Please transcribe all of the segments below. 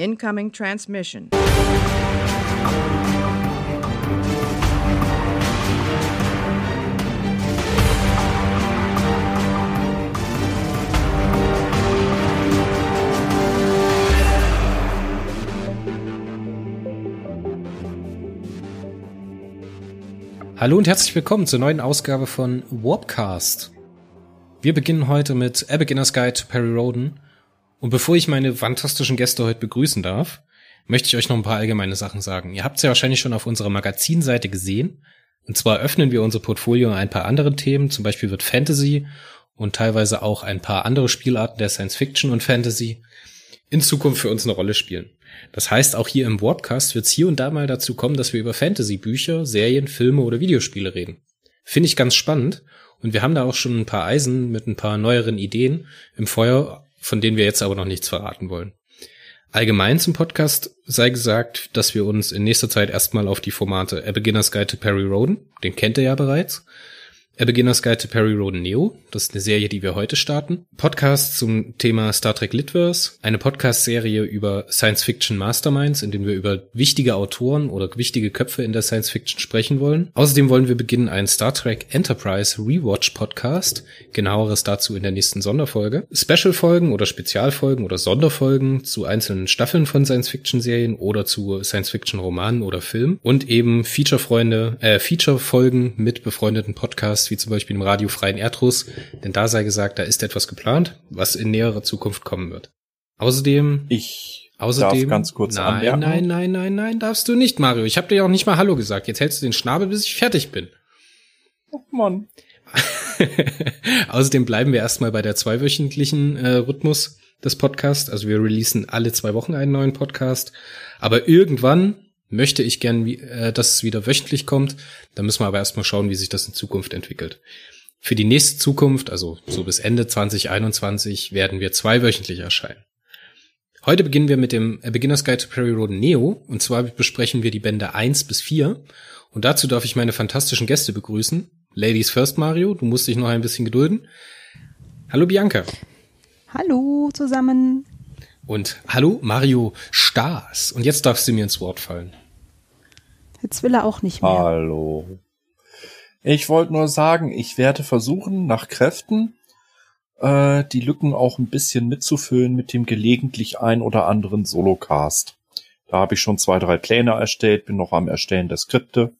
Incoming transmission. Hallo und herzlich willkommen zur neuen Ausgabe von Warpcast. Wir beginnen heute mit A Beginner's Guide to Perry Roden. Und bevor ich meine fantastischen Gäste heute begrüßen darf, möchte ich euch noch ein paar allgemeine Sachen sagen. Ihr habt es ja wahrscheinlich schon auf unserer Magazinseite gesehen. Und zwar öffnen wir unser Portfolio ein paar anderen Themen. Zum Beispiel wird Fantasy und teilweise auch ein paar andere Spielarten der Science Fiction und Fantasy in Zukunft für uns eine Rolle spielen. Das heißt, auch hier im Warpcast wird es hier und da mal dazu kommen, dass wir über Fantasy-Bücher, Serien, Filme oder Videospiele reden. Finde ich ganz spannend. Und wir haben da auch schon ein paar Eisen mit ein paar neueren Ideen im Feuer, von denen wir jetzt aber noch nichts verraten wollen. Allgemein zum Podcast sei gesagt, dass wir uns in nächster Zeit erstmal auf die Formate A Beginner's Guide to Perry Roden, den kennt ihr ja bereits, A Beginner's Guide to Perry Roden Neo, das ist eine Serie, die wir heute starten. Podcast zum Thema Star Trek Litverse, eine Podcast-Serie über Science-Fiction Masterminds, in dem wir über wichtige Autoren oder wichtige Köpfe in der Science-Fiction sprechen wollen. Außerdem wollen wir beginnen einen Star Trek Enterprise Rewatch Podcast, genaueres dazu in der nächsten Sonderfolge. Special-Folgen oder Spezialfolgen oder Sonderfolgen zu einzelnen Staffeln von Science-Fiction-Serien oder zu Science-Fiction-Romanen oder Filmen und eben Feature-Freunde, äh, Feature-Folgen mit befreundeten Podcasts wie zum Beispiel im radiofreien Erdruss, denn da sei gesagt, da ist etwas geplant, was in näherer Zukunft kommen wird. Außerdem, ich außerdem, darf ganz kurz nein, anmerken. nein, nein, nein, nein, darfst du nicht, Mario. Ich habe dir ja auch nicht mal Hallo gesagt. Jetzt hältst du den Schnabel, bis ich fertig bin. Oh Mann. Außerdem bleiben wir erstmal bei der zweiwöchentlichen äh, Rhythmus des Podcasts. Also wir releasen alle zwei Wochen einen neuen Podcast. Aber irgendwann möchte ich gern, äh, dass es wieder wöchentlich kommt. Da müssen wir aber erstmal schauen, wie sich das in Zukunft entwickelt. Für die nächste Zukunft, also so bis Ende 2021, werden wir zweiwöchentlich erscheinen. Heute beginnen wir mit dem A Beginner's Guide to Perry Road Neo. Und zwar besprechen wir die Bände 1 bis 4. Und dazu darf ich meine fantastischen Gäste begrüßen. Ladies first, Mario. Du musst dich noch ein bisschen gedulden. Hallo Bianca. Hallo zusammen. Und hallo Mario Stars. Und jetzt darfst du mir ins Wort fallen. Jetzt will er auch nicht mehr. Hallo. Ich wollte nur sagen, ich werde versuchen, nach Kräften äh, die Lücken auch ein bisschen mitzufüllen mit dem gelegentlich ein oder anderen Solocast. Da habe ich schon zwei, drei Pläne erstellt, bin noch am Erstellen der Skripte,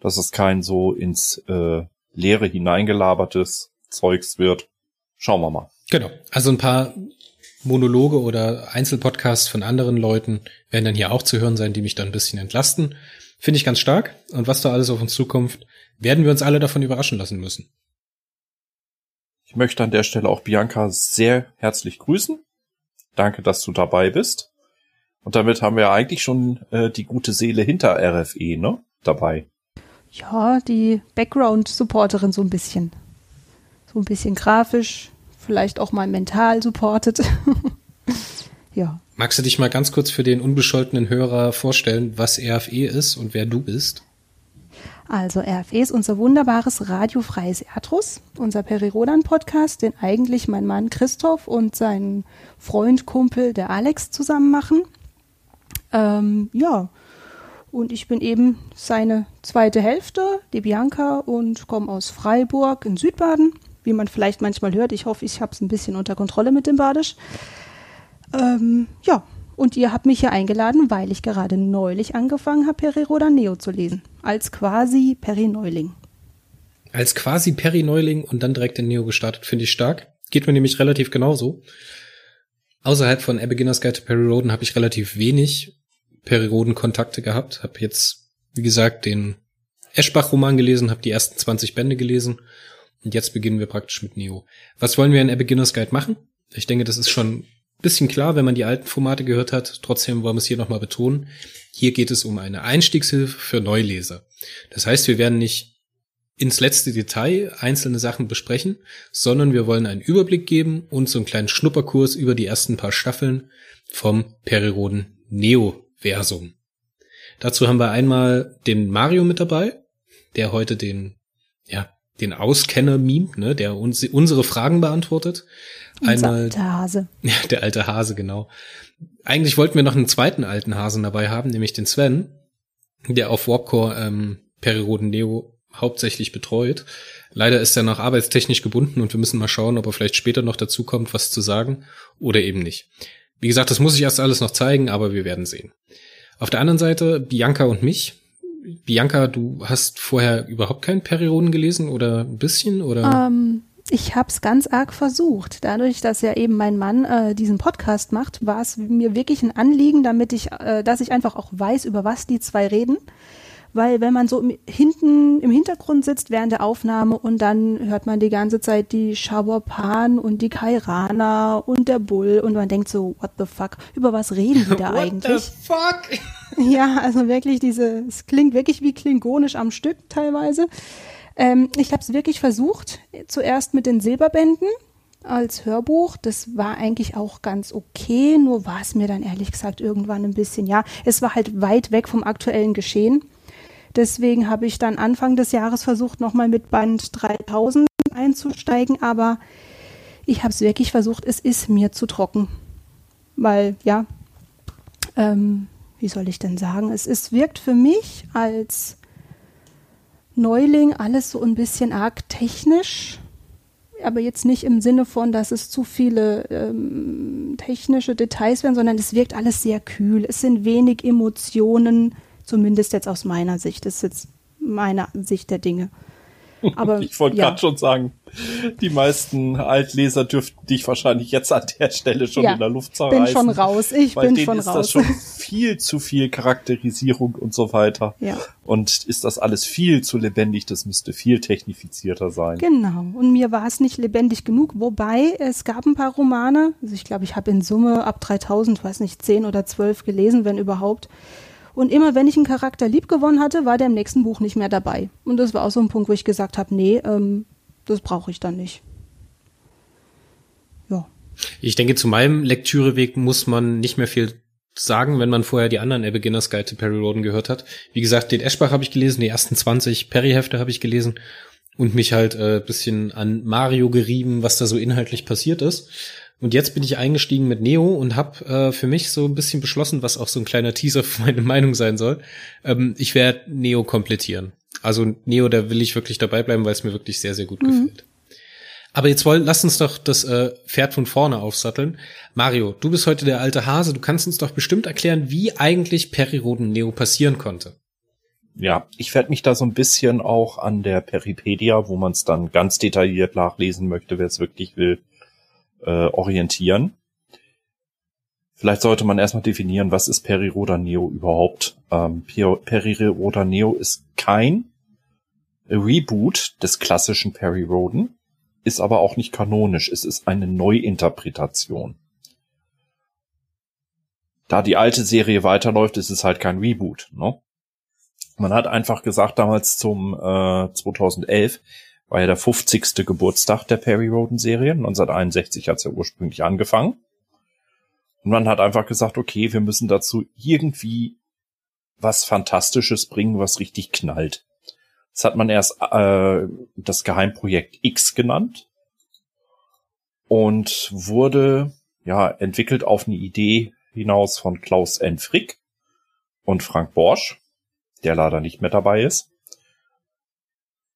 dass es kein so ins äh, Leere hineingelabertes Zeugs wird. Schauen wir mal. Genau. Also ein paar Monologe oder Einzelpodcasts von anderen Leuten werden dann hier auch zu hören sein, die mich dann ein bisschen entlasten. Finde ich ganz stark. Und was da alles auf uns zukommt, werden wir uns alle davon überraschen lassen müssen. Ich möchte an der Stelle auch Bianca sehr herzlich grüßen. Danke, dass du dabei bist. Und damit haben wir eigentlich schon äh, die gute Seele hinter RFE, ne? Dabei. Ja, die Background-Supporterin so ein bisschen. So ein bisschen grafisch, vielleicht auch mal mental supportet. ja. Magst du dich mal ganz kurz für den unbescholtenen Hörer vorstellen, was RFE ist und wer du bist? Also RFE ist unser wunderbares radiofreies Erdrus, unser Peri-Rodan-Podcast, den eigentlich mein Mann Christoph und sein Freund, Kumpel, der Alex zusammen machen. Ähm, ja, und ich bin eben seine zweite Hälfte, die Bianca, und komme aus Freiburg in Südbaden. Wie man vielleicht manchmal hört, ich hoffe, ich habe es ein bisschen unter Kontrolle mit dem Badisch. Ähm, ja, und ihr habt mich hier eingeladen, weil ich gerade neulich angefangen habe, Peri-Rodan Neo zu lesen. Als quasi Peri-Neuling. Als quasi Perry-Neuling und dann direkt in Neo gestartet, finde ich stark. Geht mir nämlich relativ genauso. Außerhalb von A Beginner's Guide to Perry Roden habe ich relativ wenig Perry Roden Kontakte gehabt. Habe jetzt, wie gesagt, den Eschbach-Roman gelesen, habe die ersten 20 Bände gelesen und jetzt beginnen wir praktisch mit Neo. Was wollen wir in A Beginner's Guide machen? Ich denke, das ist schon bisschen klar, wenn man die alten Formate gehört hat. Trotzdem wollen wir es hier nochmal betonen. Hier geht es um eine Einstiegshilfe für Neuleser. Das heißt, wir werden nicht ins letzte Detail einzelne Sachen besprechen, sondern wir wollen einen Überblick geben und so einen kleinen Schnupperkurs über die ersten paar Staffeln vom Periroden Neo-Versum. Dazu haben wir einmal den Mario mit dabei, der heute den ja, den Auskenner-Meme, ne, der uns unsere Fragen beantwortet. Einmal, alter Hase. Ja, der alte Hase, genau. Eigentlich wollten wir noch einen zweiten alten Hasen dabei haben, nämlich den Sven, der auf Warpcore ähm, Periroden Neo hauptsächlich betreut. Leider ist er noch arbeitstechnisch gebunden und wir müssen mal schauen, ob er vielleicht später noch dazu kommt, was zu sagen oder eben nicht. Wie gesagt, das muss ich erst alles noch zeigen, aber wir werden sehen. Auf der anderen Seite Bianca und mich. Bianca, du hast vorher überhaupt keinen Perioden gelesen oder ein bisschen oder? Ähm, ich habe es ganz arg versucht. Dadurch, dass ja eben mein Mann äh, diesen Podcast macht, war es mir wirklich ein Anliegen, damit ich, äh, dass ich einfach auch weiß, über was die zwei reden weil wenn man so hinten im Hintergrund sitzt während der Aufnahme und dann hört man die ganze Zeit die Shawapan und die Kairana und der Bull und man denkt so, what the fuck, über was reden die da what eigentlich? What the fuck? Ja, also wirklich diese, es klingt wirklich wie klingonisch am Stück teilweise. Ähm, ich habe es wirklich versucht, zuerst mit den Silberbänden als Hörbuch. Das war eigentlich auch ganz okay, nur war es mir dann ehrlich gesagt irgendwann ein bisschen, ja, es war halt weit weg vom aktuellen Geschehen. Deswegen habe ich dann Anfang des Jahres versucht, nochmal mit Band 3000 einzusteigen, aber ich habe es wirklich versucht, es ist mir zu trocken. Weil, ja, ähm, wie soll ich denn sagen, es, es wirkt für mich als Neuling alles so ein bisschen arg technisch, aber jetzt nicht im Sinne von, dass es zu viele ähm, technische Details werden, sondern es wirkt alles sehr kühl. Es sind wenig Emotionen Zumindest jetzt aus meiner Sicht. Das ist jetzt meine Sicht der Dinge. Aber, ich wollte ja. gerade schon sagen, die meisten Altleser dürften dich wahrscheinlich jetzt an der Stelle schon ja, in der Luft zerreißen. Ich bin schon raus. Ich bin schon ist raus. Das schon viel zu viel Charakterisierung und so weiter. Ja. Und ist das alles viel zu lebendig? Das müsste viel technifizierter sein. Genau. Und mir war es nicht lebendig genug. Wobei es gab ein paar Romane. Also ich glaube, ich habe in Summe ab 3000, weiß nicht, 10 oder 12 gelesen, wenn überhaupt und immer wenn ich einen Charakter lieb gewonnen hatte, war der im nächsten Buch nicht mehr dabei. Und das war auch so ein Punkt, wo ich gesagt habe, nee, ähm, das brauche ich dann nicht. Ja. Ich denke, zu meinem Lektüreweg muss man nicht mehr viel sagen, wenn man vorher die anderen A Beginner's Guide to Perry Roden gehört hat. Wie gesagt, den Eschbach habe ich gelesen, die ersten 20 Perry-Hefte habe ich gelesen und mich halt äh, bisschen an Mario gerieben, was da so inhaltlich passiert ist. Und jetzt bin ich eingestiegen mit Neo und habe äh, für mich so ein bisschen beschlossen, was auch so ein kleiner Teaser für meine Meinung sein soll. Ähm, ich werde Neo komplettieren. Also Neo, da will ich wirklich dabei bleiben, weil es mir wirklich sehr, sehr gut mhm. gefällt. Aber jetzt wollen, lass uns doch das äh, Pferd von vorne aufsatteln. Mario, du bist heute der alte Hase. Du kannst uns doch bestimmt erklären, wie eigentlich Periroden Neo passieren konnte. Ja, ich werde mich da so ein bisschen auch an der Peripedia, wo man es dann ganz detailliert nachlesen möchte, wer es wirklich will, äh, orientieren. Vielleicht sollte man erstmal definieren, was ist Periroda Neo überhaupt. Ähm, Periroda Neo ist kein Reboot des klassischen Perry Roden, ist aber auch nicht kanonisch. Es ist eine Neuinterpretation. Da die alte Serie weiterläuft, ist es halt kein Reboot. Ne? Man hat einfach gesagt damals zum äh, 2011, war ja der 50. Geburtstag der Perry Roden Serie. 1961 hat es ja ursprünglich angefangen. Und man hat einfach gesagt, okay, wir müssen dazu irgendwie was Fantastisches bringen, was richtig knallt. Das hat man erst äh, das Geheimprojekt X genannt und wurde ja entwickelt auf eine Idee hinaus von Klaus N. Frick und Frank Borsch, der leider nicht mehr dabei ist.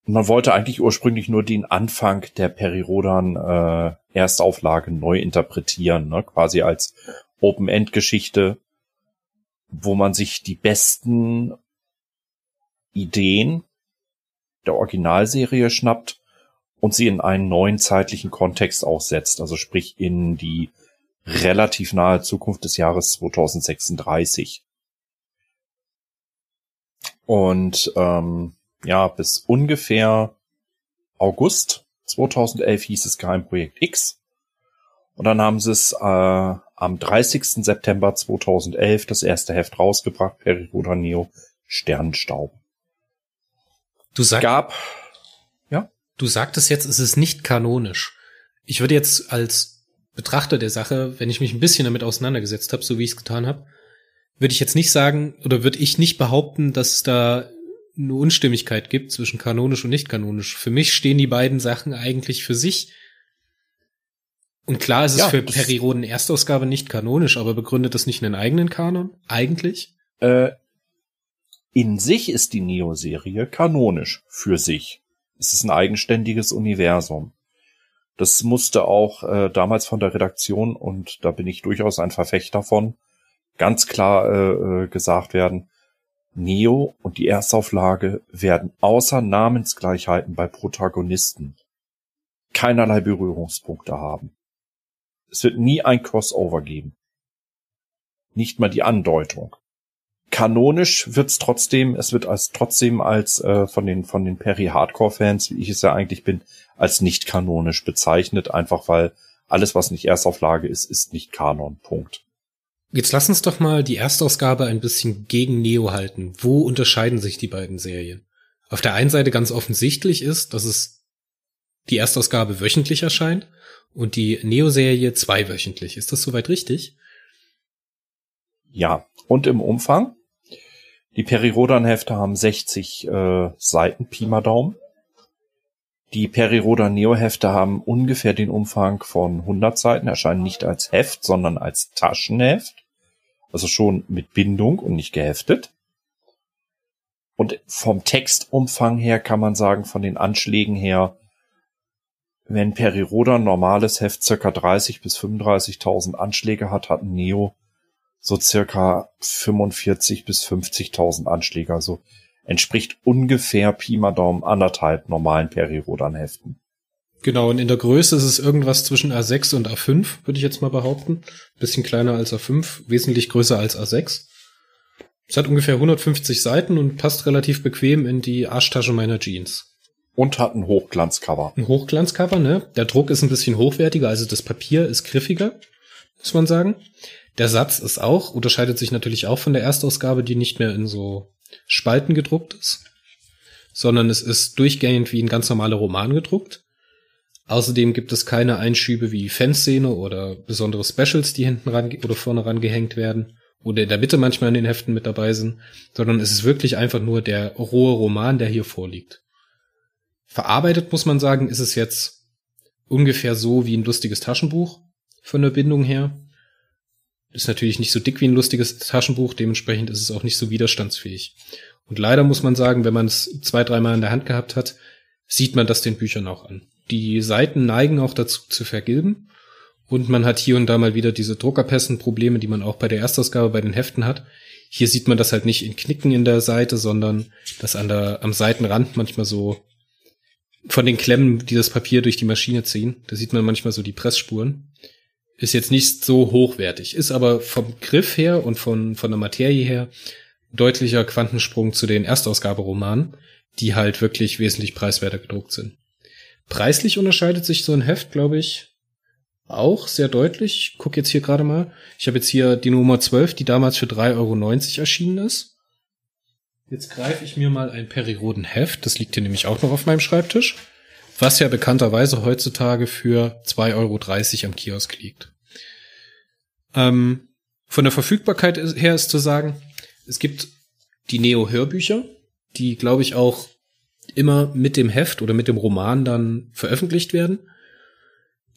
Man wollte eigentlich ursprünglich nur den Anfang der Perirodan äh, Erstauflage neu interpretieren, ne? quasi als Open-End-Geschichte, wo man sich die besten Ideen der Originalserie schnappt und sie in einen neuen zeitlichen Kontext aussetzt, also sprich in die relativ nahe Zukunft des Jahres 2036. Und ähm, ja, bis ungefähr August 2011 hieß es Geheimprojekt X. Und dann haben sie es äh, am 30. September 2011 das erste Heft rausgebracht, Periroda Neo Sternenstaub. Du sag, gab, ja? Du sagtest jetzt, es ist nicht kanonisch. Ich würde jetzt als Betrachter der Sache, wenn ich mich ein bisschen damit auseinandergesetzt habe, so wie ich es getan habe, würde ich jetzt nicht sagen oder würde ich nicht behaupten, dass da eine Unstimmigkeit gibt zwischen kanonisch und nicht kanonisch. Für mich stehen die beiden Sachen eigentlich für sich. Und klar ist es Ja, für Periroden Erstausgabe nicht kanonisch, aber begründet das nicht einen eigenen Kanon? Eigentlich? Äh, in sich ist die Neo-Serie kanonisch für sich. Es ist ein eigenständiges Universum. Das musste auch äh, damals von der Redaktion, und da bin ich durchaus ein Verfechter von, ganz klar äh, äh, gesagt werden, Neo und die Erstauflage werden außer Namensgleichheiten bei Protagonisten keinerlei Berührungspunkte haben. Es wird nie ein Crossover geben. Nicht mal die Andeutung kanonisch wird's trotzdem, es wird als trotzdem als äh, von den von den Perry Hardcore Fans, wie ich es ja eigentlich bin, als nicht kanonisch bezeichnet, einfach weil alles was nicht Erstauflage ist, ist nicht Kanon. Punkt. Jetzt lass uns doch mal die Erstausgabe ein bisschen gegen Neo halten. Wo unterscheiden sich die beiden Serien? Auf der einen Seite ganz offensichtlich ist, dass es die Erstausgabe wöchentlich erscheint und die Neo-Serie zweiwöchentlich. Ist das soweit richtig? Ja, und im Umfang. Die Perirodan-Hefte haben 60 äh, Seiten, Pi mal Daumen. Die Perirodan Neo-Hefte haben ungefähr den Umfang von 100 Seiten, erscheinen nicht als Heft, sondern als Taschenheft. Also schon mit Bindung und nicht geheftet. Und vom Textumfang her kann man sagen, von den Anschlägen her, wenn Perirodan normales Heft circa 30 bis 35.000 Anschläge hat, hat ein Neo so circa 45 bis 50.000 Anschläge. Also entspricht ungefähr Pi mal Daumen anderthalb normalen Perirodan-Heften. Genau, und in der Größe ist es irgendwas zwischen A6 und A5, würde ich jetzt mal behaupten. Bisschen kleiner als A5, wesentlich größer als A6. Es hat ungefähr 150 Seiten und passt relativ bequem in die Arschtasche meiner Jeans. Und hat ein Hochglanzcover. Ein Hochglanzcover, ne? Der Druck ist ein bisschen hochwertiger, also das Papier ist griffiger, muss man sagen. Der Satz ist auch, unterscheidet sich natürlich auch von der Erstausgabe, die nicht mehr in so Spalten gedruckt ist, sondern es ist durchgängig wie ein ganz normaler Roman gedruckt. Außerdem gibt es keine Einschübe wie Fanszene oder besondere Specials, die hinten ran oder vorne rangehängt werden oder in der Mitte manchmal in den Heften mit dabei sind, sondern es ist wirklich einfach nur der rohe Roman, der hier vorliegt. Verarbeitet muss man sagen, ist es jetzt ungefähr so wie ein lustiges Taschenbuch von der Bindung her. Ist natürlich nicht so dick wie ein lustiges Taschenbuch, dementsprechend ist es auch nicht so widerstandsfähig. Und leider muss man sagen, wenn man es zwei, dreimal in der Hand gehabt hat, sieht man das den Büchern auch an. Die Seiten neigen auch dazu zu vergilben. Und man hat hier und da mal wieder diese Druckerpässen-Probleme, die man auch bei der Erstausgabe bei den Heften hat. Hier sieht man das halt nicht in Knicken in der Seite, sondern dass an der, am Seitenrand manchmal so von den Klemmen, die das Papier durch die Maschine ziehen, da sieht man manchmal so die Pressspuren. Ist jetzt nicht so hochwertig, ist aber vom Griff her und von, von der Materie her deutlicher Quantensprung zu den Erstausgaberomanen, die halt wirklich wesentlich preiswerter gedruckt sind. Preislich unterscheidet sich so ein Heft, glaube ich, auch sehr deutlich. Ich guck jetzt hier gerade mal. Ich habe jetzt hier die Nummer 12, die damals für 3,90 Euro erschienen ist. Jetzt greife ich mir mal ein Periroden Heft, das liegt hier nämlich auch noch auf meinem Schreibtisch, was ja bekannterweise heutzutage für 2,30 Euro am Kiosk liegt. Ähm, von der Verfügbarkeit her ist zu sagen, es gibt die Neo-Hörbücher, die, glaube ich, auch immer mit dem Heft oder mit dem Roman dann veröffentlicht werden,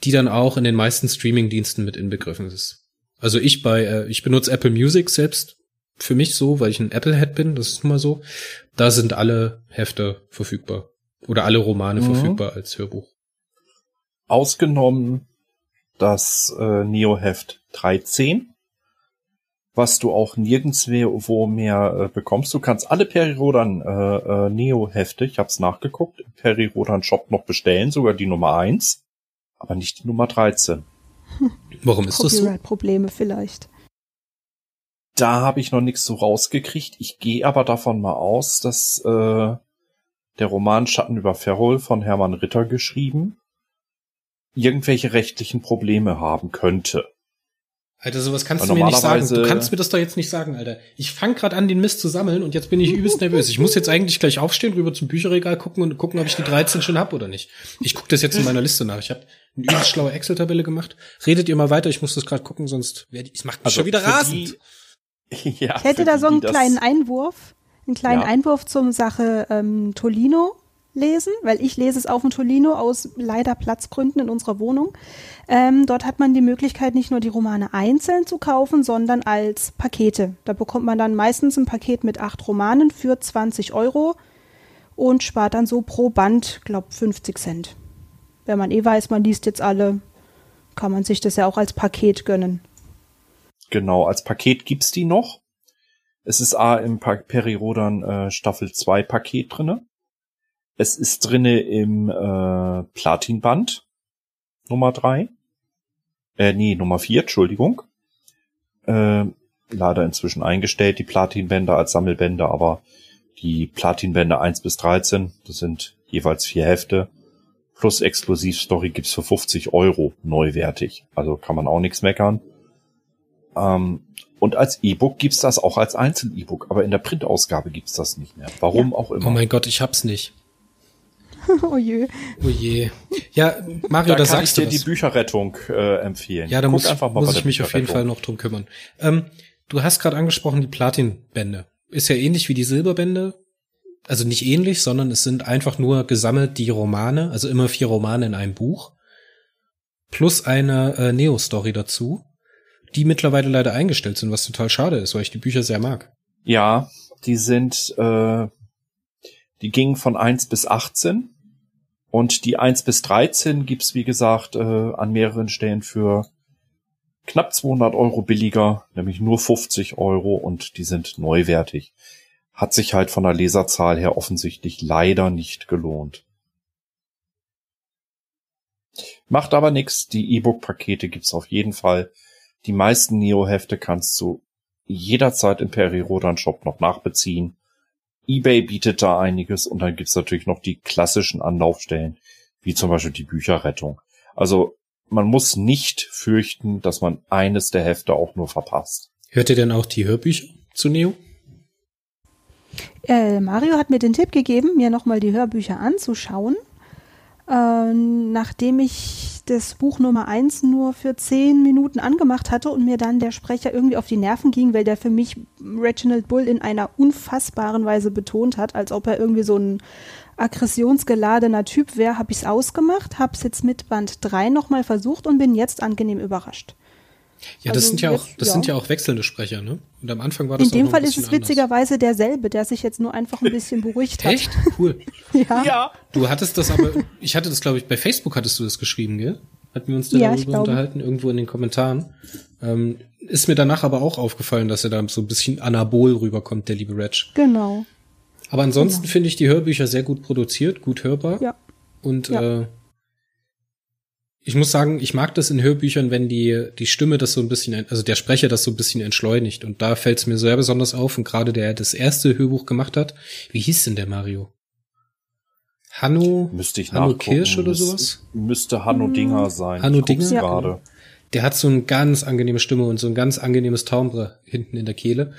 die dann auch in den meisten Streaming-Diensten mit inbegriffen ist. Also ich bei, äh, ich benutze Apple Music selbst für mich so, weil ich ein Apple-Head bin, das ist nun mal so. Da sind alle Hefte verfügbar. Oder alle Romane Mhm. verfügbar als Hörbuch. Ausgenommen das äh, Neo-Heft 13, was du auch nirgendswo mehr äh, bekommst. Du kannst alle Perirodan äh, äh, Neo-Hefte, ich habe es nachgeguckt, im Perirodan Shop noch bestellen, sogar die Nummer 1, aber nicht die Nummer 13. Warum ist das so? Copyright-Probleme vielleicht. Da habe ich noch nichts so rausgekriegt. Ich gehe aber davon mal aus, dass äh, der Roman Schatten über Ferrol von Hermann Ritter geschrieben irgendwelche rechtlichen Probleme haben könnte. Alter, sowas kannst Aber du mir nicht sagen. Du kannst mir das doch jetzt nicht sagen, Alter. Ich fange gerade an, den Mist zu sammeln und jetzt bin ich übelst nervös. Ich muss jetzt eigentlich gleich aufstehen, rüber zum Bücherregal gucken und gucken, ob ich die 13 schon hab oder nicht. Ich gucke das jetzt in meiner Liste nach. Ich habe eine übelst schlaue Excel-Tabelle gemacht. Redet ihr mal weiter, ich muss das gerade gucken, sonst werde ich, es macht mich schon wieder rasend. Die, ja, Ich hätte da so einen kleinen Einwurf. Einen kleinen Ja. Einwurf zum Sache ähm, Tolino lesen, weil ich lese es auf dem Tolino aus leider Platzgründen in unserer Wohnung. Ähm, dort hat man die Möglichkeit, nicht nur die Romane einzeln zu kaufen, sondern als Pakete. Da bekommt man dann meistens ein Paket mit acht Romanen für 20 Euro und spart dann so pro Band, glaub 50 Cent. Wenn man eh weiß, man liest jetzt alle, kann man sich das ja auch als Paket gönnen. Genau, als Paket gibt's die noch. Es ist A im pa Perirodan äh, Staffel 2 Paket drinne. Es ist drinne im äh, Platinband Nummer 3. Äh, nee, Nummer 4, Entschuldigung. Äh, leider inzwischen eingestellt, die Platinbänder als Sammelbänder, aber die Platinbänder 1 bis 13, das sind jeweils vier Hefte, plus Exklusivstory gibt's für 50 Euro neuwertig. Also kann man auch nichts meckern. Ähm, und als E-Book gibt's das auch als Einzel-E-Book, aber in der Printausgabe gibt's das nicht mehr. Warum auch immer. Oh mein Gott, ich hab's nicht. oh je. Oh je. Ja, Mario, da da, ich sagst du dir was. die Bücherrettung äh, empfehlen. Ja, da Guck muss, einfach mal muss ich mich auf jeden Fall noch drum kümmern. Ähm, du hast gerade angesprochen die Platinbände. Ist ja ähnlich wie die Silberbände. Also nicht ähnlich, sondern es sind einfach nur gesammelt die Romane, also immer vier Romane in einem Buch. Plus eine äh, Neo-Story dazu, die mittlerweile leider eingestellt sind, was total schade ist, weil ich die Bücher sehr mag. Ja, die sind, äh, die gingen von 1 bis 18 und die 1 bis 13 gibt's wie gesagt, äh, an mehreren Stellen für knapp 200 Euro billiger, nämlich nur 50 Euro und die sind neuwertig. Hat sich halt von der Leserzahl her offensichtlich leider nicht gelohnt. Macht aber nix, die E-Book-Pakete gibt's auf jeden Fall. Die meisten Neo-Hefte kannst du jederzeit im Peri-Rodan Shop noch nachbeziehen. eBay bietet da einiges und dann gibt's natürlich noch die klassischen Anlaufstellen, wie zum Beispiel die Bücherrettung. Also man muss nicht fürchten, dass man eines der Hefte auch nur verpasst. Hört ihr denn auch die Hörbücher zu Neo? Äh, Mario hat mir den Tipp gegeben, mir nochmal die Hörbücher anzuschauen. Äh, nachdem ich das Buch Nummer eins nur für zehn Minuten angemacht hatte und mir dann der Sprecher irgendwie auf die Nerven ging, weil der für mich Reginald Bull in einer unfassbaren Weise betont hat, als ob er irgendwie so ein aggressionsgeladener Typ wäre, habe ich es ausgemacht, habe es jetzt mit Band 3 nochmal versucht und bin jetzt angenehm überrascht. Ja, das Also sind ja auch, jetzt, das ja. sind ja auch wechselnde Sprecher, ne? Und am Anfang war das In auch dem Fall ein ist es bisschen anders. witzigerweise derselbe, der sich jetzt nur einfach ein bisschen beruhigt hat. Echt? Cool. Ja. Ja. Du hattest das aber, ich hatte das, glaube ich, bei Facebook hattest du das geschrieben, gell? Hatten wir uns da Ja, ich darüber unterhalten, irgendwo in den Kommentaren. Ähm, ist mir danach aber auch aufgefallen, dass er da so ein bisschen anabol rüberkommt, der liebe Reg. Genau. Aber ansonsten finde ich die Hörbücher sehr gut produziert, gut hörbar. Ja. Und Ja. äh, ich muss sagen, ich mag das in Hörbüchern, wenn die, die Stimme das so ein bisschen, also der Sprecher das so ein bisschen entschleunigt. Und da fällt es mir sehr besonders auf. Und gerade der das erste Hörbuch gemacht hat, wie hieß denn der Mario? Hanno? Müsste ich Hanno. Kirsch oder Müs- sowas? Müsste Hanno Dinger sein. Hanno Dinger? gerade. Der hat so eine ganz angenehme Stimme und so ein ganz angenehmes Timbre hinten in der Kehle.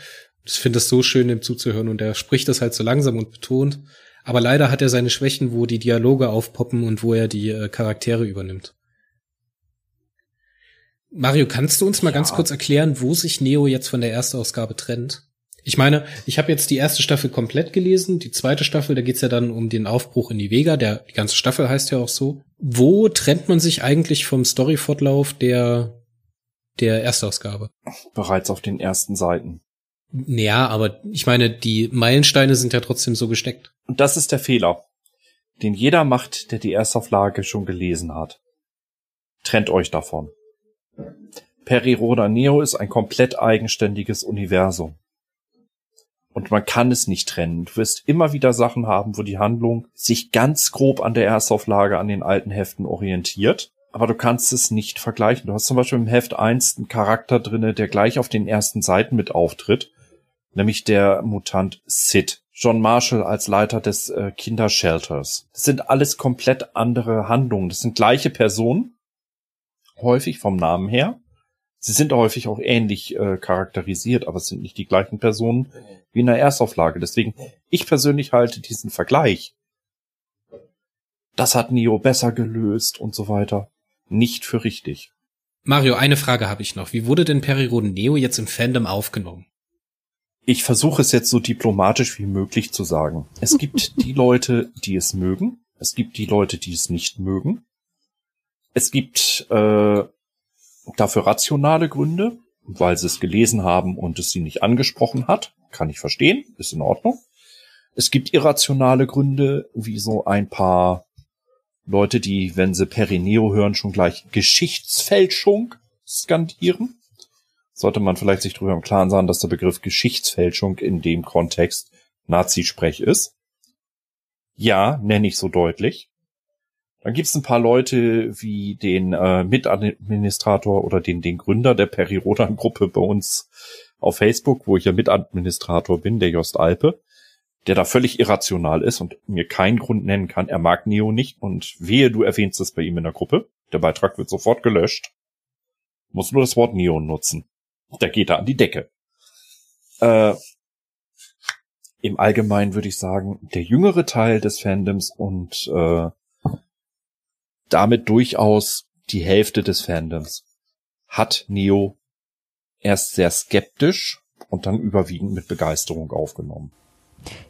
Ich finde es so schön, dem zuzuhören und der spricht das halt so langsam und betont. Aber leider hat er seine Schwächen, wo die Dialoge aufpoppen und wo er die äh, Charaktere übernimmt. Mario, kannst du uns mal Ja. ganz kurz erklären, wo sich Neo jetzt von der Erstausgabe trennt? Ich meine, ich habe jetzt die erste Staffel komplett gelesen, die zweite Staffel, da geht's ja dann um den Aufbruch in die Vega, der die ganze Staffel heißt ja auch so. Wo trennt man sich eigentlich vom Storyfortlauf der der Erstausgabe? Bereits auf den ersten Seiten. Ja, aber ich meine, die Meilensteine sind ja trotzdem so gesteckt. Und das ist der Fehler, den jeder macht, der die Erstauflage schon gelesen hat. Trennt euch davon. Periroda Neo ist ein komplett eigenständiges Universum. Und man kann es nicht trennen. Du wirst immer wieder Sachen haben, wo die Handlung sich ganz grob an der Erstauflage, an den alten Heften orientiert. Aber du kannst es nicht vergleichen. Du hast zum Beispiel im Heft 1 einen Charakter drinne, der gleich auf den ersten Seiten mit auftritt. Nämlich der Mutant Sid. John Marshall als Leiter des äh, Kindershelters. Das sind alles komplett andere Handlungen. Das sind gleiche Personen. Häufig vom Namen her. Sie sind häufig auch ähnlich äh, charakterisiert, aber es sind nicht die gleichen Personen wie in der Erstauflage. Deswegen, ich persönlich halte diesen Vergleich. Das hat Neo besser gelöst und so weiter. Nicht für richtig. Mario, eine Frage habe ich noch. Wie wurde denn Periroden Neo jetzt im Fandom aufgenommen? ich versuche es jetzt so diplomatisch wie möglich zu sagen. Es gibt die Leute, die es mögen. Es gibt die Leute, die es nicht mögen. Es gibt äh, dafür rationale Gründe, weil sie es gelesen haben und es sie nicht angesprochen hat. Kann ich verstehen, ist in Ordnung. Es gibt irrationale Gründe, wie so ein paar Leute, die, wenn sie Perineo hören, schon gleich Geschichtsfälschung skandieren. Sollte man vielleicht sich darüber im Klaren sein, dass der Begriff Geschichtsfälschung in dem Kontext Nazisprech ist. Ja, nenne ich so deutlich. Dann gibt es ein paar Leute wie den äh, Mitadministrator oder den, den Gründer der Peri-Rodan-Gruppe bei uns auf Facebook, wo ich ja Mitadministrator bin, der Jost Alpe, der da völlig irrational ist und mir keinen Grund nennen kann. Er mag Neo nicht und wehe, du erwähnst es bei ihm in der Gruppe. Der Beitrag wird sofort gelöscht. Muss nur das Wort Neo nutzen. Da geht er an die Decke. Äh, Im Allgemeinen würde ich sagen, der jüngere Teil des Fandoms und äh, damit durchaus die Hälfte des Fandoms hat Neo erst sehr skeptisch und dann überwiegend mit Begeisterung aufgenommen.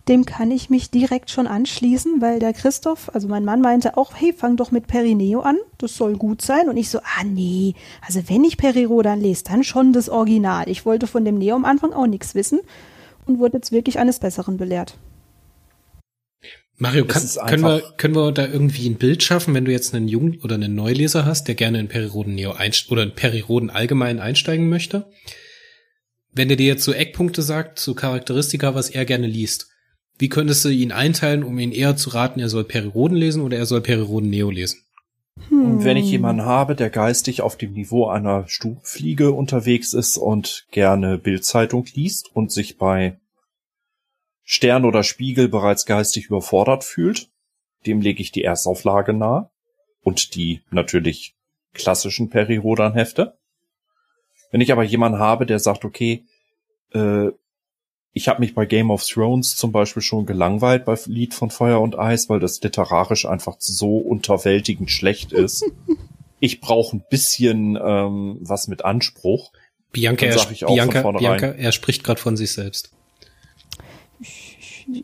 Dem kann ich mich direkt schon anschließen, weil der Christoph, also mein Mann meinte auch, hey, fang doch mit Perineo an, das soll gut sein. Und ich so, ah nee, also wenn ich Periro dann lese, dann schon das Original. Ich wollte von dem Neo am Anfang auch nichts wissen und wurde jetzt wirklich eines Besseren belehrt. Mario, kann, können, wir, können wir da irgendwie ein Bild schaffen, wenn du jetzt einen Jung- oder einen Neuleser hast, der gerne in Periroden Neo einst oder in Periroden allgemein einsteigen möchte? Wenn er dir jetzt so Eckpunkte sagt, so Charakteristika, was er gerne liest, wie könntest du ihn einteilen, um ihn eher zu raten, er soll Periroden lesen oder er soll Periroden Neo lesen? Und wenn ich jemanden habe, der geistig auf dem Niveau einer Stubenfliege unterwegs ist und gerne Bildzeitung liest und sich bei Stern oder Spiegel bereits geistig überfordert fühlt, dem lege ich die Erstauflage nahe und die natürlich klassischen Perirodan-Hefte. Wenn ich aber jemanden habe, der sagt, okay, äh, ich habe mich bei Game of Thrones zum Beispiel schon gelangweilt bei Lied von Feuer und Eis, weil das literarisch einfach so unterwältigend schlecht ist. ich brauche ein bisschen ähm, was mit Anspruch. Bianca, er, Bianca, Bianca, er spricht gerade von sich selbst.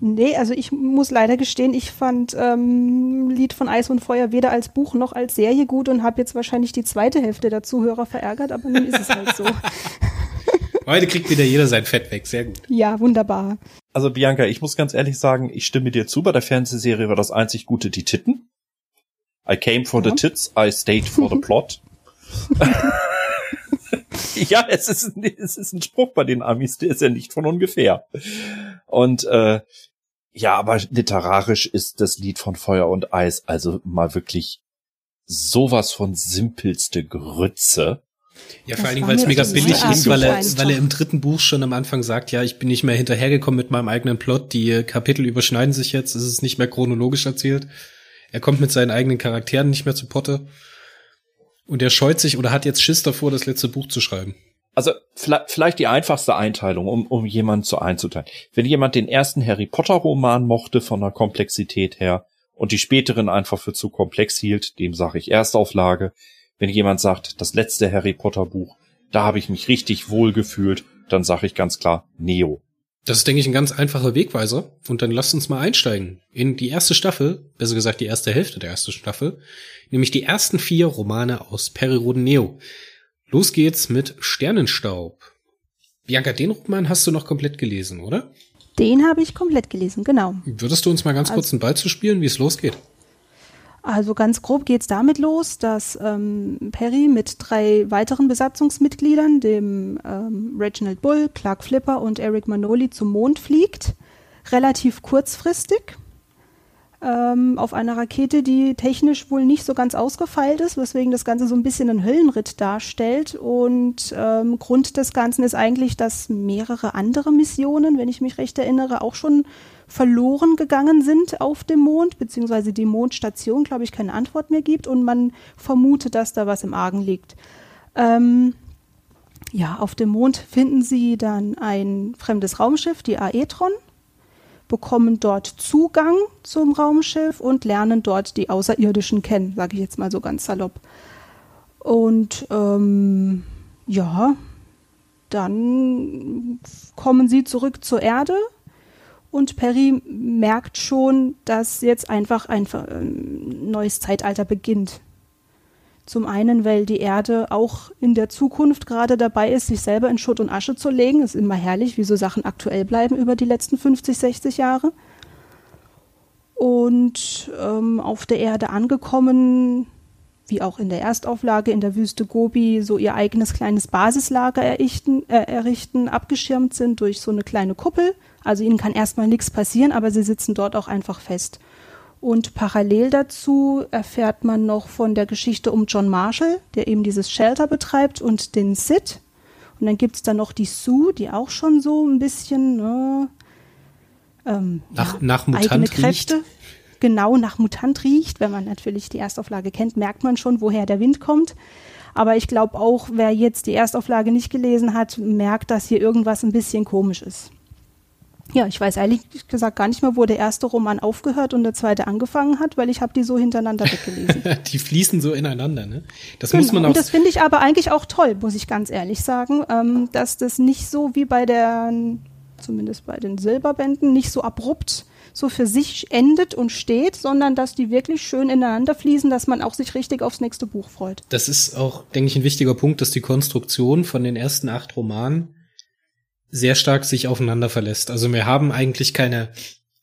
Nee, also ich muss leider gestehen, ich fand ähm, Lied von Eis und Feuer weder als Buch noch als Serie gut und habe jetzt wahrscheinlich die zweite Hälfte der Zuhörer verärgert, aber nun ist es halt so. Heute kriegt wieder jeder sein Fett weg, sehr gut. Ja, wunderbar. Also Bianca, ich muss ganz ehrlich sagen, ich stimme dir zu, bei der Fernsehserie war das einzig Gute die Titten. I came for ja. the tits, I stayed for the plot. ja, es ist, es ist ein Spruch bei den Amis, der ist ja nicht von ungefähr. Und äh, ja, aber literarisch ist das Lied von Feuer und Eis also mal wirklich sowas von simpelste Grütze. Ja, vor allen Dingen, weil es mega billig ist, weil er, weil er im dritten Buch schon am Anfang sagt, ja, ich bin nicht mehr hinterhergekommen mit meinem eigenen Plot, die Kapitel überschneiden sich jetzt, es ist nicht mehr chronologisch erzählt. Er kommt mit seinen eigenen Charakteren nicht mehr zu Potte. Und er scheut sich oder hat jetzt Schiss davor, das letzte Buch zu schreiben. Also vielleicht die einfachste Einteilung, um, um jemanden zu einzuteilen. Wenn jemand den ersten Harry Potter Roman mochte von der Komplexität her und die späteren einfach für zu komplex hielt, dem sage ich Erstauflage. Wenn jemand sagt, das letzte Harry Potter Buch, da habe ich mich richtig wohl gefühlt, dann sage ich ganz klar Neo. Das ist, denke ich, ein ganz einfacher Wegweiser. Und dann lasst uns mal einsteigen in die erste Staffel, besser gesagt die erste Hälfte der ersten Staffel, nämlich die ersten vier Romane aus Periroden Neo. Los geht's mit Sternenstaub. Bianca, den Roman hast du noch komplett gelesen, oder? Den habe ich komplett gelesen, genau. Würdest du uns mal ganz also, kurz einen Ball zu spielen, wie es losgeht? Also ganz grob geht's damit los, dass ähm, Perry mit drei weiteren Besatzungsmitgliedern, dem ähm, Reginald Bull, Clark Flipper und Eric Manoli, zum Mond fliegt. Relativ kurzfristig ähm, auf einer Rakete, die technisch wohl nicht so ganz ausgefeilt ist, weswegen das Ganze so ein bisschen einen Höllenritt darstellt. Und ähm, Grund des Ganzen ist eigentlich, dass mehrere andere Missionen, wenn ich mich recht erinnere, auch schon verloren gegangen sind auf dem Mond, beziehungsweise die Mondstation, glaube ich, keine Antwort mehr gibt und man vermutet, dass da was im Argen liegt. Ähm, ja, auf dem Mond finden sie dann ein fremdes Raumschiff, die Aetron, bekommen dort Zugang zum Raumschiff und lernen dort die Außerirdischen kennen, sage ich jetzt mal so ganz salopp. Und ähm, ja, dann kommen sie zurück zur Erde und Perry merkt schon, dass jetzt einfach ein ähm, neues Zeitalter beginnt. Zum einen, weil die Erde auch in der Zukunft gerade dabei ist, sich selber in Schutt und Asche zu legen. Ist immer herrlich, wie so Sachen aktuell bleiben über die letzten 50, 60 Jahre. Und ähm, auf der Erde angekommen, wie auch in der Erstauflage in der Wüste Gobi, so ihr eigenes kleines Basislager errichten, äh, errichten, abgeschirmt sind durch so eine kleine Kuppel. Also ihnen kann erstmal nichts passieren, aber sie sitzen dort auch einfach fest. Und parallel dazu erfährt man noch von der Geschichte um John Marshall, der eben dieses Shelter betreibt, und den Sid. Und dann gibt es da noch die Sue, die auch schon so ein bisschen ne, ähm, nach, ja, nach Mutant eigene Kräfte. Riecht. Genau nach Mutant riecht. Wenn man natürlich die Erstauflage kennt, merkt man schon, woher der Wind kommt. Aber ich glaube auch, wer jetzt die Erstauflage nicht gelesen hat, merkt, dass hier irgendwas ein bisschen komisch ist. Ja, ich weiß ehrlich gesagt gar nicht mehr, wo der erste Roman aufgehört und der zweite angefangen hat, weil ich habe die so hintereinander weggelesen. die fließen so ineinander, ne? Das genau. muss man auch. Und das finde ich aber eigentlich auch toll, muss ich ganz ehrlich sagen, ähm, dass das nicht so wie bei der, zumindest bei den Silberbänden, nicht so abrupt so für sich endet und steht, sondern dass die wirklich schön ineinander fließen, dass man auch sich richtig aufs nächste Buch freut. Das ist auch, denke ich, ein wichtiger Punkt, dass die Konstruktion von den ersten acht Romanen sehr stark sich aufeinander verlässt. Also wir haben eigentlich keine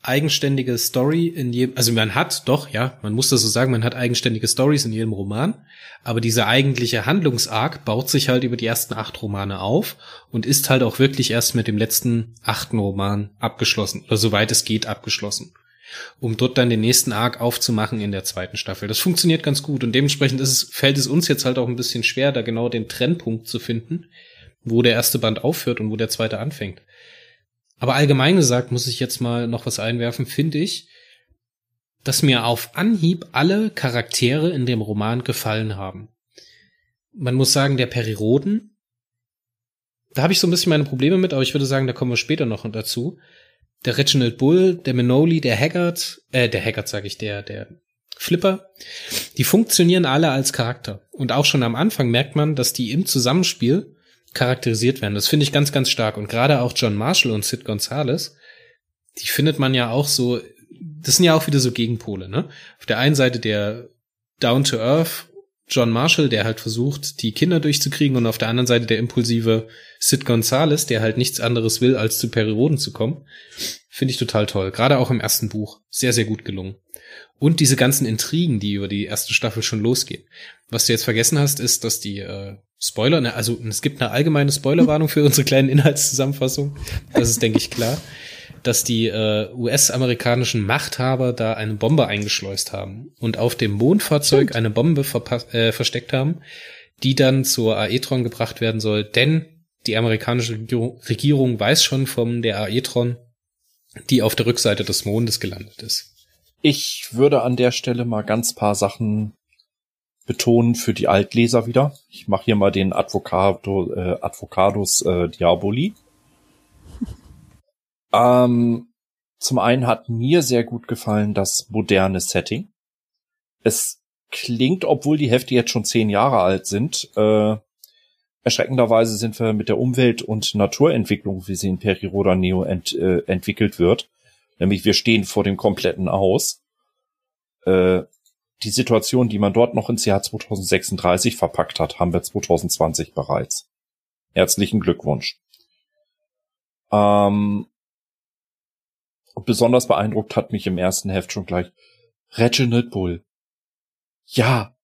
eigenständige Story in jedem, also man hat doch, ja, man muss das so sagen, man hat eigenständige Stories in jedem Roman, aber dieser eigentliche Handlungsarg baut sich halt über die ersten acht Romane auf und ist halt auch wirklich erst mit dem letzten achten Roman abgeschlossen oder soweit es geht abgeschlossen, um dort dann den nächsten Arc aufzumachen in der zweiten Staffel. Das funktioniert ganz gut und dementsprechend ist es, fällt es uns jetzt halt auch ein bisschen schwer, da genau den Trennpunkt zu finden, wo der erste Band aufhört und wo der zweite anfängt. Aber allgemein gesagt muss ich jetzt mal noch was einwerfen, finde ich, dass mir auf Anhieb alle Charaktere in dem Roman gefallen haben. Man muss sagen, der Periroden, da habe ich so ein bisschen meine Probleme mit, aber ich würde sagen, da kommen wir später noch dazu. Der Reginald Bull, der Minoli, der Haggard, äh, der Haggard sage ich, der, der Flipper, die funktionieren alle als Charakter. Und auch schon am Anfang merkt man, dass die im Zusammenspiel charakterisiert werden. Das finde ich ganz, ganz stark. Und gerade auch John Marshall und Sid Gonzalez, die findet man ja auch so, das sind ja auch wieder so Gegenpole, ne? Auf der einen Seite der Down to Earth John Marshall, der halt versucht, die Kinder durchzukriegen und auf der anderen Seite der impulsive Sid Gonzalez, der halt nichts anderes will, als zu Perioden zu kommen. Finde ich total toll. Gerade auch im ersten Buch. Sehr, sehr gut gelungen. Und diese ganzen Intrigen, die über die erste Staffel schon losgehen. Was du jetzt vergessen hast, ist, dass die äh, Spoiler, ne, also es gibt eine allgemeine Spoilerwarnung für unsere kleinen Inhaltszusammenfassung. Das ist, denke ich, klar, dass die äh, US-amerikanischen Machthaber da eine Bombe eingeschleust haben und auf dem Mondfahrzeug eine Bombe äh, versteckt haben, die dann zur Aetron gebracht werden soll, denn die amerikanische Regierung weiß schon von der Aetron, die auf der Rückseite des Mondes gelandet ist. Ich würde an der Stelle mal ganz paar Sachen betonen für die Altleser wieder. Ich mache hier mal den Advocado, äh, Advocados äh, Diaboli. ähm, zum einen hat mir sehr gut gefallen das moderne Setting. Es klingt, obwohl die Hefte jetzt schon zehn Jahre alt sind, äh, erschreckenderweise sind wir mit der Umwelt- und Naturentwicklung, wie sie in Periroda Neo ent, äh, entwickelt wird, nämlich wir stehen vor dem kompletten Aus, äh, die Situation, die man dort noch ins Jahr 2036 verpackt hat, haben wir 2020 bereits. Herzlichen Glückwunsch. Ähm, besonders beeindruckt hat mich im ersten Heft schon gleich Reginald Bull. Ja,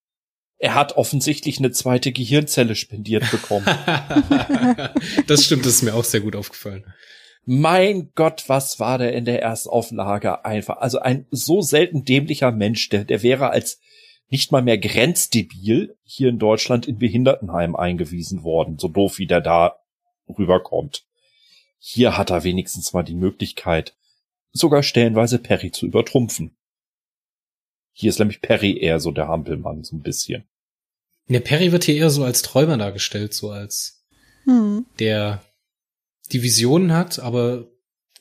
er hat offensichtlich eine zweite Gehirnzelle spendiert bekommen. das stimmt, das ist mir auch sehr gut aufgefallen. Mein Gott, was war der in der Erstauflage einfach? Also ein so selten dämlicher Mensch, der, der wäre als nicht mal mehr grenzdebil hier in Deutschland in Behindertenheim eingewiesen worden, so doof wie der da rüberkommt. Hier hat er wenigstens mal die Möglichkeit, sogar stellenweise Perry zu übertrumpfen. Hier ist nämlich Perry eher so der Hampelmann, so ein bisschen. Der Perry wird hier eher so als Träumer dargestellt, so als hm. der die Visionen hat, aber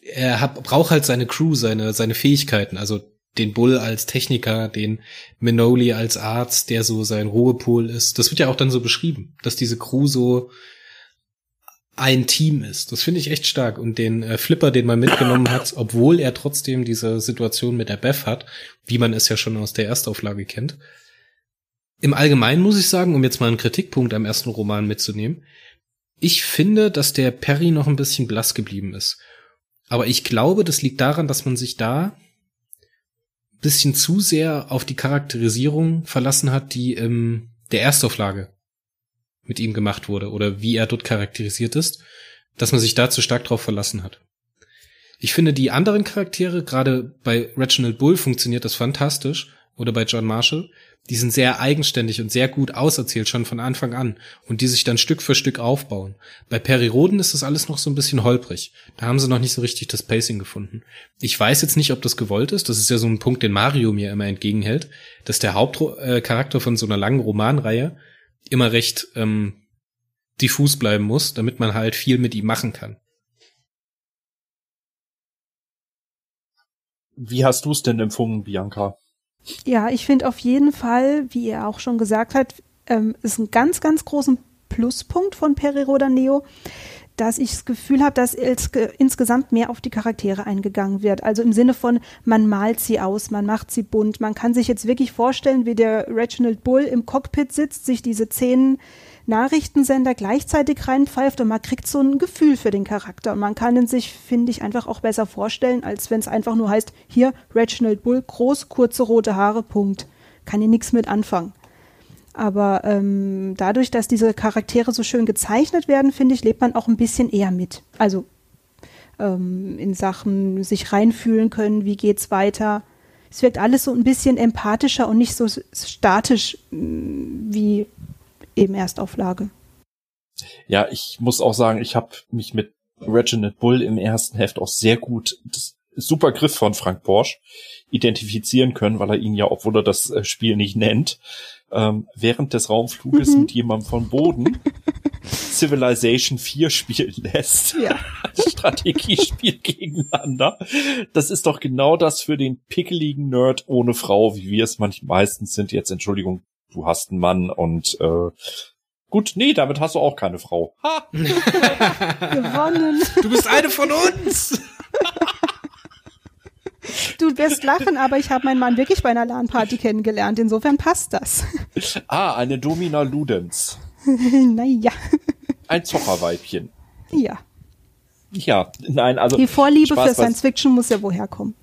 er hat, braucht halt seine Crew, seine, seine Fähigkeiten, also den Bull als Techniker, den Minoli als Arzt, der so sein Ruhepol ist. Das wird ja auch dann so beschrieben, dass diese Crew so ein Team ist. Das finde ich echt stark. Und den äh, Flipper, den man mitgenommen hat, obwohl er trotzdem diese Situation mit der Beth hat, wie man es ja schon aus der Erstauflage kennt. Im Allgemeinen muss ich sagen, um jetzt mal einen Kritikpunkt am ersten Roman mitzunehmen, ich finde, dass der Perry noch ein bisschen blass geblieben ist. Aber ich glaube, das liegt daran, dass man sich da bisschen zu sehr auf die Charakterisierung verlassen hat, die im der Erstauflage mit ihm gemacht wurde oder wie er dort charakterisiert ist, dass man sich da zu stark drauf verlassen hat. Ich finde die anderen Charaktere, gerade bei Reginald Bull funktioniert das fantastisch oder bei John Marshall, die sind sehr eigenständig und sehr gut auserzählt schon von Anfang an und die sich dann Stück für Stück aufbauen. Bei Perry Roden ist das alles noch so ein bisschen holprig. Da haben sie noch nicht so richtig das Pacing gefunden. Ich weiß jetzt nicht, ob das gewollt ist. Das ist ja so ein Punkt, den Mario mir immer entgegenhält, dass der Hauptcharakter von so einer langen Romanreihe immer recht ähm, diffus bleiben muss, damit man halt viel mit ihm machen kann. Wie hast du es denn empfunden, Bianca? Ja, ich finde auf jeden Fall, wie er auch schon gesagt hat, ähm, ist ein ganz, ganz großen Pluspunkt von Periroda Neo, dass ich das Gefühl habe, dass insgesamt mehr auf die Charaktere eingegangen wird. Also im Sinne von, man malt sie aus, man macht sie bunt. Man kann sich jetzt wirklich vorstellen, wie der Reginald Bull im Cockpit sitzt, sich diese zehn Nachrichtensender gleichzeitig reinpfeift und man kriegt so ein Gefühl für den Charakter. Und man kann ihn sich, finde ich, einfach auch besser vorstellen, als wenn es einfach nur heißt, hier Reginald Bull, groß, kurze rote Haare, Punkt. Kann hier nichts mit anfangen. Aber ähm, dadurch, dass diese Charaktere so schön gezeichnet werden, finde ich, lebt man auch ein bisschen eher mit. Also ähm, in Sachen sich reinfühlen können, wie geht's weiter. Es wirkt alles so ein bisschen empathischer und nicht so statisch wie eben Erstauflage. Ja, ich muss auch sagen, ich habe mich mit Reginald Bull im ersten Heft auch sehr gut, das super Griff von Frank Borsch, identifizieren können, weil er ihn ja, obwohl er das äh, Spiel nicht nennt, ähm, während des Raumfluges mhm. mit jemandem von Boden Civilization 4 spielen lässt. Ja. Strategiespiel gegeneinander. Das ist doch genau das für den pickeligen Nerd ohne Frau, wie wir es manchmal meistens sind. Jetzt Entschuldigung, du hast einen Mann und äh, gut, nee, damit hast du auch keine Frau. Ha! Gewonnen. Du bist eine von uns. Du wirst lachen, aber ich habe meinen Mann wirklich bei einer LAN-Party kennengelernt. Insofern passt das. Ah, eine Domina Ludens. naja. Ein Zocherweibchen. Ja. Ja, nein, also. Die Vorliebe Spaß für Science Fiction muss ja woher kommen.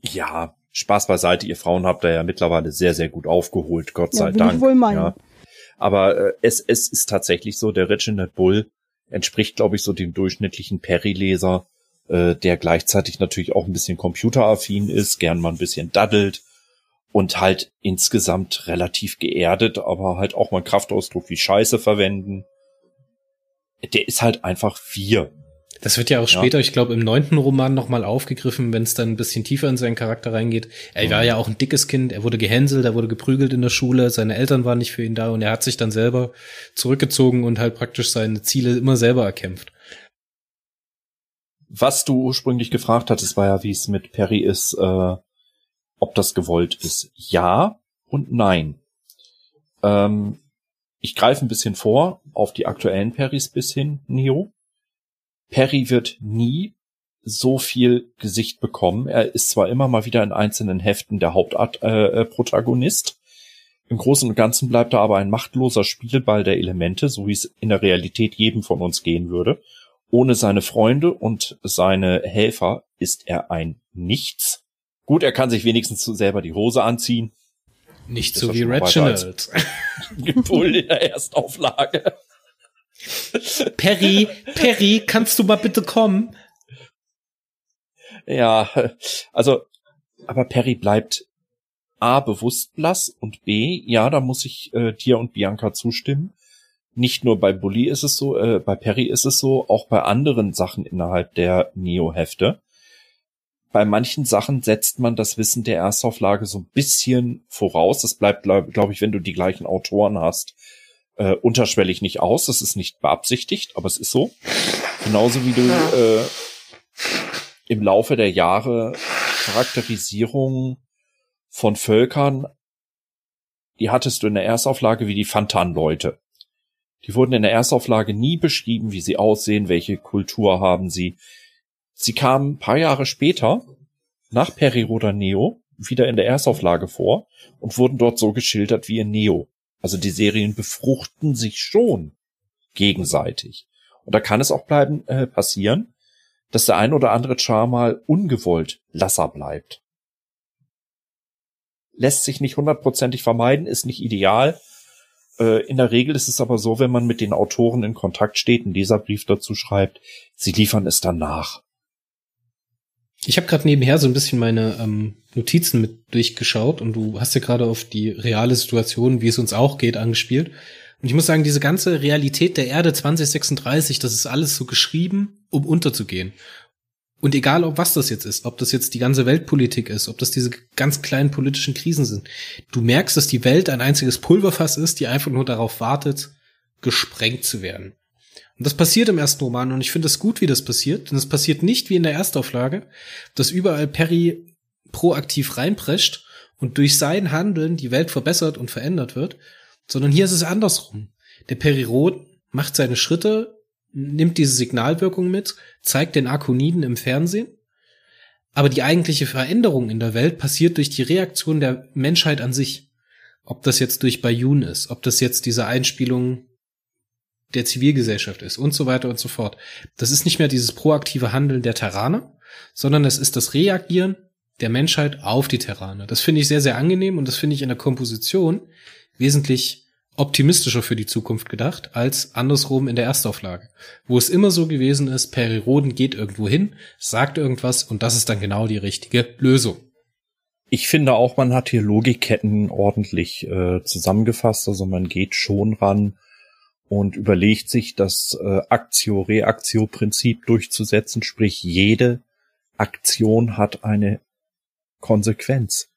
Ja, Spaß beiseite. Ihr Frauen habt da ja mittlerweile sehr, sehr gut aufgeholt, Gott sei ja, Dank. Ich wohl meinen. Ja. Aber äh, es, es ist tatsächlich so, der Reginald Bull entspricht, glaube ich, so dem durchschnittlichen Perry-Leser äh, der gleichzeitig natürlich auch ein bisschen computeraffin ist, gern mal ein bisschen daddelt und halt insgesamt relativ geerdet, aber halt auch mal einen Kraftausdruck wie Scheiße verwenden. Der ist halt einfach wir. Das wird ja auch später, ja. ich glaube, im neunten Roman nochmal aufgegriffen, wenn es dann ein bisschen tiefer in seinen Charakter reingeht. Er mhm. war ja auch ein dickes Kind, er wurde gehänselt, er wurde geprügelt in der Schule, seine Eltern waren nicht für ihn da und er hat sich dann selber zurückgezogen und halt praktisch seine Ziele immer selber erkämpft. Was du ursprünglich gefragt hattest, war ja, wie es mit Perry ist, äh, ob das gewollt ist. Ja und nein. Ähm, ich greife ein bisschen vor auf die aktuellen Perrys bis hin, Neo. Perry wird nie so viel Gesicht bekommen. Er ist zwar immer mal wieder in einzelnen Heften der Hauptprotagonist. Äh, Im Großen und Ganzen bleibt er aber ein machtloser Spielball der Elemente, so wie es in der Realität jedem von uns gehen würde. Ohne seine Freunde und seine Helfer ist er ein Nichts. Gut, er kann sich wenigstens selber die Hose anziehen. Nicht so wie Reginald. Bull in der Erstauflage. Perry, Perry, kannst du mal bitte kommen? Ja, also, aber Perry bleibt A, bewusst blass und B, ja, da muss ich äh, dir und Bianca zustimmen nicht nur bei Bully ist es so, äh, bei Perry ist es so, auch bei anderen Sachen innerhalb der Neo-Hefte. Bei manchen Sachen setzt man das Wissen der Erstauflage so ein bisschen voraus. Das bleibt, glaube glaub ich, wenn du die gleichen Autoren hast, äh, unterschwellig nicht aus. Das ist nicht beabsichtigt, aber es ist so. Genauso wie du äh, im Laufe der Jahre Charakterisierung von Völkern, die hattest du in der Erstauflage wie die Fantan-Leute Die wurden in der Erstauflage nie beschrieben, wie sie aussehen, welche Kultur haben sie. Sie kamen ein paar Jahre später, nach Periroda Neo, wieder in der Erstauflage vor und wurden dort so geschildert wie in Neo. Also die Serien befruchten sich schon gegenseitig. Und da kann es auch bleiben, äh, passieren, dass der ein oder andere Char mal ungewollt lasser bleibt. Lässt sich nicht hundertprozentig vermeiden, ist nicht ideal. Äh, in der Regel ist es aber so, wenn man mit den Autoren in Kontakt steht, ein Leserbrief dazu schreibt, sie liefern es dann nach. Ich habe gerade nebenher so ein bisschen meine ähm, Notizen mit durchgeschaut und du hast ja gerade auf die reale Situation, wie es uns auch geht, angespielt. Und ich muss sagen, diese ganze Realität der Erde 2036, das ist alles so geschrieben, um unterzugehen. Und egal, ob was das jetzt ist, ob das jetzt die ganze Weltpolitik ist, ob das diese ganz kleinen politischen Krisen sind, du merkst, dass die Welt ein einziges Pulverfass ist, die einfach nur darauf wartet, gesprengt zu werden. Und das passiert im ersten Roman und ich finde es gut, wie das passiert, denn es passiert nicht wie in der Erstauflage, dass überall Perry proaktiv reinprescht und durch sein Handeln die Welt verbessert und verändert wird, sondern hier ist es andersrum. Der Perry Roth macht seine Schritte, nimmt diese Signalwirkung mit, zeigt den Arkoniden im Fernsehen, aber die eigentliche Veränderung in der Welt passiert durch die Reaktion der Menschheit an sich. Ob das jetzt durch Bayun ist, ob das jetzt diese Einspielung der Zivilgesellschaft ist und so weiter und so fort. Das ist nicht mehr dieses proaktive Handeln der Terraner, sondern es ist das Reagieren der Menschheit auf die Terraner. Das finde ich sehr, sehr angenehm und das finde ich in der Komposition wesentlich optimistischer für die Zukunft gedacht als andersrum in der Erstauflage, wo es immer so gewesen ist, Peri Roden geht irgendwo hin, sagt irgendwas und das ist dann genau die richtige Lösung. Ich finde auch, man hat hier Logikketten ordentlich äh, zusammengefasst, also man geht schon ran und überlegt sich, das äh, Aktio-Reaktio-Prinzip durchzusetzen, sprich jede Aktion hat eine Konsequenz.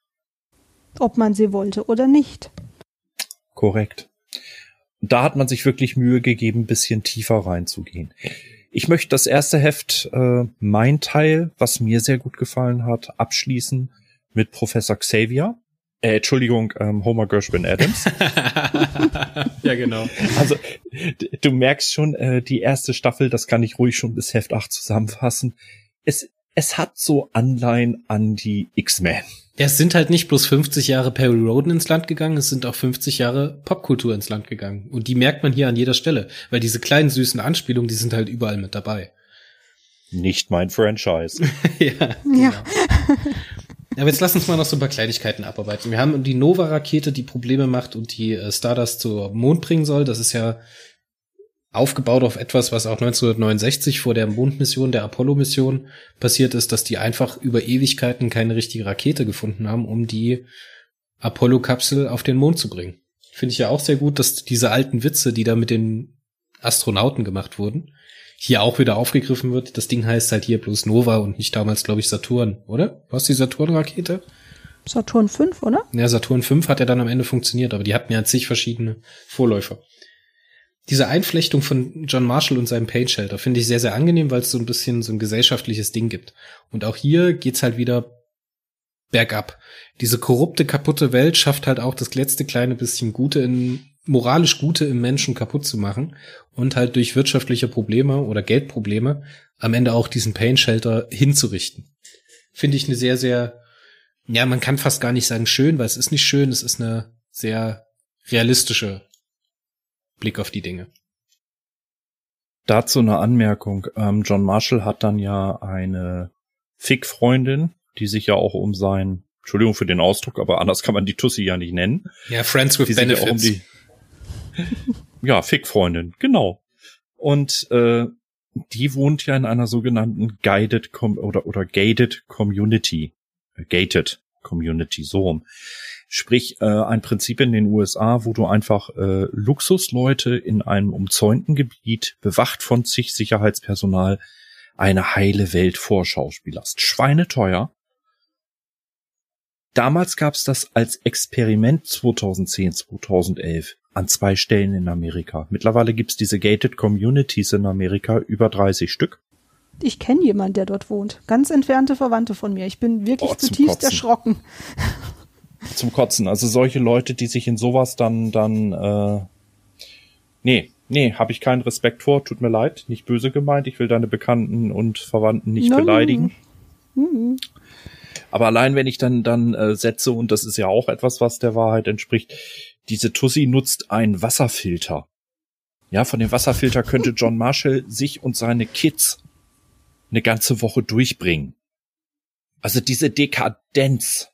Ob man sie wollte oder nicht. Korrekt. Da hat man sich wirklich Mühe gegeben, ein bisschen tiefer reinzugehen. Ich möchte das erste Heft, äh, mein Teil, was mir sehr gut gefallen hat, abschließen mit Professor Xavier. Äh, Entschuldigung, ähm, Homer Gershwin Adams. ja, genau. Also du merkst schon, äh, die erste Staffel, das kann ich ruhig schon bis Heft 8 zusammenfassen. Es, es hat so Anleihen an die X-Men. Ja, es sind halt nicht bloß 50 Jahre Perry Roden ins Land gegangen, es sind auch 50 Jahre Popkultur ins Land gegangen. Und die merkt man hier an jeder Stelle, weil diese kleinen süßen Anspielungen, die sind halt überall mit dabei. Nicht mein Franchise. ja. Genau. Ja. Aber jetzt lass uns mal noch so ein paar Kleinigkeiten abarbeiten. Wir haben die Nova-Rakete, die Probleme macht und die äh, Stardust zum Mond bringen soll. Das ist ja aufgebaut auf etwas, was auch 1969 vor der Mondmission, der Apollo-Mission passiert ist, dass die einfach über Ewigkeiten keine richtige Rakete gefunden haben, um die Apollo-Kapsel auf den Mond zu bringen. Finde ich ja auch sehr gut, dass diese alten Witze, die da mit den Astronauten gemacht wurden, hier auch wieder aufgegriffen wird. Das Ding heißt halt hier bloß Nova und nicht damals, glaube ich, Saturn, oder? Was die Saturn-Rakete? Saturn 5, oder? Ja, Saturn 5 hat ja dann am Ende funktioniert, aber die hatten ja zig verschiedene Vorläufer. Diese Einflechtung von John Marshall und seinem Pain Shelter finde ich sehr, sehr angenehm, weil es so ein bisschen so ein gesellschaftliches Ding gibt. Und auch hier geht's halt wieder bergab. Diese korrupte, kaputte Welt schafft halt auch das letzte kleine bisschen Gute in moralisch Gute im Menschen kaputt zu machen und halt durch wirtschaftliche Probleme oder Geldprobleme am Ende auch diesen Pain Shelter hinzurichten. Finde ich eine sehr, sehr, ja, man kann fast gar nicht sagen schön, weil es ist nicht schön, es ist eine sehr realistische Blick auf die Dinge. Dazu eine Anmerkung. Ähm, John Marshall hat dann ja eine Fick-Freundin, die sich ja auch um sein, Entschuldigung für den Ausdruck, aber anders kann man die Tussi ja nicht nennen. Ja, Friends with Benefits. Um die, ja, Fick-Freundin, genau. Und äh, die wohnt ja in einer sogenannten guided Com oder oder gated Community, äh, gated Community so rum. Sprich äh, ein Prinzip in den USA, wo du einfach äh, Luxusleute in einem umzäunten Gebiet bewacht von zig Sicherheitspersonal eine heile Welt vorschauspielerst. Schweineteuer. Damals gab's das als Experiment 2010, 2011 an zwei Stellen in Amerika. Mittlerweile gibt's diese Gated Communities in Amerika, über 30 Stück. Ich kenne jemanden, der dort wohnt. Ganz entfernte Verwandte von mir. Ich bin wirklich oh, zutiefst Kotzen. erschrocken. Zum Kotzen. Also solche Leute, die sich in sowas dann, dann, äh, nee, Nee, habe ich keinen Respekt vor. Tut mir leid, nicht böse gemeint. Ich will deine Bekannten und Verwandten nicht no. beleidigen. Mhm. Aber allein wenn ich dann dann äh, setze und das ist ja auch etwas, was der Wahrheit entspricht, diese Tussi nutzt einen Wasserfilter. Ja, von dem Wasserfilter könnte John Marshall sich und seine Kids eine ganze Woche durchbringen. Also diese Dekadenz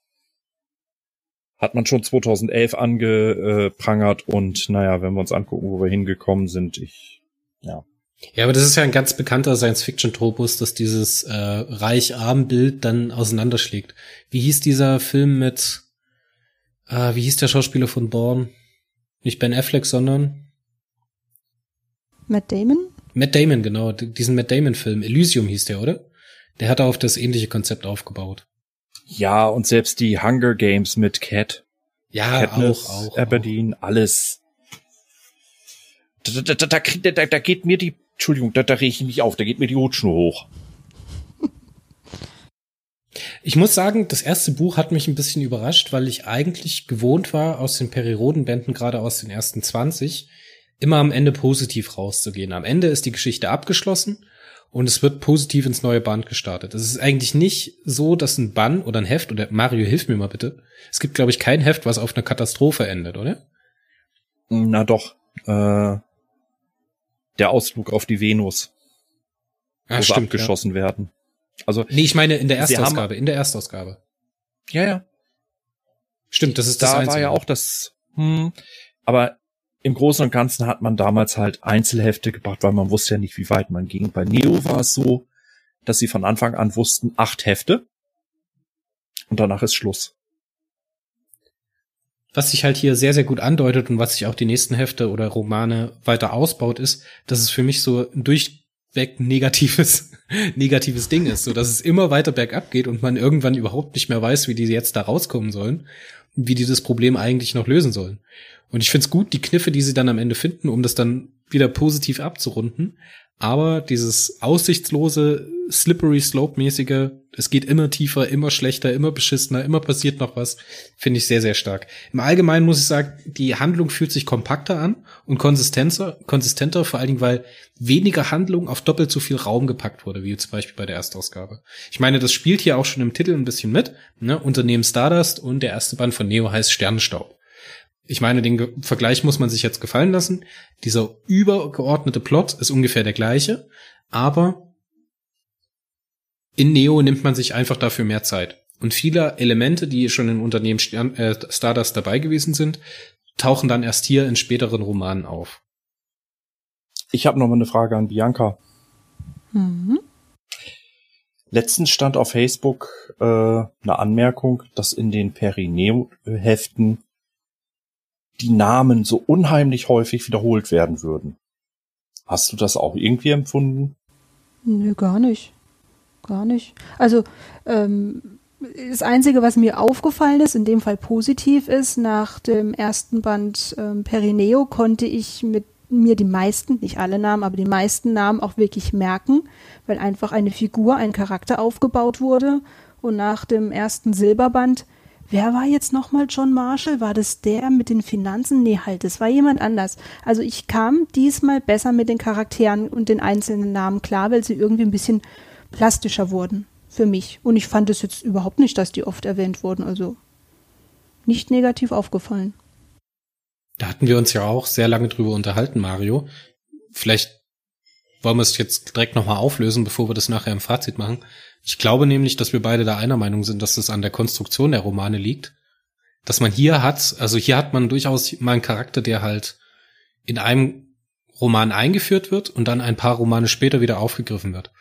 hat man schon 2011 angeprangert und naja, wenn wir uns angucken, wo wir hingekommen sind, ich, ja. Ja, aber das ist ja ein ganz bekannter Science-Fiction-Tropus, dass dieses äh, Reich-Arm-Bild dann auseinanderschlägt. Wie hieß dieser Film mit, äh, wie hieß der Schauspieler von Bourne? Nicht Ben Affleck, sondern Matt Damon? Matt Damon, genau. Diesen Matt Damon-Film. Elysium hieß der, oder? Der hat auf das ähnliche Konzept aufgebaut. Ja, und selbst die Hunger Games mit Cat. Ja, Katniss, auch, auch. Aberdeen, auch. alles. Da, da, da, da, da, da geht mir die, Entschuldigung, da, da reg ich mich auf, da geht mir die Hutschnur hoch. Ich muss sagen, das erste Buch hat mich ein bisschen überrascht, weil ich eigentlich gewohnt war, aus den Perirodenbänden, gerade aus den ersten 20, immer am Ende positiv rauszugehen. Am Ende ist die Geschichte abgeschlossen und es wird positiv ins neue Band gestartet. Es ist eigentlich nicht so, dass ein Band oder ein Heft oder Mario, hilf mir mal bitte. Es gibt, glaube ich, kein Heft, was auf einer Katastrophe endet, oder? Na doch. Äh, der Ausflug auf die Venus. Ah, wo stimmt, abgeschossen ja. werden. Also nee, ich meine in der Erstausgabe, in der Erstausgabe. Ja, ja. Stimmt, das ist da das Einzige. Da war ja auch das. Hm, aber im Großen und Ganzen hat man damals halt Einzelhefte gebracht, weil man wusste ja nicht, wie weit man ging. Bei Neo war es so, dass sie von Anfang an wussten, acht Hefte und danach ist Schluss. Was sich halt hier sehr, sehr gut andeutet und was sich auch die nächsten Hefte oder Romane weiter ausbaut, ist, dass es für mich so ein durchweg negatives, negatives Ding ist, so dass es immer weiter bergab geht und man irgendwann überhaupt nicht mehr weiß, wie die jetzt da rauskommen sollen, wie die das Problem eigentlich noch lösen sollen. Und ich find's gut, die Kniffe, die sie dann am Ende finden, um das dann wieder positiv abzurunden. Aber dieses aussichtslose, slippery slope-mäßige, es geht immer tiefer, immer schlechter, immer beschissener, immer passiert noch was, finde ich sehr, sehr stark. Im Allgemeinen muss ich sagen, die Handlung fühlt sich kompakter an und konsistenter, konsistenter, vor allen Dingen, weil weniger Handlung auf doppelt so viel Raum gepackt wurde, wie zum Beispiel bei der Erstausgabe. Ich meine, das spielt hier auch schon im Titel ein bisschen mit, ne? Unternehmen Stardust und der erste Band von Neo heißt Sternenstaub ich meine, den Vergleich muss man sich jetzt gefallen lassen. Dieser übergeordnete Plot ist ungefähr der gleiche, aber in Neo nimmt man sich einfach dafür mehr Zeit. Und viele Elemente, die schon im Unternehmen Stern, äh, Stardust dabei gewesen sind, tauchen dann erst hier in späteren Romanen auf. Ich habe noch mal eine Frage an Bianca. Mhm. Letztens stand auf Facebook äh, eine Anmerkung, dass in den Perineo-Heften die Namen so unheimlich häufig wiederholt werden würden. Hast du das auch irgendwie empfunden? Nö, gar nicht. Gar nicht. Also, ähm, das Einzige, was mir aufgefallen ist, in dem Fall positiv ist, nach dem ersten Band ähm, Perineo konnte ich mit mir die meisten, nicht alle Namen, aber die meisten Namen auch wirklich merken, weil einfach eine Figur, ein Charakter aufgebaut wurde. Und nach dem ersten Silberband Wer war jetzt nochmal John Marshall? War das der mit den Finanzen? Nee, halt, es war jemand anders. Also ich kam diesmal besser mit den Charakteren und den einzelnen Namen klar, weil sie irgendwie ein bisschen plastischer wurden für mich. Und ich fand es jetzt überhaupt nicht, dass die oft erwähnt wurden. Also nicht negativ aufgefallen. Da hatten wir uns ja auch sehr lange drüber unterhalten, Mario. Vielleicht wollen wir es jetzt direkt nochmal auflösen, bevor wir das nachher im Fazit machen. Ich glaube nämlich, dass wir beide da einer Meinung sind, dass das an der Konstruktion der Romane liegt. Dass man hier hat, also hier hat man durchaus mal einen Charakter, der halt in einem Roman eingeführt wird und dann ein paar Romane später wieder aufgegriffen wird.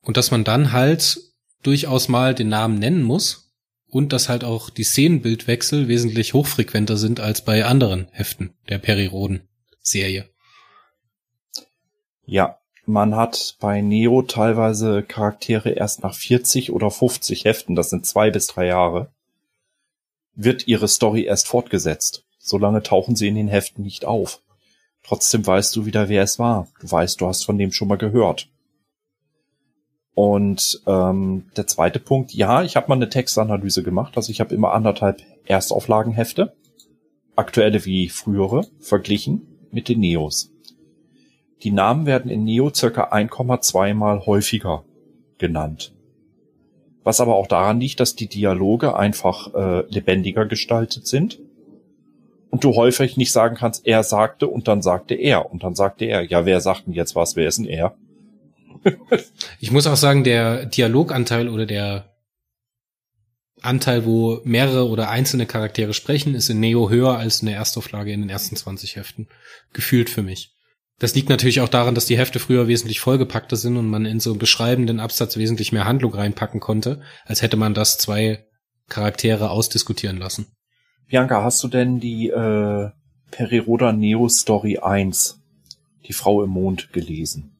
Und dass man dann halt durchaus mal den Namen nennen muss und dass halt auch die Szenenbildwechsel wesentlich hochfrequenter sind als bei anderen Heften der Periroden-Serie. Ja, man hat bei Neo teilweise Charaktere erst nach 40 oder 50 Heften, das sind zwei bis drei Jahre, wird ihre Story erst fortgesetzt. Solange tauchen sie in den Heften nicht auf. Trotzdem weißt du wieder, wer es war. Du weißt, du hast von dem schon mal gehört. Und ähm, der zweite Punkt, ja, ich habe mal eine Textanalyse gemacht. Also ich habe immer anderthalb Erstauflagenhefte, aktuelle wie frühere, verglichen mit den Neos. Die Namen werden in Neo circa 1,2 mal häufiger genannt. Was aber auch daran liegt, dass die Dialoge einfach äh, lebendiger gestaltet sind und du häufig nicht sagen kannst, er sagte und dann sagte er und dann sagte er. Ja, wer sagt denn jetzt was? Wer ist denn er? ich muss auch sagen, der Dialoganteil oder der Anteil, wo mehrere oder einzelne Charaktere sprechen, ist in Neo höher als in der Erstauflage in den ersten 20 Heften. Gefühlt für mich. Das liegt natürlich auch daran, dass die Hefte früher wesentlich vollgepackter sind und man in so einen beschreibenden Absatz wesentlich mehr Handlung reinpacken konnte, als hätte man das zwei Charaktere ausdiskutieren lassen. Bianca, hast du denn die äh, Periroda Neo Story 1, die Frau im Mond, gelesen?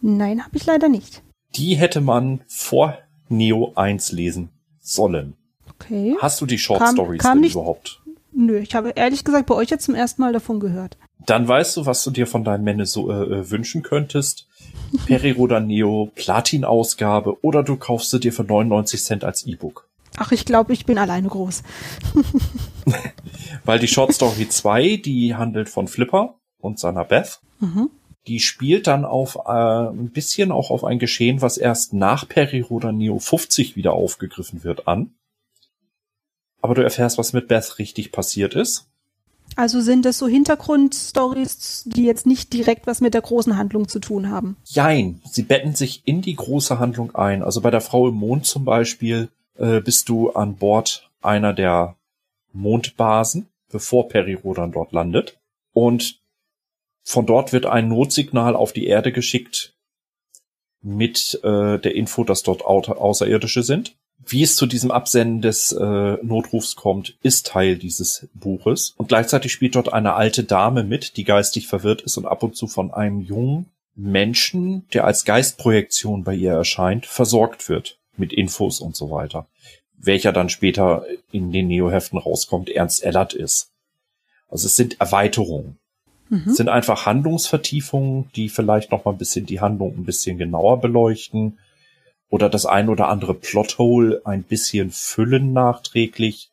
Nein, habe ich leider nicht. Die hätte man vor Neo 1 lesen sollen. Okay. Hast du die Short Kam- Stories kam denn nicht- überhaupt? Nö, ich habe ehrlich gesagt bei euch jetzt zum ersten Mal davon gehört. Dann weißt du, was du dir von deinem Männer so äh, äh, wünschen könntest. Periroda Neo Platin-Ausgabe oder du kaufst sie dir für 99 Cent als E-Book. Ach, ich glaube, ich bin alleine groß. Weil die Short Story 2, die handelt von Flipper und seiner Beth. Mhm. Die spielt dann auf äh, ein bisschen auch auf ein Geschehen, was erst nach Periroda Neo 50 wieder aufgegriffen wird, an. Aber du erfährst, was mit Beth richtig passiert ist. Also sind das so Hintergrundstories, die jetzt nicht direkt was mit der großen Handlung zu tun haben. Jein, sie betten sich in die große Handlung ein. Also bei der Frau im Mond zum Beispiel äh, bist du an Bord einer der Mondbasen, bevor Perirodan dort landet. Und von dort wird ein Notsignal auf die Erde geschickt mit äh, der Info, dass dort Au Außerirdische sind. Wie es zu diesem Absenden des äh, Notrufs kommt, ist Teil dieses Buches. Und gleichzeitig spielt dort eine alte Dame mit, die geistig verwirrt ist und ab und zu von einem jungen Menschen, der als Geistprojektion bei ihr erscheint, versorgt wird mit Infos und so weiter. Welcher dann später in den Neo-Heften rauskommt, Ernst Ellert ist. Also es sind Erweiterungen. Mhm. Es sind einfach Handlungsvertiefungen, die vielleicht noch mal ein bisschen die Handlung ein bisschen genauer beleuchten oder das ein oder andere Plothole ein bisschen füllen nachträglich.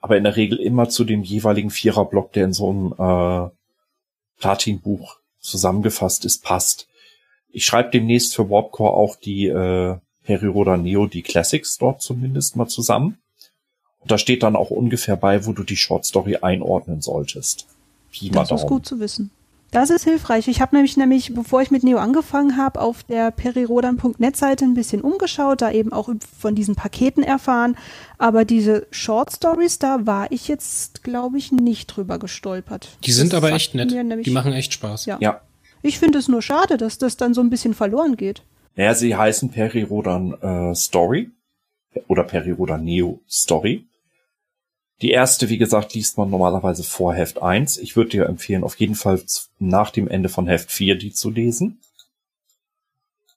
Aber in der Regel immer zu dem jeweiligen Viererblock, der in so einem äh, Platin-Buch zusammengefasst ist, passt. Ich schreibe demnächst für Warpcore auch die äh, Periroda Neo, die Classics dort zumindest mal zusammen. Und da steht dann auch ungefähr bei, wo du die Short Story einordnen solltest. Pi Das ist gut zu wissen. Das ist hilfreich. Ich habe nämlich nämlich, bevor ich mit Neo angefangen habe, auf der perirodan.net Seite ein bisschen umgeschaut, da eben auch von diesen Paketen erfahren. Aber diese Short Stories, da war ich jetzt, glaube ich, nicht drüber gestolpert. Die sind Das aber echt nett. nämlich- Die machen echt Spaß. Ja. Ja. Ich finde es nur schade, dass das dann so ein bisschen verloren geht. Naja, sie heißen Perirodan äh, Story oder Perirodan Neo Story. Die erste, wie gesagt, liest man normalerweise vor Heft 1. Ich würde dir empfehlen, auf jeden Fall nach dem Ende von Heft 4 die zu lesen.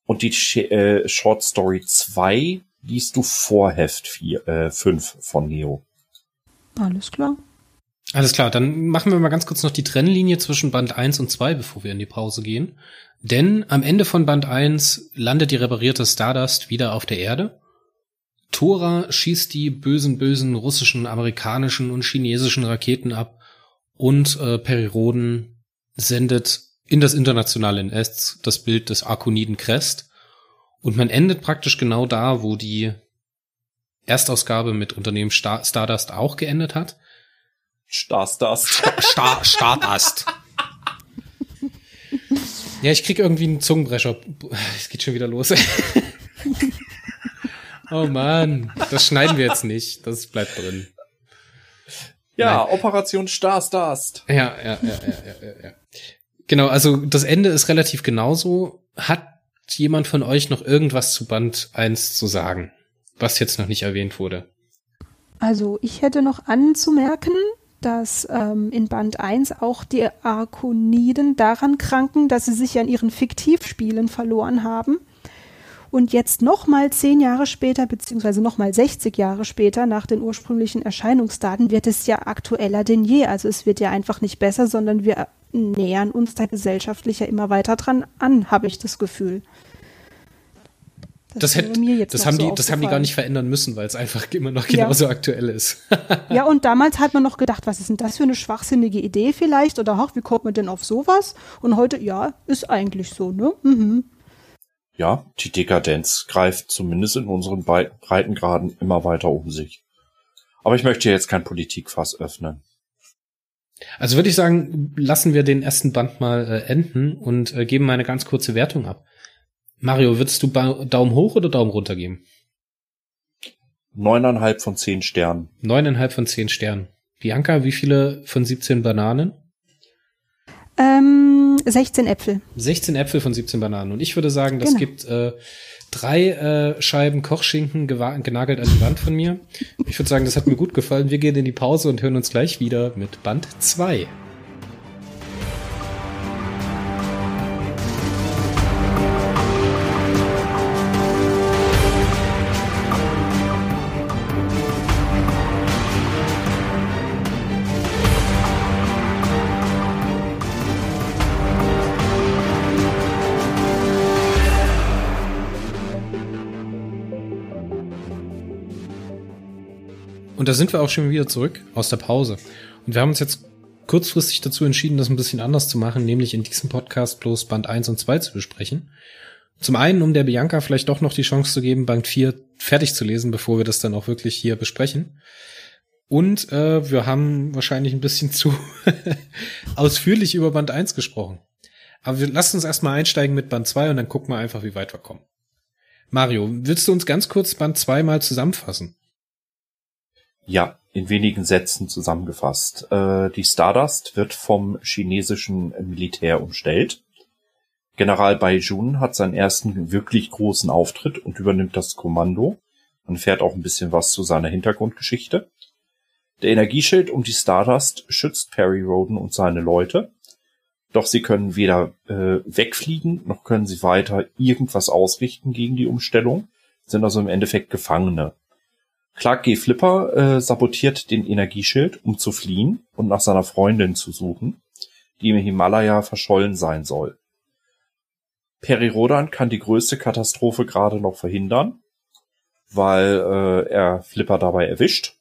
Und die äh, Short Story 2 liest du vor Heft 4, äh, 5 von Neo. Alles klar. Alles klar, dann machen wir mal ganz kurz noch die Trennlinie zwischen Band 1 und 2, bevor wir in die Pause gehen. Denn am Ende von Band 1 landet die reparierte Stardust wieder auf der Erde. Tora schießt die bösen, bösen russischen, amerikanischen und chinesischen Raketen ab und äh, Periroden sendet in das internationale NS das Bild des Arkoniden Crest. Und man endet praktisch genau da, wo die Erstausgabe mit Unternehmen Star Stardust auch geendet hat. Stars Star Stardust. Ja, ich krieg irgendwie einen Zungenbrecher. Es geht schon wieder los. oh man, das schneiden wir jetzt nicht. Das bleibt drin. Ja, Operation Stars Dust. Ja, ja, ja, ja, ja, ja, ja. Genau, also das Ende ist relativ genauso. Hat jemand von euch noch irgendwas zu Band 1 zu sagen, was jetzt noch nicht erwähnt wurde? Also ich hätte noch anzumerken, dass ähm, in Band 1 auch die Arkoniden daran kranken, dass sie sich an ihren Fiktivspielen verloren haben. Und jetzt nochmal zehn Jahre später, beziehungsweise nochmal 60 Jahre später, nach den ursprünglichen Erscheinungsdaten, wird es ja aktueller denn je. Also es wird ja einfach nicht besser, sondern wir nähern uns da gesellschaftlich ja immer weiter dran an, habe ich das Gefühl. Das, hätte, das haben so die, das haben die gar nicht verändern müssen, weil es einfach immer noch genauso ja. aktuell ist. ja, und damals hat man noch gedacht, was ist denn das für eine schwachsinnige Idee vielleicht? Oder ach, wie kommt man denn auf sowas? Und heute, ja, ist eigentlich so, ne? Mhm. Ja, die Dekadenz greift zumindest in unseren Breitengraden immer weiter um sich. Aber ich möchte jetzt kein Politikfass öffnen. Also würde ich sagen, lassen wir den ersten Band mal äh, enden und äh, geben mal eine ganz kurze Wertung ab. Mario, würdest du ba Daumen hoch oder Daumen runter geben? Neuneinhalb von zehn Sternen. Neuneinhalb von zehn Sternen. Bianca, wie viele von 17 Bananen? Ähm, 16 Äpfel. 16 Äpfel von 17 Bananen. Und ich würde sagen, das genau. gibt äh, drei äh, Scheiben Kochschinken genagelt an die Wand von mir. Ich würde sagen, das hat mir gut gefallen. Wir gehen in die Pause und hören uns gleich wieder mit Band 2. Und da sind wir auch schon wieder zurück aus der Pause. Und wir haben uns jetzt kurzfristig dazu entschieden, das ein bisschen anders zu machen, nämlich in diesem Podcast bloß Band 1 und 2 zu besprechen. Zum einen, um der Bianca vielleicht doch noch die Chance zu geben, Band 4 fertig zu lesen, bevor wir das dann auch wirklich hier besprechen. Und äh, wir haben wahrscheinlich ein bisschen zu ausführlich über Band 1 gesprochen. Aber wir lassen uns erstmal einsteigen mit Band 2 und dann gucken wir einfach, wie weit wir kommen. Mario, willst du uns ganz kurz Band 2 mal zusammenfassen? Ja, in wenigen Sätzen zusammengefasst. Äh, die Stardust wird vom chinesischen Militär umstellt. General Bai Jun hat seinen ersten wirklich großen Auftritt und übernimmt das Kommando. Man fährt auch ein bisschen was zu seiner Hintergrundgeschichte. Der Energieschild um die Stardust schützt Perry Roden und seine Leute. Doch sie können weder äh, wegfliegen, noch können sie weiter irgendwas ausrichten gegen die Umstellung, sind also im Endeffekt Gefangene. Clark G. Flipper äh, sabotiert den Energieschild, um zu fliehen und nach seiner Freundin zu suchen, die im Himalaya verschollen sein soll. Peri Rodan kann die größte Katastrophe gerade noch verhindern, weil äh, er Flipper dabei erwischt.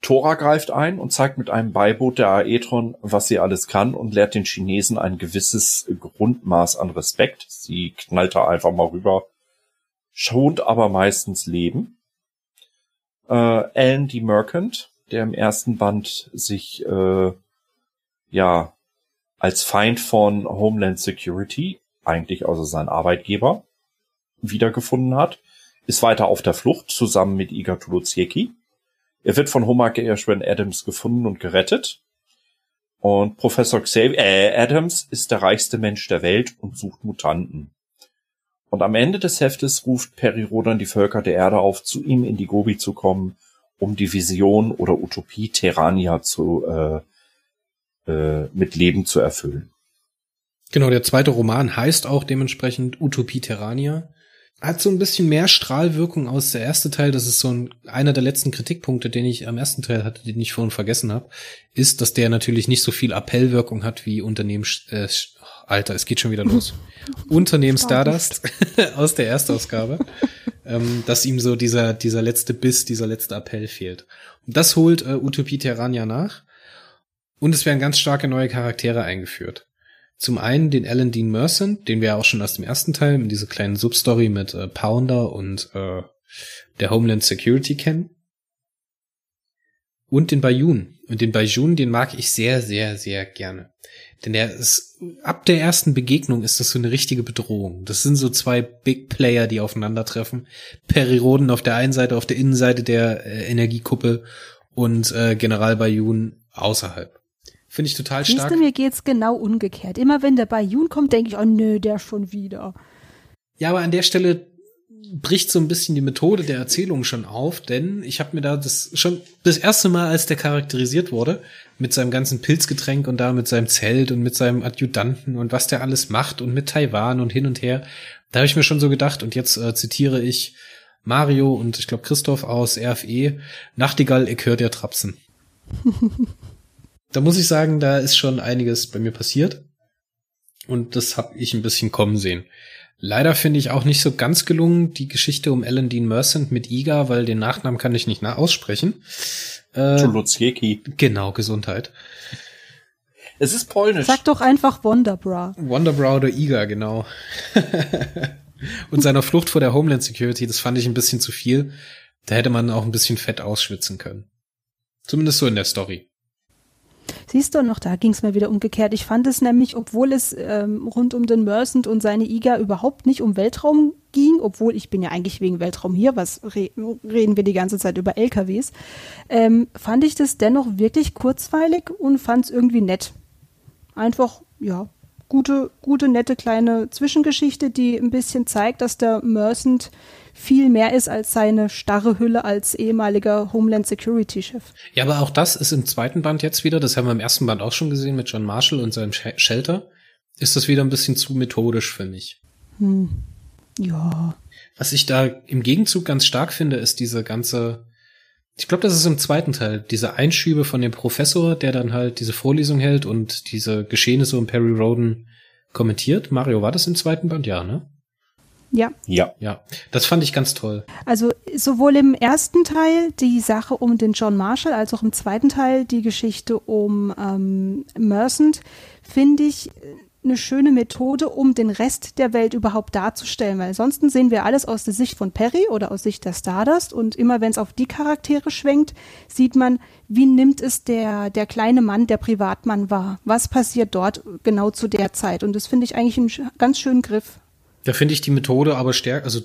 Tora greift ein und zeigt mit einem Beiboot der Aetron, was sie alles kann und lehrt den Chinesen ein gewisses Grundmaß an Respekt. Sie knallt da einfach mal rüber schont aber meistens Leben. Äh, Alan D. Merchant, der im ersten Band sich äh, ja als Feind von Homeland Security, eigentlich also sein Arbeitgeber, wiedergefunden hat, ist weiter auf der Flucht zusammen mit Iga Tuluzieki. Er wird von Homer Gershwin Adams gefunden und gerettet. Und Professor Xavier äh, Adams ist der reichste Mensch der Welt und sucht Mutanten. Und am Ende des Heftes ruft Peri Rodan die Völker der Erde auf, zu ihm in die Gobi zu kommen, um die Vision oder Utopie Terrania zu, äh, äh, mit Leben zu erfüllen. Genau, der zweite Roman heißt auch dementsprechend Utopie Terrania. Hat so ein bisschen mehr Strahlwirkung aus der erste Teil. Das ist so ein, einer der letzten Kritikpunkte, den ich am ersten Teil hatte, den ich vorhin vergessen habe, ist, dass der natürlich nicht so viel Appellwirkung hat wie Unternehmen. Äh, Alter, es geht schon wieder los. Unternehmen Stardust aus der Erstausgabe, ähm, dass ihm so dieser, dieser letzte Biss, dieser letzte Appell fehlt. Und das holt äh, Utopie Terrania nach. Und es werden ganz starke neue Charaktere eingeführt. Zum einen den Alan Dean Merchant, den wir auch schon aus dem ersten Teil in dieser kleinen Substory mit äh, Pounder und äh, der Homeland Security kennen. Und den Bayun. Und den Bayun, den mag ich sehr, sehr, sehr gerne. Denn der ist, ab der ersten Begegnung ist das so eine richtige Bedrohung. Das sind so zwei Big Player, die aufeinandertreffen. Periroden auf der einen Seite, auf der Innenseite der äh, Energiekuppel und äh, General Bayun außerhalb. Finde ich total stark. Siehst du, mir geht's genau umgekehrt. Immer wenn der Bayun kommt, denke ich, oh nö, der schon wieder. Ja, aber an der Stelle bricht so ein bisschen die Methode der Erzählung schon auf, denn ich habe mir da das schon das erste Mal, als der charakterisiert wurde, mit seinem ganzen Pilzgetränk und da mit seinem Zelt und mit seinem Adjutanten und was der alles macht und mit Taiwan und hin und her, da habe ich mir schon so gedacht und jetzt äh, zitiere ich Mario und ich glaube Christoph aus RFE, Nachtigall, ich hör dir trapsen. da muss ich sagen, da ist schon einiges bei mir passiert. Und das habe ich ein bisschen kommen sehen. Leider finde ich auch nicht so ganz gelungen die Geschichte um Ellen Dean Mercent mit Iga, weil den Nachnamen kann ich nicht aussprechen. Äh, genau, Gesundheit. Es ist polnisch. Sag doch einfach Wonderbra. Wonderbra oder Iga, genau. Und seiner Flucht vor der Homeland Security, das fand ich ein bisschen zu viel. Da hätte man auch ein bisschen fett ausschwitzen können. Zumindest so in der Story. Siehst du, noch da ging es mir wieder umgekehrt. Ich fand es nämlich, obwohl es ähm, rund um den Mercent und seine IGA überhaupt nicht um Weltraum ging, obwohl ich bin ja eigentlich wegen Weltraum hier, was re reden wir die ganze Zeit über LKWs, ähm, fand ich das dennoch wirklich kurzweilig und fand es irgendwie nett. Einfach, ja, gute, gute, nette kleine Zwischengeschichte, die ein bisschen zeigt, dass der Mercent viel mehr ist als seine starre Hülle als ehemaliger Homeland Security Chef. Ja, aber auch das ist im zweiten Band jetzt wieder, das haben wir im ersten Band auch schon gesehen mit John Marshall und seinem Shelter, ist das wieder ein bisschen zu methodisch für mich. Hm. Ja. Was ich da im Gegenzug ganz stark finde, ist diese ganze, ich glaube, das ist im zweiten Teil, diese Einschübe von dem Professor, der dann halt diese Vorlesung hält und diese Geschehnisse um Perry Roden kommentiert. Mario, war das im zweiten Band? Ja, ne? Ja. Ja. Ja, das fand ich ganz toll. Also sowohl im ersten Teil die Sache um den John Marshall als auch im zweiten Teil die Geschichte um ähm, Mercent finde ich eine schöne Methode, um den Rest der Welt überhaupt darzustellen, weil ansonsten sehen wir alles aus der Sicht von Perry oder aus Sicht der Stardust und immer wenn es auf die Charaktere schwenkt, sieht man, wie nimmt es der, der kleine Mann, der Privatmann wahr? Was passiert dort genau zu der Zeit? Und das finde ich eigentlich einen ganz schönen Griff. Da finde ich die Methode aber stärker, also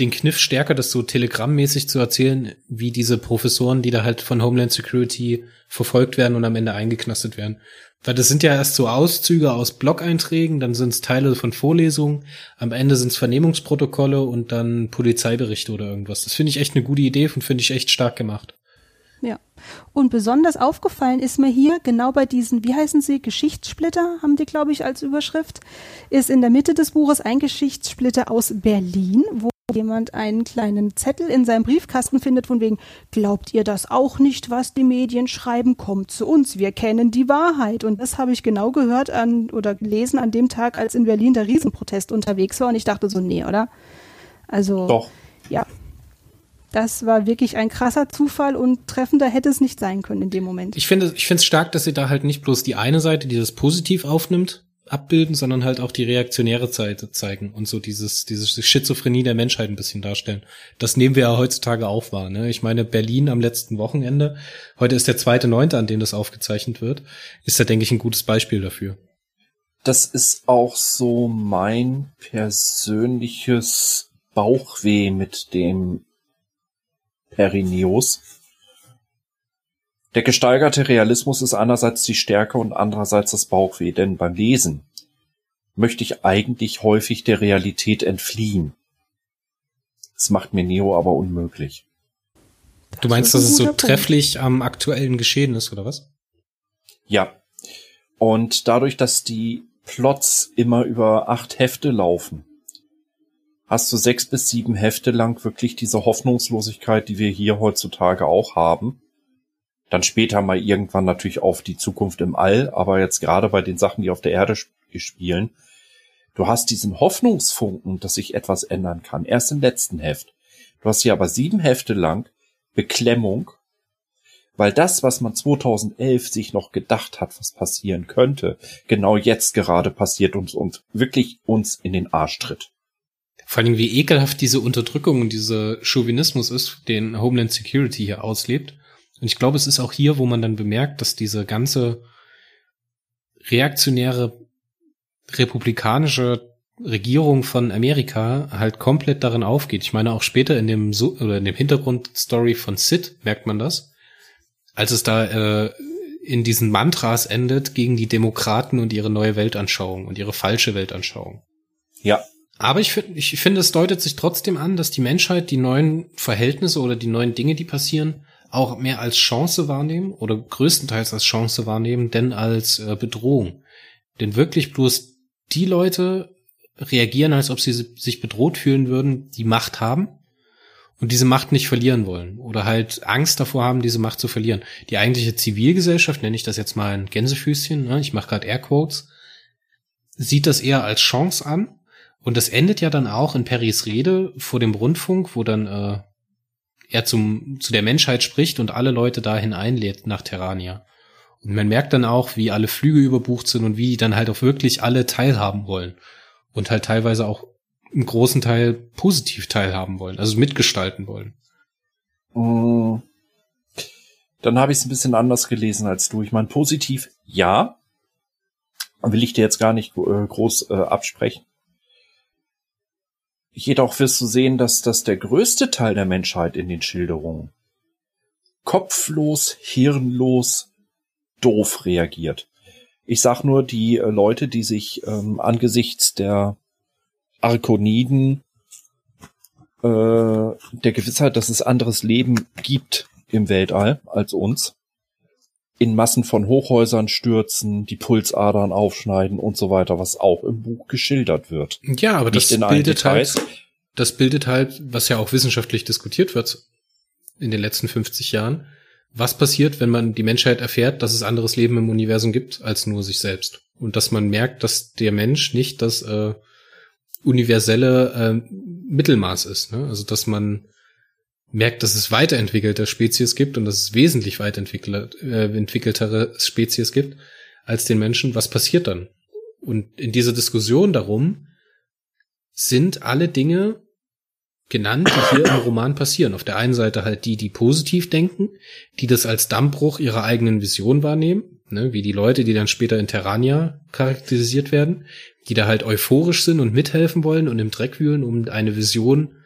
den Kniff stärker, das so telegrammmäßig zu erzählen, wie diese Professoren, die da halt von Homeland Security verfolgt werden und am Ende eingeknastet werden. Weil das sind ja erst so Auszüge aus Blog-Einträgen, dann sind es Teile von Vorlesungen, am Ende sind es Vernehmungsprotokolle und dann Polizeiberichte oder irgendwas. Das finde ich echt eine gute Idee und finde ich echt stark gemacht. Ja. Und besonders aufgefallen ist mir hier, genau bei diesen, wie heißen sie, Geschichtssplitter, haben die, glaube ich, als Überschrift, ist in der Mitte des Buches ein Geschichtssplitter aus Berlin, wo jemand einen kleinen Zettel in seinem Briefkasten findet von wegen, glaubt ihr das auch nicht, was die Medien schreiben, kommt zu uns, wir kennen die Wahrheit. Und das habe ich genau gehört an oder gelesen an dem Tag, als in Berlin der Riesenprotest unterwegs war. Und ich dachte so, nee, oder? Also, Doch. Das war wirklich ein krasser Zufall und treffender hätte es nicht sein können in dem Moment. Ich finde, ich finde es stark, dass sie da halt nicht bloß die eine Seite, die das positiv aufnimmt, abbilden, sondern halt auch die reaktionäre Seite zeigen und so dieses, diese Schizophrenie der Menschheit ein bisschen darstellen. Das nehmen wir ja heutzutage auch wahr. Ne? Ich meine, Berlin am letzten Wochenende, heute ist der zweite Neunte, an dem das aufgezeichnet wird, ist da, denke ich, ein gutes Beispiel dafür. Das ist auch so mein persönliches Bauchweh mit dem Perineus. Der gesteigerte Realismus ist einerseits die Stärke und andererseits das Bauchweh, denn beim Lesen möchte ich eigentlich häufig der Realität entfliehen. Das macht mir Neo aber unmöglich. Du meinst, dass es so Punkt. trefflich am aktuellen Geschehen ist, oder was? Ja. Und dadurch, dass die Plots immer über acht Hefte laufen, hast du sechs bis sieben Hefte lang wirklich diese Hoffnungslosigkeit, die wir hier heutzutage auch haben. Dann später mal irgendwann natürlich auf die Zukunft im All, aber jetzt gerade bei den Sachen, die auf der Erde spielen, du hast diesen Hoffnungsfunken, dass sich etwas ändern kann, erst im letzten Heft. Du hast hier aber sieben Hefte lang Beklemmung, weil das, was man 2011 sich noch gedacht hat, was passieren könnte, genau jetzt gerade passiert und, und wirklich uns in den Arsch tritt. Vor allem, wie ekelhaft diese Unterdrückung und dieser Chauvinismus ist, den Homeland Security hier auslebt. Und ich glaube, es ist auch hier, wo man dann bemerkt, dass diese ganze reaktionäre republikanische Regierung von Amerika halt komplett darin aufgeht. Ich meine, auch später in dem so oder in dem Hintergrundstory von Sid merkt man das, als es da äh, in diesen Mantras endet gegen die Demokraten und ihre neue Weltanschauung und ihre falsche Weltanschauung. Ja. Aber ich finde, ich finde, es deutet sich trotzdem an, dass die Menschheit die neuen Verhältnisse oder die neuen Dinge, die passieren, auch mehr als Chance wahrnehmen oder größtenteils als Chance wahrnehmen, denn als äh, Bedrohung. Denn wirklich bloß die Leute reagieren, als ob sie sich bedroht fühlen würden, die Macht haben und diese Macht nicht verlieren wollen oder halt Angst davor haben, diese Macht zu verlieren. Die eigentliche Zivilgesellschaft, nenne ich das jetzt mal ein Gänsefüßchen, ne? ich mache gerade Airquotes, sieht das eher als Chance an. Und das endet ja dann auch in Perrys Rede vor dem Rundfunk, wo dann äh, er zum, zu der Menschheit spricht und alle Leute dahin einlädt nach Terrania. Und man merkt dann auch, wie alle Flüge überbucht sind und wie die dann halt auch wirklich alle teilhaben wollen. Und halt teilweise auch im großen Teil positiv teilhaben wollen, also mitgestalten wollen. Mm. Dann habe ich es ein bisschen anders gelesen als du. Ich meine, positiv ja. Will ich dir jetzt gar nicht äh, groß äh, absprechen. Jedoch wirst du sehen, dass das der größte Teil der Menschheit in den Schilderungen kopflos, hirnlos, doof reagiert. Ich sag nur die äh, Leute, die sich ähm, angesichts der Arkoniden äh, der Gewissheit, dass es anderes Leben gibt im Weltall als uns, in Massen von Hochhäusern stürzen, die Pulsadern aufschneiden und so weiter, was auch im Buch geschildert wird. Ja, aber Nicht das bildet halt, das bildet halt, was ja auch wissenschaftlich diskutiert wird in den letzten 50 Jahren. Was passiert, wenn man die Menschheit erfährt, dass es anderes Leben im Universum gibt als nur sich selbst? Und dass man merkt, dass der Mensch nicht das äh, universelle äh, Mittelmaß ist. Ne? Also dass man merkt, dass es weiterentwickelte Spezies gibt und dass es wesentlich weiterentwickeltere äh, Spezies gibt als den Menschen, was passiert dann? Und in dieser Diskussion darum sind alle Dinge genannt, die hier im Roman passieren. Auf der einen Seite halt die, die positiv denken, die das als Dammbruch ihrer eigenen Vision wahrnehmen, ne, wie die Leute, die dann später in Terrania charakterisiert werden, die da halt euphorisch sind und mithelfen wollen und im Dreck wühlen, um eine Vision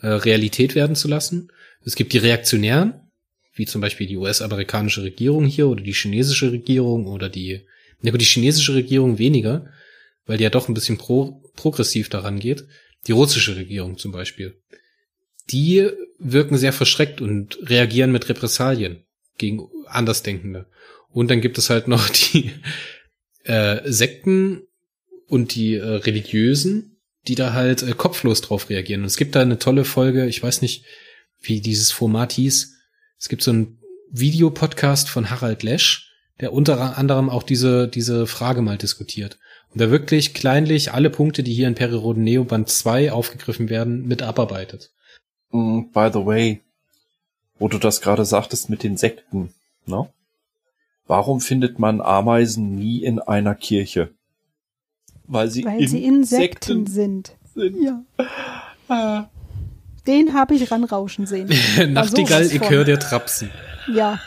äh, Realität werden zu lassen. Es gibt die Reaktionären, wie zum Beispiel die US-amerikanische Regierung hier oder die chinesische Regierung oder die, ne, aber die chinesische Regierung weniger, weil die ja doch ein bisschen pro, progressiv daran geht. Die russische Regierung zum Beispiel. Die wirken sehr verschreckt und reagieren mit Repressalien gegen Andersdenkende. Und dann gibt es halt noch die äh, Sekten und die äh, Religiösen, die da halt äh, kopflos drauf reagieren. Und es gibt da eine tolle Folge, ich weiß nicht, wie dieses Format hieß. Es gibt so einen Videopodcast von Harald Lesch, der unter anderem auch diese, diese Frage mal diskutiert. Und der wirklich kleinlich alle Punkte, die hier in Periroden Neo Band 2 aufgegriffen werden, mit abarbeitet. Mm, by the way, wo du das gerade sagtest mit den Sekten, ne? Warum findet man Ameisen nie in einer Kirche? Weil sie, Weil sie Insekten, sind. sind. Ja. Ah. Den habe ich ranrauschen sehen. Nachtigall, ich höre dir trapsen. Ja.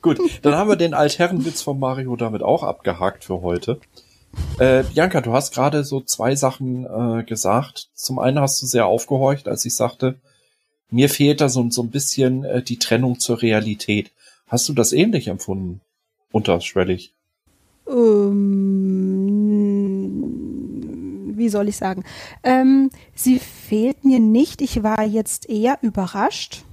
Gut, dann haben wir den Altherrenwitz von Mario damit auch abgehakt für heute. Äh, Bianca, du hast gerade so zwei Sachen äh, gesagt. Zum einen hast du sehr aufgehorcht, als ich sagte, mir fehlt da so, so ein bisschen äh, die Trennung zur Realität. Hast du das ähnlich empfunden? Unterschwellig? Ähm, wie soll ich sagen? Ähm, sie fehlt mir nicht. Ich war jetzt eher überrascht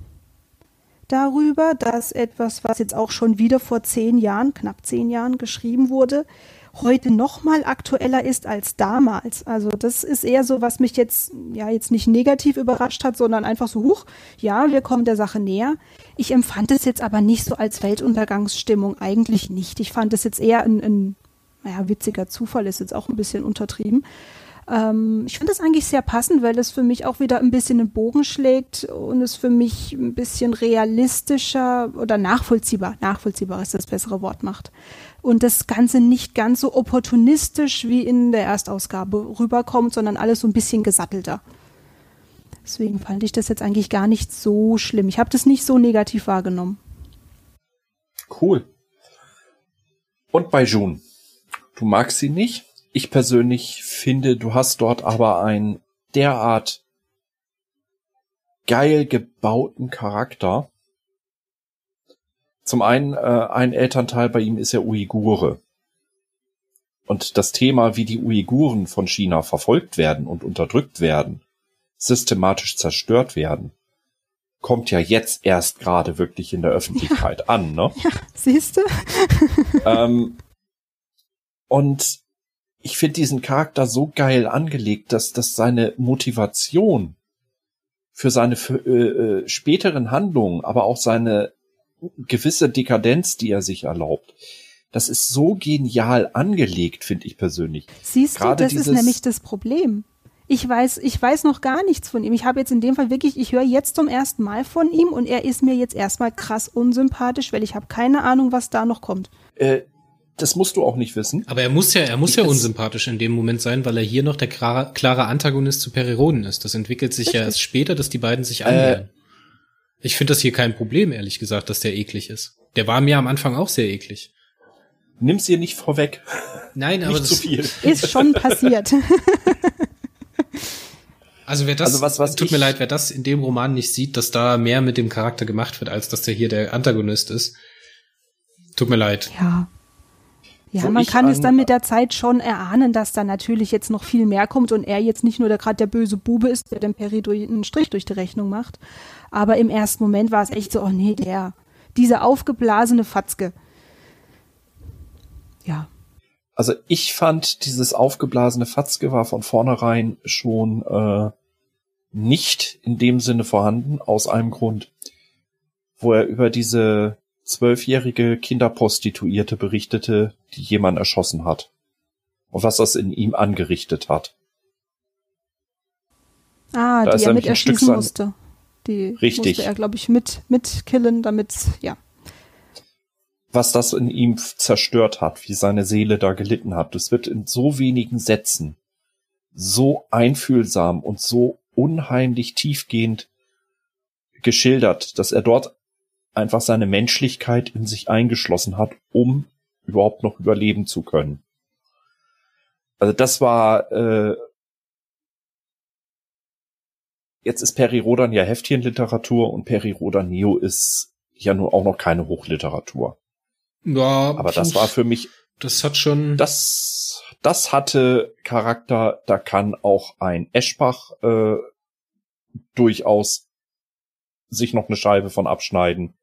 darüber, dass etwas, was jetzt auch schon wieder vor zehn Jahren, knapp zehn Jahren geschrieben wurde, heute noch mal aktueller ist als damals. Also das ist eher so, was mich jetzt ja jetzt nicht negativ überrascht hat, sondern einfach so huch, ja, wir kommen der Sache näher. Ich empfand es jetzt aber nicht so als Weltuntergangsstimmung, eigentlich nicht. Ich fand es jetzt eher ein, ein naja, witziger Zufall ist jetzt auch ein bisschen untertrieben. Ähm, ich finde das eigentlich sehr passend, weil es für mich auch wieder ein bisschen einen Bogen schlägt und es für mich ein bisschen realistischer oder nachvollziehbar, nachvollziehbar ist das bessere Wort macht. Und das Ganze nicht ganz so opportunistisch wie in der Erstausgabe rüberkommt, sondern alles so ein bisschen gesattelter. Deswegen fand ich das jetzt eigentlich gar nicht so schlimm. Ich habe das nicht so negativ wahrgenommen. Cool. Und bei June? Du magst sie nicht? Ich persönlich finde, du hast dort aber einen derart geil gebauten Charakter. Zum einen, äh, ein Elternteil bei ihm ist ja Uigure. Und das Thema, wie die Uiguren von China verfolgt werden und unterdrückt werden, systematisch zerstört werden, kommt ja jetzt erst gerade wirklich in der Öffentlichkeit ja. an, ne? Ja, siehst du? ähm, und ich finde diesen Charakter so geil angelegt, dass, dass seine Motivation für seine für, äh, äh, späteren Handlungen, aber auch seine gewisse Dekadenz, die er sich erlaubt, das ist so genial angelegt, finde ich persönlich. Siehst Gerade du, das ist nämlich das Problem. Ich weiß, ich weiß noch gar nichts von ihm. Ich habe jetzt in dem Fall wirklich, ich höre jetzt zum ersten Mal von ihm und er ist mir jetzt erstmal krass unsympathisch, weil ich habe keine Ahnung, was da noch kommt. Äh, das musst du auch nicht wissen. Aber er muss ja, er muss ich ja unsympathisch in dem Moment sein, weil er hier noch der klare, klare Antagonist zu Periroden ist. Das entwickelt sich Richtig. ja erst später, dass die beiden sich annähern. Äh, ich finde das hier kein Problem, ehrlich gesagt, dass der eklig ist. Der war mir am Anfang auch sehr eklig. Nimm's ihr nicht vorweg. Nein, aber nicht zu viel. Ist schon passiert. Also wer das, also was, was tut mir leid, wer das in dem Roman nicht sieht, dass da mehr mit dem Charakter gemacht wird, als dass der hier der Antagonist ist. Tut mir leid. Ja. Ja, man kann es dann mit der Zeit schon erahnen, dass da natürlich jetzt noch viel mehr kommt und er jetzt nicht nur der gerade der böse Bube ist, der dem Peri einen Strich durch die Rechnung macht. Aber im ersten Moment war es echt so, oh nee, der, diese aufgeblasene Fatzke. Ja. Also ich fand, dieses aufgeblasene Fatzke war von vornherein schon äh, nicht in dem Sinne vorhanden, aus einem Grund, wo er über diese zwölfjährige Kinderprostituierte berichtete, die jemand erschossen hat. Und was das in ihm angerichtet hat. Ah, da die er mit erschießen musste. Die Richtig. musste er, glaube ich, mit, mit killen, damit, ja was das in ihm zerstört hat, wie seine Seele da gelitten hat. Das wird in so wenigen Sätzen so einfühlsam und so unheimlich tiefgehend geschildert, dass er dort einfach seine Menschlichkeit in sich eingeschlossen hat, um überhaupt noch überleben zu können. Also das war äh, jetzt ist Peri Rodan ja Heftchenliteratur und Peri Rodan Neo ist ja nur auch noch keine Hochliteratur. Ja, aber das war für mich. Das hat schon. Das, das hatte Charakter. Da kann auch ein Eschbach äh, durchaus sich noch eine Scheibe von abschneiden.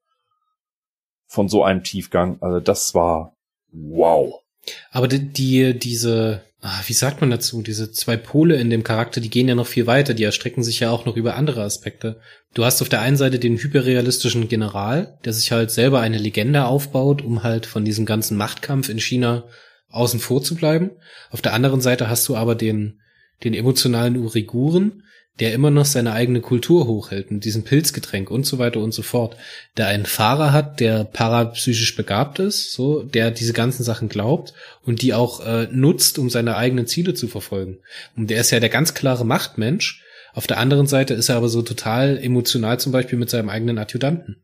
Von so einem Tiefgang. Also das war wow. Aber die, die diese ah, wie sagt man dazu, diese zwei Pole in dem Charakter, die gehen ja noch viel weiter, die erstrecken sich ja auch noch über andere Aspekte. Du hast auf der einen Seite den hyperrealistischen General, der sich halt selber eine Legende aufbaut, um halt von diesem ganzen Machtkampf in China außen vor zu bleiben. Auf der anderen Seite hast du aber den, den emotionalen Uriguren, der immer noch seine eigene Kultur hochhält mit diesem Pilzgetränk und so weiter und so fort, der einen Fahrer hat, der parapsychisch begabt ist, so, der diese ganzen Sachen glaubt und die auch äh, nutzt, um seine eigenen Ziele zu verfolgen. Und der ist ja der ganz klare Machtmensch. Auf der anderen Seite ist er aber so total emotional zum Beispiel mit seinem eigenen Adjutanten.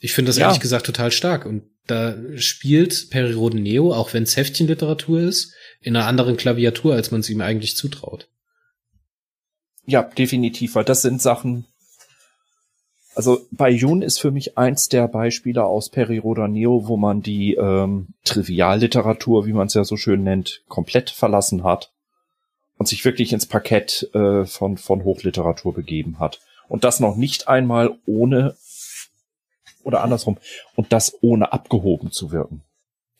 Ich finde das ja. ehrlich gesagt total stark. Und da spielt Periroden Neo, auch wenn es Heftchenliteratur ist, in einer anderen Klaviatur, als man es ihm eigentlich zutraut. Ja, definitiv, weil das sind Sachen. Also bei Jun ist für mich eins der Beispiele aus Periroda Neo, wo man die ähm, Trivialliteratur, wie man es ja so schön nennt, komplett verlassen hat und sich wirklich ins Parkett äh, von, von Hochliteratur begeben hat. Und das noch nicht einmal ohne oder andersrum und das ohne abgehoben zu wirken.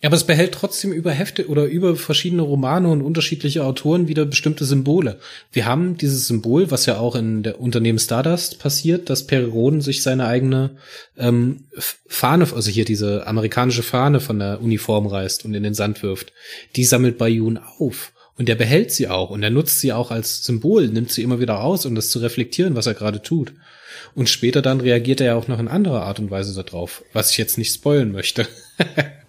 Ja, aber es behält trotzdem über Hefte oder über verschiedene Romane und unterschiedliche Autoren wieder bestimmte Symbole. Wir haben dieses Symbol, was ja auch in der Unternehmen Stardust passiert, dass Periroden sich seine eigene ähm, Fahne, also hier diese amerikanische Fahne von der Uniform reißt und in den Sand wirft. Die sammelt Bayun auf. Und er behält sie auch und er nutzt sie auch als Symbol, nimmt sie immer wieder aus, um das zu reflektieren, was er gerade tut. Und später dann reagiert er ja auch noch in anderer Art und Weise darauf, was ich jetzt nicht spoilen möchte.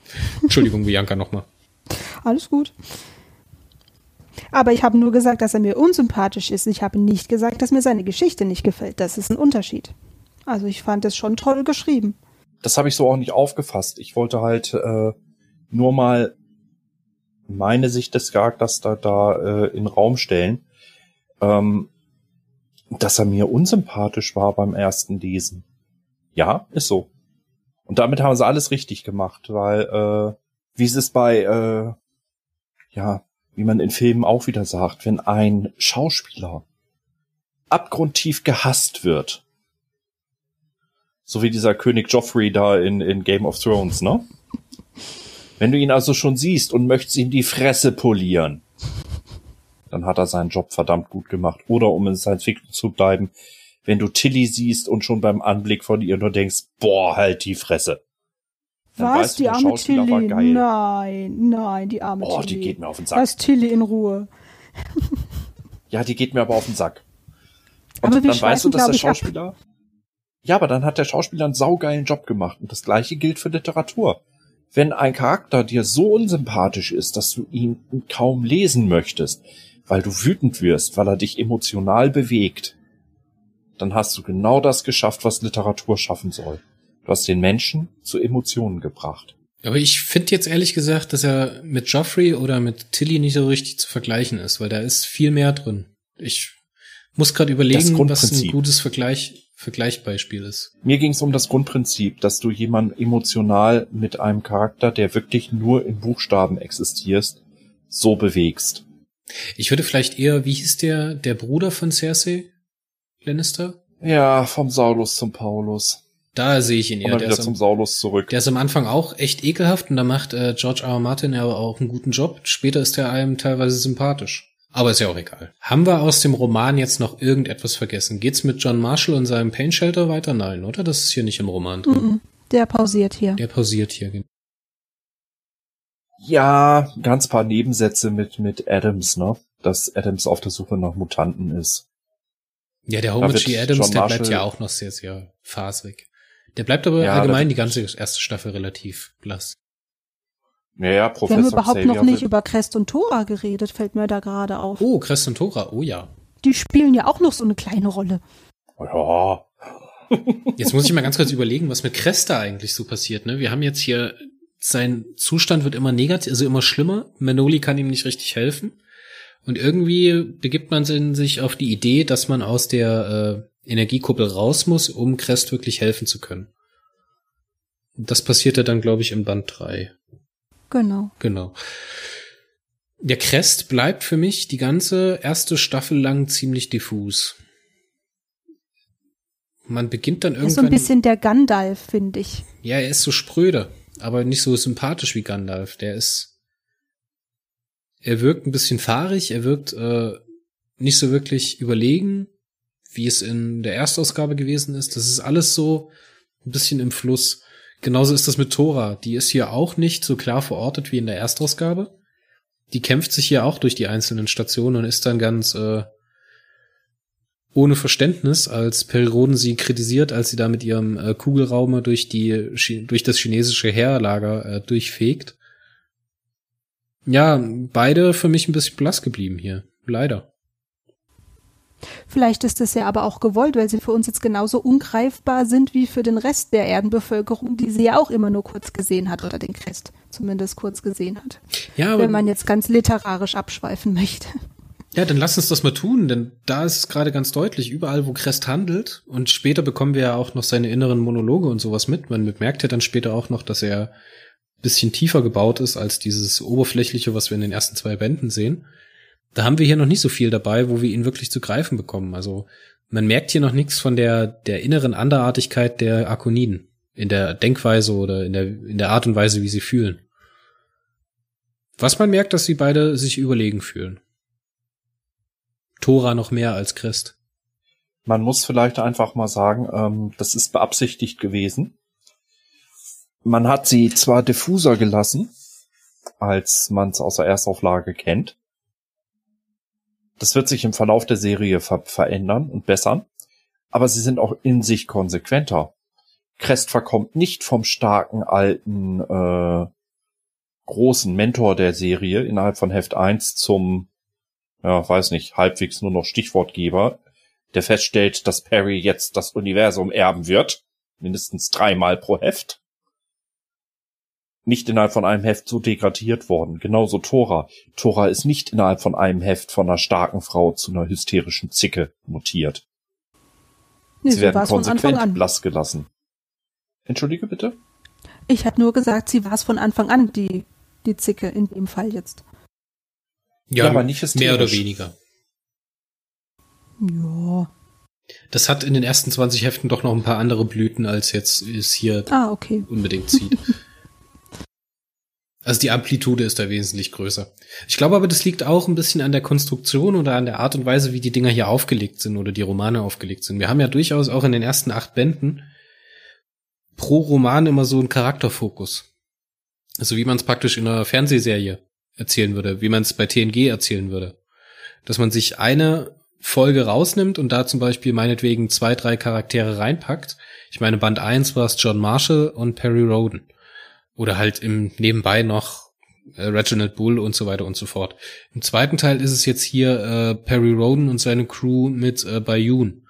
Entschuldigung, Bianca, nochmal. Alles gut. Aber ich habe nur gesagt, dass er mir unsympathisch ist. Ich habe nicht gesagt, dass mir seine Geschichte nicht gefällt. Das ist ein Unterschied. Also ich fand es schon toll geschrieben. Das habe ich so auch nicht aufgefasst. Ich wollte halt äh, nur mal meine Sicht des Charakters da, da äh, in Raum stellen. Ähm, dass er mir unsympathisch war beim ersten Lesen. Ja, ist so. Und damit haben sie alles richtig gemacht, weil, äh, wie es ist bei, äh, ja, wie man in Filmen auch wieder sagt, wenn ein Schauspieler abgrundtief gehasst wird, so wie dieser König Joffrey da in, in Game of Thrones, ne? Wenn du ihn also schon siehst und möchtest ihm die Fresse polieren, dann hat er seinen Job verdammt gut gemacht. Oder um in Science Fiction zu bleiben, wenn du Tilly siehst und schon beim Anblick von ihr nur denkst, boah, halt die Fresse. Dann Was? weißt du, Die arme Tilly? Nein, nein, die arme Oh, Tilly. die geht mir auf den Sack. Lass Tilly in Ruhe. Ja, die geht mir aber auf den Sack. Und Aber dann weißt du, dass der ab. Schauspieler. Ja, aber dann hat der Schauspieler einen saugeilen Job gemacht. Und das gleiche gilt für Literatur. Wenn ein Charakter dir so unsympathisch ist, dass du ihn kaum lesen möchtest, weil du wütend wirst, weil er dich emotional bewegt, dann hast du genau das geschafft, was Literatur schaffen soll. Du hast den Menschen zu Emotionen gebracht. Aber ich finde jetzt ehrlich gesagt, dass er mit Joffrey oder mit Tilly nicht so richtig zu vergleichen ist, weil da ist viel mehr drin. Ich muss gerade überlegen, was ein gutes Vergleich, Vergleichbeispiel ist. Mir ging es um das Grundprinzip, dass du jemanden emotional mit einem Charakter, der wirklich nur in Buchstaben existierst, so bewegst. Ich würde vielleicht eher, wie hieß der, der Bruder von Cersei? Lannister? Ja, vom Saulus zum Paulus. Da sehe ich ihn Und eher. dann Der wieder ist, zum am, Saulus zurück. der ist am Anfang auch echt ekelhaft und da macht äh, George R. R. Martin aber auch einen guten Job. Später ist er einem teilweise sympathisch. Aber ist ja auch egal. Haben wir aus dem Roman jetzt noch irgendetwas vergessen? Geht's mit John Marshall und seinem Pain Shelter weiter? Nein, oder? Das ist hier nicht im Roman drin. Mhm. Der pausiert hier. Der pausiert hier. Ja, ganz paar Nebensätze mit, mit Adams, ne? Dass Adams auf der Suche nach Mutanten ist. Ja, der Da Homer G. Adams, John der bleibt ja auch noch sehr, sehr fasig. Der bleibt aber Ja, allgemein da- die ganze erste Staffel relativ blass. Naja, Wir haben Professor überhaupt Xavier noch nicht über Crest und Tora geredet, fällt mir da gerade auf. Oh, Crest und Tora, oh ja. Die spielen ja auch noch so eine kleine Rolle. Ja, Jetzt muss ich mal ganz kurz überlegen, was mit Cresta eigentlich so passiert. Ne? Wir haben jetzt hier, sein Zustand wird immer negativ, also immer schlimmer. Manoli kann ihm nicht richtig helfen. Und irgendwie begibt man sich auf die Idee, dass man aus der äh, Energiekuppel raus muss, um Crest wirklich helfen zu können. Das passierte dann, glaube ich, im Band 3. Genau. Genau. Der Crest bleibt für mich die ganze erste Staffel lang ziemlich diffus. Man beginnt dann Er ist so ein irgendwann. bisschen der Gandalf, finde ich. ja, er ist so spröde, aber nicht so sympathisch wie Gandalf. Der ist. Er wirkt ein bisschen fahrig, er wirkt äh, nicht so wirklich überlegen, wie es in der Erstausgabe gewesen ist. Das ist alles so ein bisschen im Fluss. Genauso ist das mit Tora. Die ist hier auch nicht so klar verortet wie in der Erstausgabe. Die kämpft sich hier auch durch die einzelnen Stationen und ist dann ganz äh, ohne Verständnis, als Periroden sie kritisiert, als sie da mit ihrem äh, Kugelraume durch die durch das chinesische Heerlager äh, durchfegt. Ja, beide für mich ein bisschen blass geblieben hier. Leider. Vielleicht ist es ja aber auch gewollt, weil sie für uns jetzt genauso ungreifbar sind wie für den Rest der Erdenbevölkerung, die sie ja auch immer nur kurz gesehen hat oder den Crest zumindest kurz gesehen hat. Ja, aber wenn man jetzt ganz literarisch abschweifen möchte. Ja, dann lass uns das mal tun, denn da ist es gerade ganz deutlich, überall wo Crest handelt und später bekommen wir ja auch noch seine inneren Monologe und sowas mit. Man merkt ja dann später auch noch, dass er bisschen tiefer gebaut ist als dieses oberflächliche, was wir in den ersten zwei Bänden sehen. Da haben wir hier noch nicht so viel dabei, wo wir ihn wirklich zu greifen bekommen. Also man merkt hier noch nichts von der, der inneren Anderartigkeit der Akoniden in der Denkweise oder in der, in der Art und Weise, wie sie fühlen. Was man merkt, dass sie beide sich überlegen fühlen. Tora noch mehr als Christ. Man muss vielleicht einfach mal sagen, ähm, das ist beabsichtigt gewesen. Man hat sie zwar diffuser gelassen, als man es aus der Erstauflage kennt. Das wird sich im Verlauf der Serie ver verändern und bessern, aber sie sind auch in sich konsequenter. Crest verkommt nicht vom starken alten äh, großen Mentor der Serie innerhalb von Heft 1 zum ja, weiß nicht, halbwegs nur noch Stichwortgeber, der feststellt, dass Perry jetzt das Universum erben wird, mindestens dreimal pro Heft. Nicht innerhalb von einem Heft so degradiert worden. Genauso Tora. Tora ist nicht innerhalb von einem Heft von einer starken Frau zu einer hysterischen Zicke mutiert. Nee, Sie so werden war es von Anfang konsequent an. blass gelassen. Entschuldige bitte? Ich hatte nur gesagt, sie war es von Anfang an, die, die Zicke in dem Fall jetzt. Ja, aber nicht mehr oder hysterisch. weniger. Ja. Das hat in den ersten 20 Heften doch noch ein paar andere Blüten, als jetzt es hier Ah, okay. unbedingt zieht. Also die Amplitude ist da wesentlich größer. Ich glaube aber, das liegt auch ein bisschen an der Konstruktion oder an der Art und Weise, wie die Dinger hier aufgelegt sind oder die Romane aufgelegt sind. Wir haben ja durchaus auch in den ersten acht Bänden pro Roman immer so einen Charakterfokus. Also wie man es praktisch in einer Fernsehserie erzählen würde, wie man es bei TNG erzählen würde. Dass man sich eine Folge rausnimmt und da zum Beispiel meinetwegen zwei, drei Charaktere reinpackt. Ich meine, Band 1 war es John Marshall und Perry Roden. Oder halt im Nebenbei noch äh, Reginald Bull und so weiter und so fort. Im zweiten Teil ist es jetzt hier äh, Perry Roden und seine Crew mit äh, Bayun.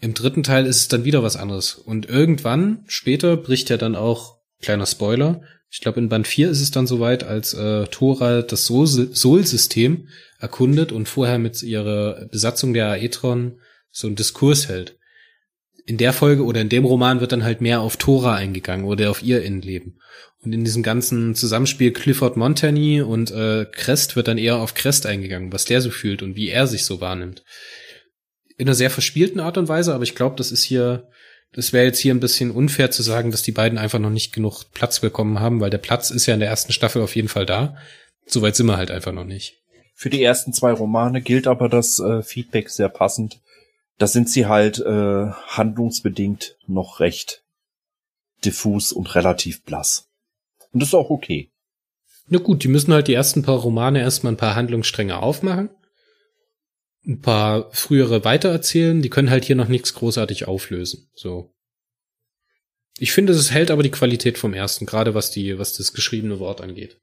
Im dritten Teil ist es dann wieder was anderes. Und irgendwann, später, bricht ja dann auch, kleiner Spoiler, ich glaube in Band 4 ist es dann soweit, als äh, Thora das Sol-System erkundet und vorher mit ihrer Besatzung der Aetron so einen Diskurs hält. In der Folge oder in dem Roman wird dann halt mehr auf Thora eingegangen oder auf ihr Innenleben. Und in diesem ganzen Zusammenspiel Clifford Montagny und äh, Crest wird dann eher auf Crest eingegangen, was der so fühlt und wie er sich so wahrnimmt in einer sehr verspielten Art und Weise, aber ich glaube, das ist hier, das wäre jetzt hier ein bisschen unfair zu sagen, dass die beiden einfach noch nicht genug Platz bekommen haben, weil der Platz ist ja in der ersten Staffel auf jeden Fall da. Soweit sind wir halt einfach noch nicht. Für die ersten zwei Romane gilt aber das äh, Feedback sehr passend. Da sind sie halt äh, handlungsbedingt noch recht diffus und relativ blass. Und das ist auch okay. Na gut, die müssen halt die ersten paar Romane erstmal ein paar Handlungsstränge aufmachen ein paar frühere weitererzählen, die können halt hier noch nichts großartig auflösen. So. Ich finde, es hält aber die Qualität vom ersten, gerade was die, was das geschriebene Wort angeht.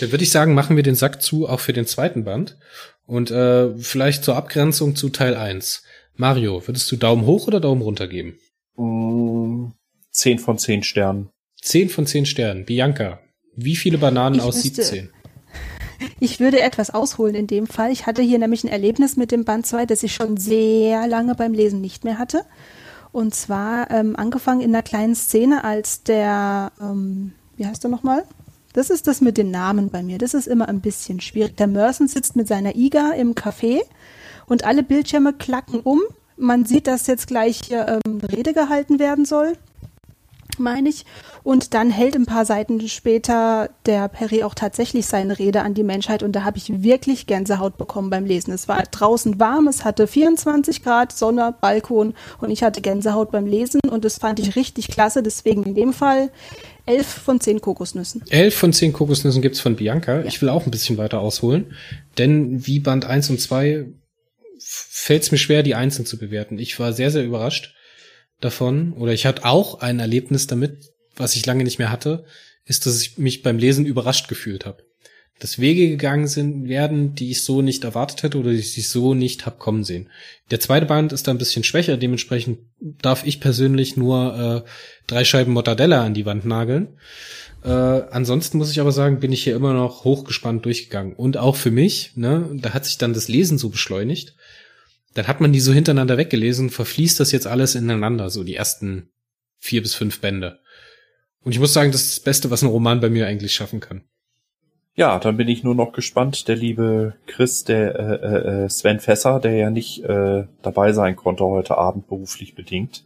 Dann würde ich sagen, machen wir den Sack zu, auch für den zweiten Band. Und äh, vielleicht zur Abgrenzung zu Teil 1. Mario, würdest du Daumen hoch oder Daumen runter geben? Mm, zehn von zehn Sternen. Zehn von zehn Sternen. Bianca, wie viele Bananen ich aus 17? Ich würde etwas ausholen in dem Fall. Ich hatte hier nämlich ein Erlebnis mit dem Band 2, das ich schon sehr lange beim Lesen nicht mehr hatte. Und zwar ähm, angefangen in einer kleinen Szene, als der, ähm, wie heißt er nochmal? Das ist das mit den Namen bei mir. Das ist immer ein bisschen schwierig. Der Merson sitzt mit seiner Iga im Café und alle Bildschirme klacken um. Man sieht, dass jetzt gleich hier ähm, Rede gehalten werden soll meine ich. Und dann hält ein paar Seiten später der Perry auch tatsächlich seine Rede an die Menschheit und da habe ich wirklich Gänsehaut bekommen beim Lesen. Es war draußen warm, es hatte 24 Grad, Sonne, Balkon und ich hatte Gänsehaut beim Lesen und das fand ich richtig klasse. Deswegen in dem Fall elf von zehn Kokosnüssen. Elf von zehn Kokosnüssen gibt's von Bianca. Ja. Ich will auch ein bisschen weiter ausholen, denn wie Band 1 und 2 fällt es mir schwer, die einzeln zu bewerten. Ich war sehr, sehr überrascht davon, oder ich hatte auch ein Erlebnis damit, was ich lange nicht mehr hatte, ist, dass ich mich beim Lesen überrascht gefühlt habe. Dass Wege gegangen sind, werden, die ich so nicht erwartet hätte oder die ich so nicht hab kommen sehen. Der zweite Band ist da ein bisschen schwächer, dementsprechend darf ich persönlich nur äh, drei Scheiben Mortadella an die Wand nageln. Äh, ansonsten muss ich aber sagen, bin ich hier immer noch hochgespannt durchgegangen. Und auch für mich, ne, da hat sich dann das Lesen so beschleunigt, dann hat man die so hintereinander weggelesen, verfließt das jetzt alles ineinander, so die ersten vier bis fünf Bände. Und ich muss sagen, das ist das Beste, was ein Roman bei mir eigentlich schaffen kann. Ja, dann bin ich nur noch gespannt. Der liebe Chris, der äh, äh, Sven Fässer, der ja nicht äh, dabei sein konnte heute Abend beruflich bedingt,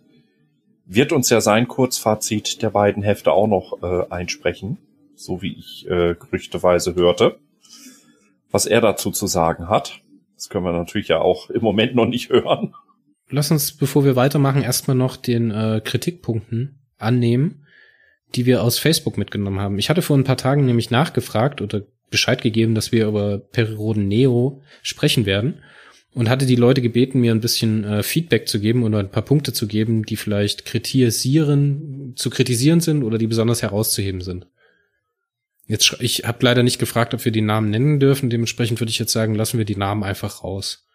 wird uns ja sein Kurzfazit der beiden Hefte auch noch äh, einsprechen, so wie ich äh, gerüchteweise hörte, was er dazu zu sagen hat. Das können wir natürlich ja auch im Moment noch nicht hören. Lass uns, bevor wir weitermachen, erstmal noch den äh, Kritikpunkten annehmen, die wir aus Facebook mitgenommen haben. Ich hatte vor ein paar Tagen nämlich nachgefragt oder Bescheid gegeben, dass wir über Perioden Neo sprechen werden und hatte die Leute gebeten, mir ein bisschen äh, Feedback zu geben oder ein paar Punkte zu geben, die vielleicht kritisieren, zu kritisieren sind oder die besonders herauszuheben sind. Jetzt, ich habe leider nicht gefragt, ob wir die Namen nennen dürfen. Dementsprechend würde ich jetzt sagen, lassen wir die Namen einfach raus.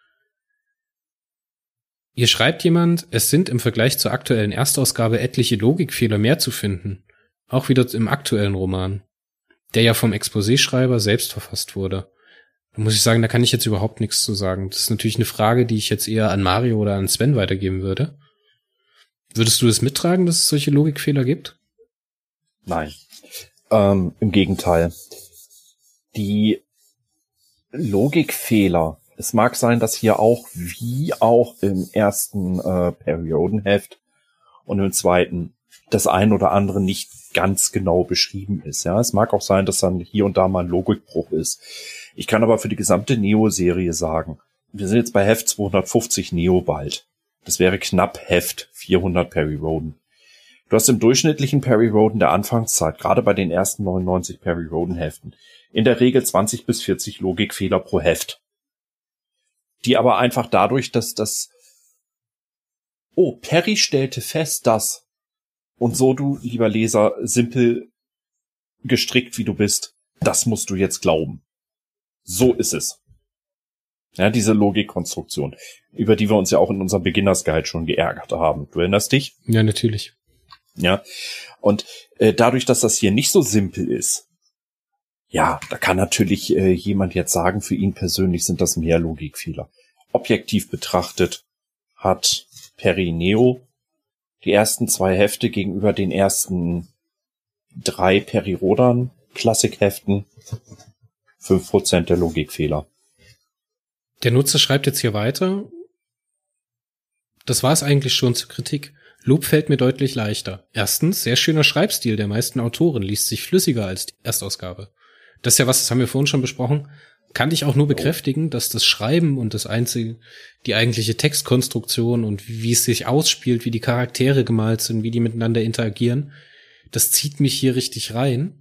Hier schreibt jemand, es sind im Vergleich zur aktuellen Erstausgabe etliche Logikfehler mehr zu finden. Auch wieder im aktuellen Roman. Der ja vom Exposé-Schreiber selbst verfasst wurde. Da muss ich sagen, da kann ich jetzt überhaupt nichts zu sagen. Das ist natürlich eine Frage, die ich jetzt eher an Mario oder an Sven weitergeben würde. Würdest du das mittragen, dass es solche Logikfehler gibt? Nein. Ähm, Im Gegenteil. Die Logikfehler. Es mag sein, dass hier auch, wie auch im ersten äh, Periodenheft und im zweiten, das ein oder andere nicht ganz genau beschrieben ist. Ja, es mag auch sein, dass dann hier und da mal ein Logikbruch ist. Ich kann aber für die gesamte Neo-Serie sagen, wir sind jetzt bei Heft 250 Neo bald. Das wäre knapp Heft 400 Perry Roden. Du hast im durchschnittlichen Perry Roden der Anfangszeit, gerade bei den ersten 99 Perry Roden Heften, in der Regel 20 bis 40 Logikfehler pro Heft. Die aber einfach dadurch, dass das, oh, Perry stellte fest, dass, und so du, lieber Leser, simpel gestrickt wie du bist, das musst du jetzt glauben. So ist es. Ja, diese Logikkonstruktion, über die wir uns ja auch in unserem Beginners Guide schon geärgert haben. Du erinnerst dich? Ja, natürlich. Ja. Und äh, dadurch, dass das hier nicht so simpel ist, ja, da kann natürlich äh, jemand jetzt sagen, für ihn persönlich sind das mehr Logikfehler. Objektiv betrachtet hat Perineo die ersten zwei Hefte gegenüber den ersten drei Perirodan Klassikheften fünf Prozent der Logikfehler. Der Nutzer schreibt jetzt hier weiter. Das war es eigentlich schon zur Kritik. Lob fällt mir deutlich leichter. Erstens, sehr schöner Schreibstil der meisten Autoren liest sich flüssiger als die Erstausgabe. Das ist ja was, das haben wir vorhin schon besprochen. Kann ich auch nur bekräftigen, dass das Schreiben und das einzige, die eigentliche Textkonstruktion und wie es sich ausspielt, wie die Charaktere gemalt sind, wie die miteinander interagieren, das zieht mich hier richtig rein.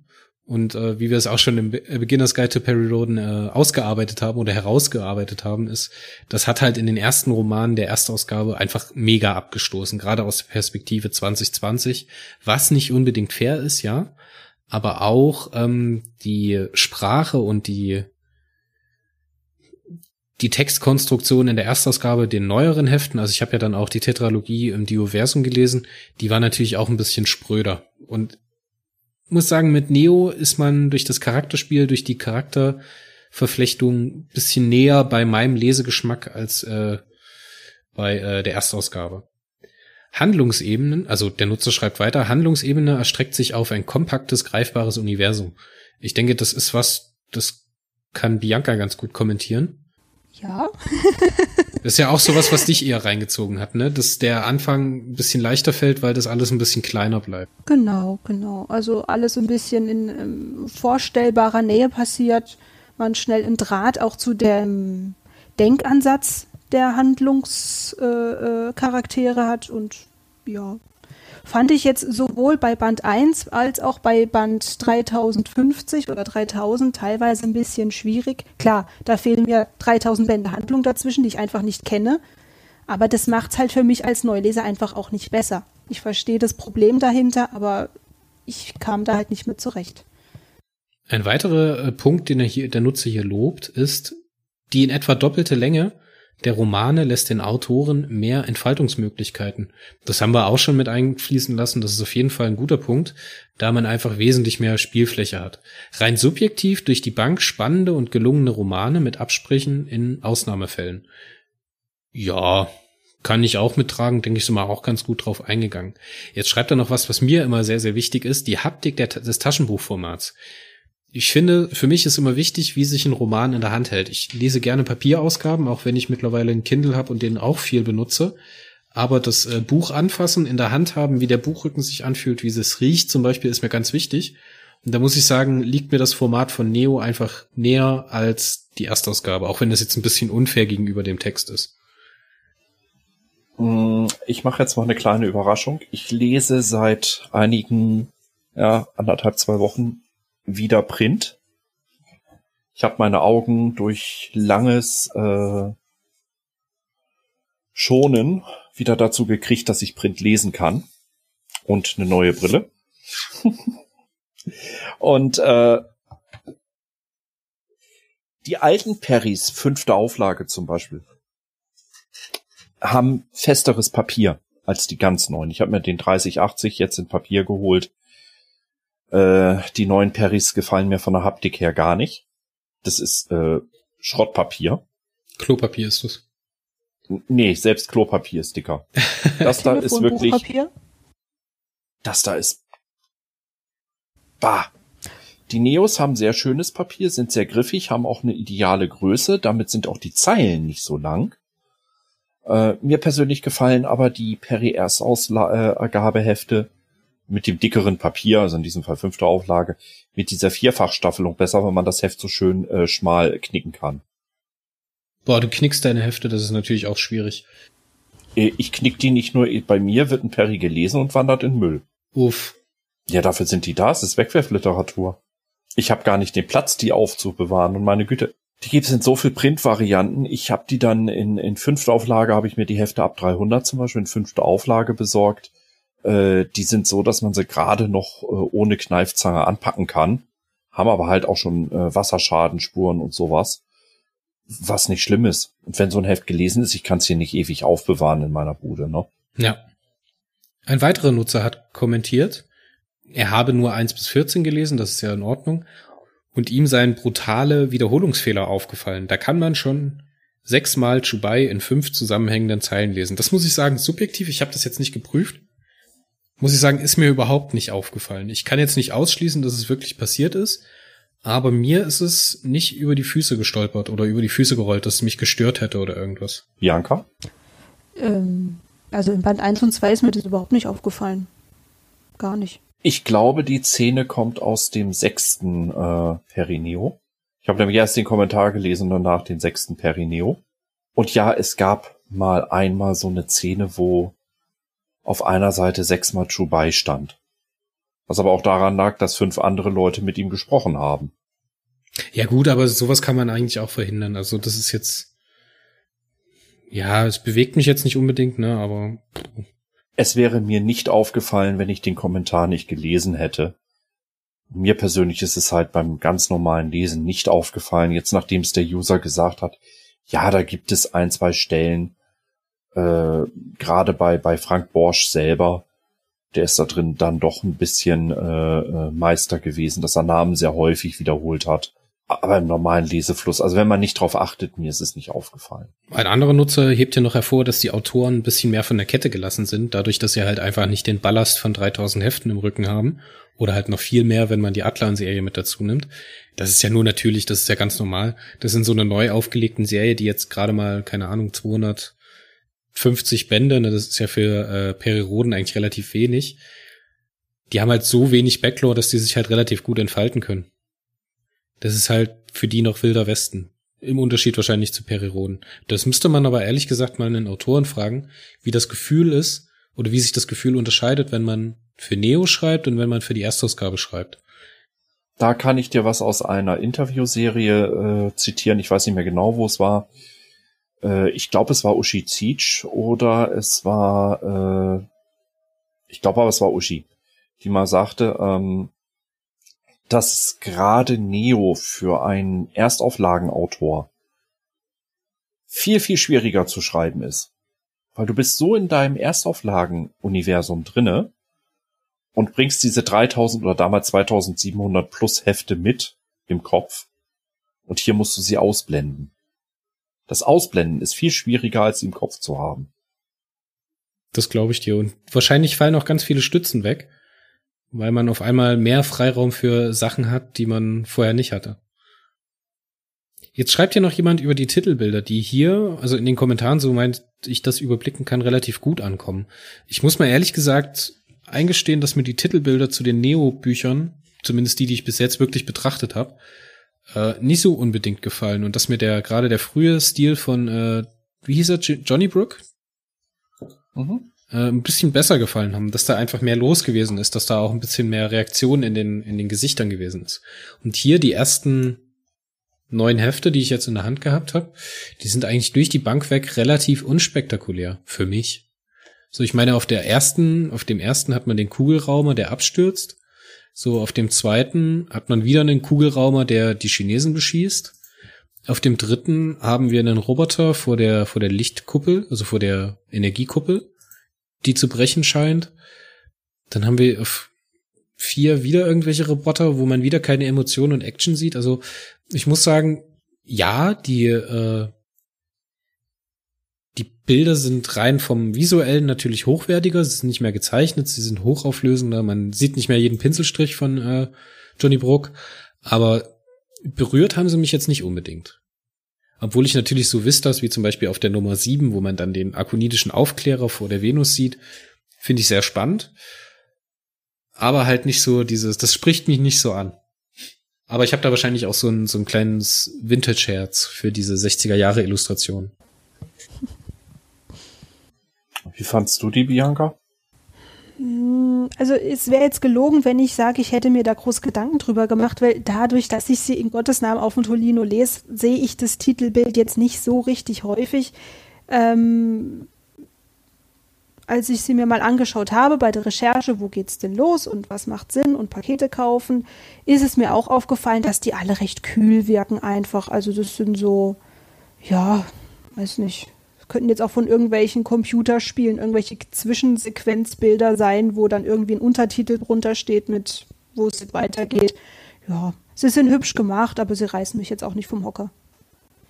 Und äh, wie wir es auch schon im äh, Beginners Guide to Perry Roden äh, ausgearbeitet haben oder herausgearbeitet haben, ist, das hat halt in den ersten Romanen der Erstausgabe einfach mega abgestoßen, gerade aus der Perspektive 2020, was nicht unbedingt fair ist, ja, aber auch ähm, die Sprache und die die Textkonstruktion in der Erstausgabe, den neueren Heften, also ich habe ja dann auch die Tetralogie im Dioversum gelesen, die war natürlich auch ein bisschen spröder. Und muss sagen, mit Neo ist man durch das Charakterspiel, durch die Charakterverflechtung bisschen näher bei meinem Lesegeschmack als äh, bei äh, der Erstausgabe. Handlungsebenen, also der Nutzer schreibt weiter, Handlungsebene erstreckt sich auf ein kompaktes, greifbares Universum. Ich denke, das ist was, das kann Bianca ganz gut kommentieren. Ja. das ist ja auch sowas, was dich eher reingezogen hat, ne? Dass der Anfang ein bisschen leichter fällt, weil das alles ein bisschen kleiner bleibt. Genau, genau. Also alles ein bisschen in ähm, vorstellbarer Nähe passiert. Man schnell einen Draht auch zu dem Denkansatz der Handlungscharaktere äh, äh, hat und ja, fand ich jetzt sowohl bei Band 1 als auch bei Band 3050 oder 3000 teilweise ein bisschen schwierig. Klar, da fehlen mir 3000 Bände Handlung dazwischen, die ich einfach nicht kenne. Aber das macht's halt für mich als Neuleser einfach auch nicht besser. Ich verstehe das Problem dahinter, aber ich kam da halt nicht mit zurecht. Ein weiterer äh, Punkt, den er hier, der Nutzer hier lobt, ist die in etwa doppelte Länge der Romane lässt den Autoren mehr Entfaltungsmöglichkeiten. Das haben wir auch schon mit einfließen lassen. Das ist auf jeden Fall ein guter Punkt, da man einfach wesentlich mehr Spielfläche hat. Rein subjektiv durch die Bank spannende und gelungene Romane mit Absprechen in Ausnahmefällen. Ja, kann ich auch mittragen, denke ich, sind wir auch ganz gut drauf eingegangen. Jetzt schreibt er noch was, was mir immer sehr, sehr wichtig ist, die Haptik der, des Taschenbuchformats ich finde, für mich ist immer wichtig, wie sich ein Roman in der Hand hält. Ich lese gerne Papierausgaben, auch wenn ich mittlerweile einen Kindle habe und den auch viel benutze. Aber das äh, Buch anfassen, in der Hand haben, wie der Buchrücken sich anfühlt, wie es riecht zum Beispiel, ist mir ganz wichtig. Und da muss ich sagen, liegt mir das Format von Neo einfach näher als die Erstausgabe, auch wenn das jetzt ein bisschen unfair gegenüber dem Text ist. Mm, ich mache jetzt mal eine kleine Überraschung. Ich lese seit einigen, ja, anderthalb, zwei Wochen wieder Print. Ich habe meine Augen durch langes äh, Schonen wieder dazu gekriegt, dass ich Print lesen kann. Und eine neue Brille. und äh, die alten Perrys, fünfte Auflage zum Beispiel, haben festeres Papier als die ganz neuen. Ich habe mir den 3080 jetzt in Papier geholt. Äh, die neuen Perrys gefallen mir von der Haptik her gar nicht. Das ist äh, Schrottpapier. Klopapier ist das. Nee, selbst Klopapier ist dicker. Das da ist wirklich. Das da ist. Bah. Die Neos haben sehr schönes Papier, sind sehr griffig, haben auch eine ideale Größe. Damit sind auch die Zeilen nicht so lang. Äh, mir persönlich gefallen aber die Perry Erstausgabehefte mit dem dickeren Papier, also in diesem Fall fünfte Auflage, mit dieser Vierfachstaffelung besser, wenn man das Heft so schön äh, schmal knicken kann. Boah, du knickst deine Hefte, das ist natürlich auch schwierig. Äh, ich knick die nicht nur, bei mir wird ein Perry gelesen und wandert in Müll. Uff. Ja, dafür sind die da, es ist Wegwerfliteratur. Ich habe gar nicht den Platz, die aufzubewahren und meine Güte, die gibt es in so viel Printvarianten. Ich habe die dann in, in fünfter Auflage, habe ich mir die Hefte ab 300 zum Beispiel in fünfter Auflage besorgt. Äh, die sind so, dass man sie gerade noch äh, ohne Kneifzange anpacken kann, haben aber halt auch schon äh, Wasserschadenspuren und sowas, was nicht schlimm ist. Und wenn so ein Heft gelesen ist, ich kann es hier nicht ewig aufbewahren in meiner Bude, ne? Ja. Ein weiterer Nutzer hat kommentiert, er habe nur 1 bis 14 gelesen, das ist ja in Ordnung, und ihm seien brutale Wiederholungsfehler aufgefallen. Da kann man schon sechsmal Chubai in fünf zusammenhängenden Zeilen lesen. Das muss ich sagen, subjektiv, ich habe das jetzt nicht geprüft, muss ich sagen, ist mir überhaupt nicht aufgefallen. Ich kann jetzt nicht ausschließen, dass es wirklich passiert ist, aber mir ist es nicht über die Füße gestolpert oder über die Füße gerollt, dass es mich gestört hätte oder irgendwas. Bianca? Ähm, also in Band 1 und 2 ist mir das überhaupt nicht aufgefallen. Gar nicht. Ich glaube, die Szene kommt aus dem sechsten äh, Perineo. Ich habe nämlich erst den Kommentar gelesen und danach den sechsten Perineo. Und ja, es gab mal einmal so eine Szene, wo auf einer Seite sechsmal Chubai stand. Was aber auch daran lag, dass fünf andere Leute mit ihm gesprochen haben. Ja gut, aber sowas kann man eigentlich auch verhindern. Also das ist jetzt, ja, es bewegt mich jetzt nicht unbedingt, ne, aber es wäre mir nicht aufgefallen, wenn ich den Kommentar nicht gelesen hätte. Mir persönlich ist es halt beim ganz normalen Lesen nicht aufgefallen, jetzt nachdem es der User gesagt hat, ja, da gibt es ein, zwei Stellen, äh, gerade bei, bei Frank Borsch selber, der ist da drin dann doch ein bisschen äh, äh, Meister gewesen, dass er Namen sehr häufig wiederholt hat aber im normalen Lesefluss. Also wenn man nicht drauf achtet, mir ist es nicht aufgefallen. Ein anderer Nutzer hebt ja noch hervor, dass die Autoren ein bisschen mehr von der Kette gelassen sind, dadurch, dass sie halt einfach nicht den Ballast von 3000 Heften im Rücken haben. Oder halt noch viel mehr, wenn man die Atlan-Serie mit dazu nimmt. Das ist ja nur natürlich, das ist ja ganz normal. Das sind so eine neu aufgelegten Serie, die jetzt gerade mal, keine Ahnung, 250 Bände, ne, das ist ja für äh, Periroden eigentlich relativ wenig. Die haben halt so wenig Backlore, dass die sich halt relativ gut entfalten können. Das ist halt für die noch wilder Westen. Im Unterschied wahrscheinlich zu Periroden. Das müsste man aber ehrlich gesagt mal einen Autoren fragen, wie das Gefühl ist oder wie sich das Gefühl unterscheidet, wenn man für Neo schreibt und wenn man für die Erstausgabe schreibt. Da kann ich dir was aus einer Interviewserie äh, zitieren. Ich weiß nicht mehr genau, wo es war. Äh, ich glaube, es war Uschi Zietsch oder es war, äh, ich glaube aber, es war Uschi, die mal sagte, ähm, dass gerade Neo für einen Erstauflagenautor viel, viel schwieriger zu schreiben ist. Weil du bist so in deinem Erstauflagen-Universum drinne und bringst diese 3000 oder damals 2700 plus Hefte mit im Kopf und hier musst du sie ausblenden. Das Ausblenden ist viel schwieriger als sie im Kopf zu haben. Das glaube ich dir. Und wahrscheinlich fallen auch ganz viele Stützen weg weil man auf einmal mehr Freiraum für Sachen hat, die man vorher nicht hatte. Jetzt schreibt hier noch jemand über die Titelbilder, die hier, also in den Kommentaren, so meint ich das überblicken kann, relativ gut ankommen. Ich muss mal ehrlich gesagt eingestehen, dass mir die Titelbilder zu den Neo-Büchern, zumindest die, die ich bis jetzt wirklich betrachtet habe, äh, nicht so unbedingt gefallen und dass mir der gerade der frühe Stil von, äh, wie hieß er, Johnny Brook? Mhm äh, ein bisschen besser gefallen haben, dass da einfach mehr los gewesen ist, dass da auch ein bisschen mehr Reaktion in den, in den Gesichtern gewesen ist. Und hier die ersten neun Hefte, die ich jetzt in der Hand gehabt habe, die sind eigentlich durch die Bank weg relativ unspektakulär für mich. So, ich meine, auf der ersten, auf dem ersten hat man den Kugelraumer, der abstürzt. So, auf dem zweiten hat man wieder einen Kugelraumer, der die Chinesen beschießt. Auf dem dritten haben wir einen Roboter vor der, vor der Lichtkuppel, also vor der Energiekuppel die zu brechen scheint. Dann haben wir auf vier wieder irgendwelche Roboter, wo man wieder keine Emotionen und Action sieht. Also ich muss sagen, ja, die äh, die Bilder sind rein vom visuellen natürlich hochwertiger. Sie sind nicht mehr gezeichnet, sie sind hochauflösender. Man sieht nicht mehr jeden Pinselstrich von äh, Johnny Brook, aber berührt haben sie mich jetzt nicht unbedingt. Obwohl ich natürlich so Vistas wie zum Beispiel auf der Nummer 7, wo man dann den akonidischen Aufklärer vor der Venus sieht, finde ich sehr spannend. Aber halt nicht so dieses, das spricht mich nicht so an. Aber ich habe da wahrscheinlich auch so ein, so ein kleines Vintage-Herz für diese 60er Jahre Illustration. Wie fandst du die, Bianca? Mm, also es wäre jetzt gelogen, wenn ich sage, ich hätte mir da groß Gedanken drüber gemacht, weil dadurch, dass ich sie in Gottes Namen auf dem Tolino lese, sehe ich das Titelbild jetzt nicht so richtig häufig. Ähm, als ich sie mir mal angeschaut habe bei der Recherche, wo geht's denn los und was macht Sinn und Pakete kaufen, ist es mir auch aufgefallen, dass die alle recht kühl wirken einfach. Also das sind so, ja, weiß nicht, könnten jetzt auch von irgendwelchen Computerspielen irgendwelche Zwischensequenzbilder sein, wo dann irgendwie ein Untertitel drunter steht mit, wo es weitergeht. Ja, sie sind hübsch gemacht, aber sie reißen mich jetzt auch nicht vom Hocker.